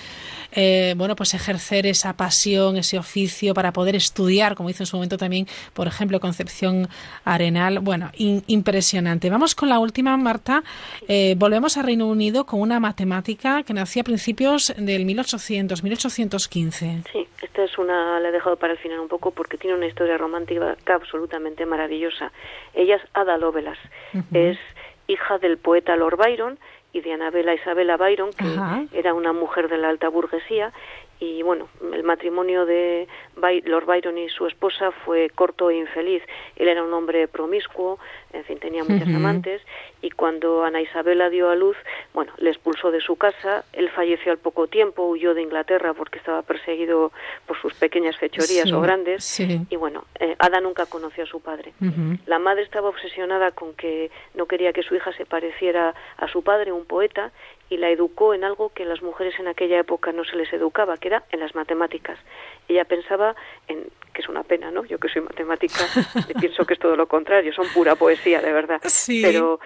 [SPEAKER 2] eh, bueno, pues ejercer esa pasión, ese oficio, para poder estudiar, como hizo en su momento también, por ejemplo, Concepción Arenal. Bueno, impresionante. Vamos con la última, Marta. Eh, volvemos a Reino Unido con una matemática que nació a principios del 1800, 1815.
[SPEAKER 53] Sí, esta es una, la he dejado para el final un poco porque tiene una historia romántica absolutamente maravillosa. Ella es Ada Lovelace, es hija del poeta Lord Byron y de Anabela Isabella Byron, que era una mujer de la alta burguesía. Y bueno, el matrimonio de Lord Byron y su esposa fue corto e infeliz. Él era un hombre promiscuo, en fin, tenía muchas amantes. Y cuando Ana Isabela dio a luz, bueno, le expulsó de su casa. Él falleció al poco tiempo, huyó de Inglaterra porque estaba perseguido por sus pequeñas fechorías
[SPEAKER 2] Sí,
[SPEAKER 53] o grandes.
[SPEAKER 2] sí.
[SPEAKER 53] Y bueno, eh, Ada nunca conoció a su padre. La madre estaba obsesionada con que no quería que su hija se pareciera a su padre, un poeta, y la educó en algo que las mujeres en aquella época no se les educaba, que era en las matemáticas. Ella pensaba en que es una pena, ¿no? Yo que soy matemática pienso que es todo lo contrario, son pura poesía, de verdad.
[SPEAKER 2] Sí.
[SPEAKER 53] Pero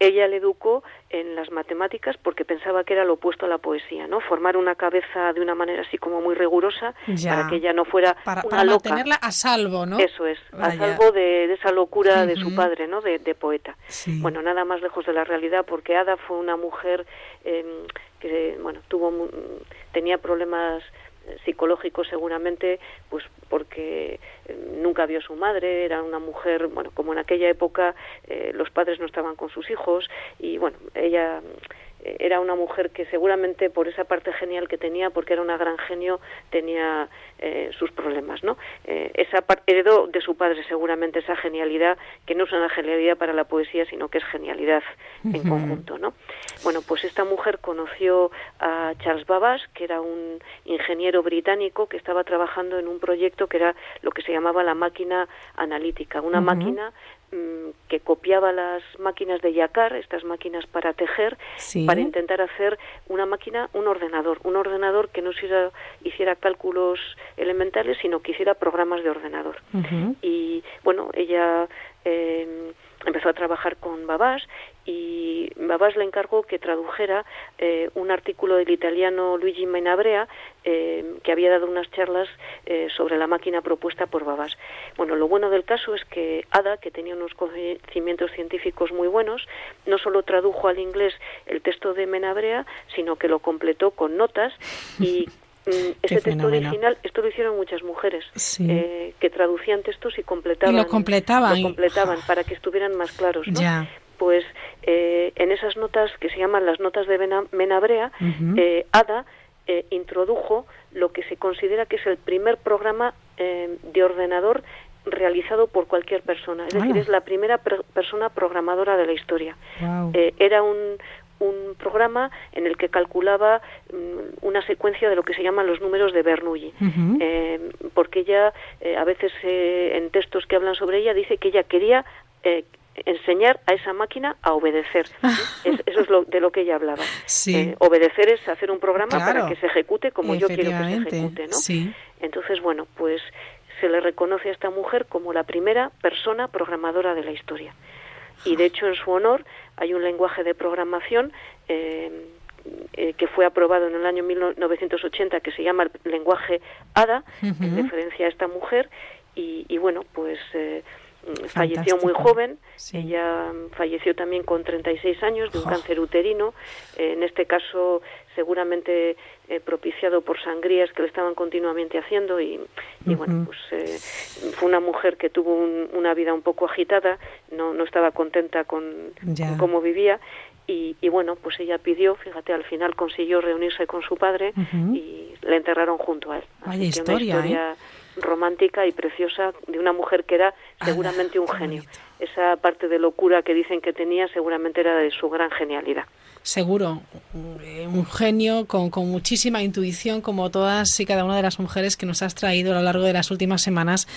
[SPEAKER 53] ella le educó en las matemáticas porque pensaba que era lo opuesto a la poesía, ¿no? Formar una cabeza de una manera así como muy rigurosa
[SPEAKER 2] Ya.
[SPEAKER 53] para que ella no fuera
[SPEAKER 2] Para,
[SPEAKER 53] una
[SPEAKER 2] para
[SPEAKER 53] loca.
[SPEAKER 2] mantenerla a salvo, ¿no?
[SPEAKER 53] Eso es, a salvo de, de esa locura de su padre, ¿no? De, de poeta.
[SPEAKER 2] Sí.
[SPEAKER 53] Bueno, nada más lejos de la realidad, porque Ada fue una mujer eh, que, bueno, tuvo, tenía problemas psicológicos seguramente, pues porque eh, nunca vio a su madre, era una mujer, bueno, como en aquella época eh, los padres no estaban con sus hijos y bueno, ella era una mujer que seguramente por esa parte genial que tenía, porque era una gran genio, tenía eh, sus problemas, ¿no? Eh, esa heredó de su padre seguramente esa genialidad, que no es una genialidad para la poesía, sino que es genialidad en conjunto, ¿no? Bueno, pues esta mujer conoció a Charles Babbage, que era un ingeniero británico que estaba trabajando en un proyecto que era lo que se llamaba la máquina analítica, una máquina que copiaba las máquinas de Yacar, estas máquinas para tejer,
[SPEAKER 54] Sí.
[SPEAKER 53] para intentar hacer una máquina, un ordenador, un ordenador que no hiciera, hiciera cálculos elementales, sino que hiciera programas de ordenador. Y bueno, ella eh, empezó a trabajar con Babás y Babás le encargó que tradujera eh, un artículo del italiano Luigi Menabrea eh, que había dado unas charlas eh, sobre la máquina propuesta por Babás. Bueno, lo bueno del caso es que Ada, que tenía unos conocimientos científicos muy buenos, no solo tradujo al inglés el texto de Menabrea, sino que lo completó con notas y mm, ese texto
[SPEAKER 2] fenómeno.
[SPEAKER 53] original, esto lo hicieron muchas mujeres,
[SPEAKER 2] Sí.
[SPEAKER 53] eh, que traducían textos y completaban,
[SPEAKER 2] Y lo completaban.
[SPEAKER 53] lo completaban para que estuvieran más claros, ¿no?
[SPEAKER 2] Ya.
[SPEAKER 53] Pues eh, en esas notas que se llaman las notas de Mena- Menabrea,
[SPEAKER 2] Ujú.
[SPEAKER 53] eh, Ada eh, introdujo lo que se considera que es el primer programa eh, de ordenador realizado por cualquier persona. Es decir, es la primera per- persona programadora de la historia.
[SPEAKER 2] Guau.
[SPEAKER 53] Eh, era un, un programa en el que calculaba mm, una secuencia de lo que se llaman los números de Bernoulli. Eh, porque ella, eh, a veces eh, en textos que hablan sobre ella, dice que ella quería eh, enseñar a esa máquina a obedecer. Es- eso es lo, de lo que ella hablaba.
[SPEAKER 2] Sí.
[SPEAKER 53] Eh, obedecer es hacer un programa
[SPEAKER 2] Claro.
[SPEAKER 53] para que se ejecute como yo quiero que se ejecute, ¿no?
[SPEAKER 2] sí.
[SPEAKER 53] Entonces, bueno, pues se le reconoce a esta mujer como la primera persona programadora de la historia. Y de hecho, en su honor, hay un lenguaje de programación eh, eh, que fue aprobado en el año 1980 que se llama el lenguaje ADA, en referencia a esta mujer. Y, y bueno, pues eh, falleció muy joven. Ella falleció también con 36 años de un cáncer uterino. En este caso, seguramente eh, propiciado por sangrías que le estaban continuamente haciendo. Y, y bueno, pues eh, fue una mujer que tuvo un- una vida un poco agitada. No, no estaba contenta con, cómo vivía. Y, y bueno, pues ella pidió, fíjate, al final consiguió reunirse con su padre y le enterraron junto a él.
[SPEAKER 2] Vaya
[SPEAKER 53] Así que
[SPEAKER 2] historia,
[SPEAKER 53] una historia romántica y preciosa de una mujer que era seguramente un genio. Esa parte de locura que dicen que tenía seguramente era de su gran genialidad.
[SPEAKER 2] Seguro, un genio con, con muchísima intuición, como todas y cada una de las mujeres que nos has traído a lo largo de las últimas semanas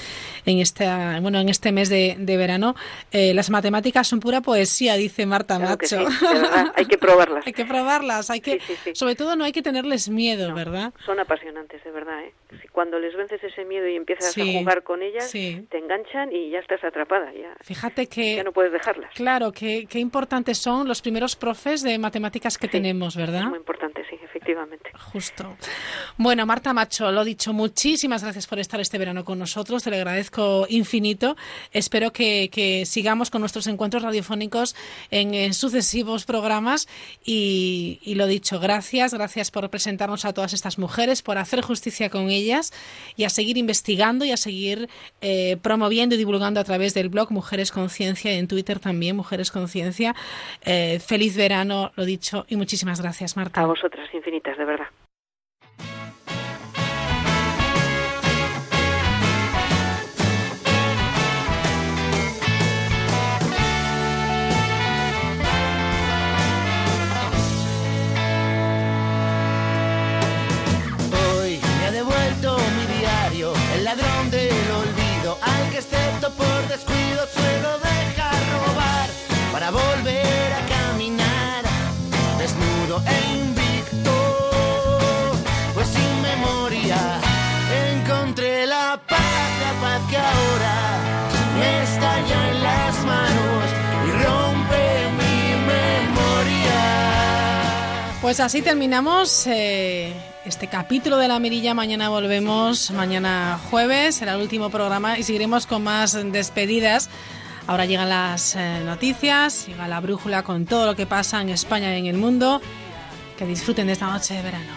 [SPEAKER 2] en esta, bueno, en este mes de, de verano. Eh, las matemáticas son pura poesía, dice Marta
[SPEAKER 53] Claro que
[SPEAKER 2] Macho.
[SPEAKER 53] sí, de verdad, hay que probarlas.
[SPEAKER 2] hay que probarlas, hay que, sobre todo no hay que tenerles miedo, ¿verdad?
[SPEAKER 53] Son apasionantes, de verdad. ¿eh? Cuando les vences ese miedo y empiezas a jugar con ellas,
[SPEAKER 2] sí.
[SPEAKER 53] te enganchan y ya estás atrapada. Ya,
[SPEAKER 2] Fíjate que
[SPEAKER 53] ya no puedes dejarlas.
[SPEAKER 2] Claro, qué, qué importantes son los primeros profes de matemáticas que tenemos, ¿verdad?
[SPEAKER 53] Muy importante, sí, efectivamente.
[SPEAKER 2] Justo. Bueno, Marta Macho, lo dicho, muchísimas gracias por estar este verano con nosotros, te lo agradezco infinito. Espero que, que sigamos con nuestros encuentros radiofónicos en, eh, sucesivos programas y, y lo dicho, gracias, gracias por presentarnos a todas estas mujeres, por hacer justicia con ellas y a seguir investigando y a seguir eh, promoviendo y divulgando a través del blog Mujeres Conciencia y en Twitter también Mujeres Conciencia. Eh, feliz verano, lo dicho, y muchísimas gracias, Marta.
[SPEAKER 53] A vosotras, infinitas, de verdad.
[SPEAKER 55] El ladrón del olvido, al que excepto por descuido suelo
[SPEAKER 2] Pues así terminamos eh, este capítulo de la mirilla. Mañana volvemos, mañana jueves, será el último programa y seguiremos con más despedidas. Ahora llegan las eh, noticias, llega la brújula con todo lo que pasa en España y en el mundo. Que disfruten de esta noche de verano.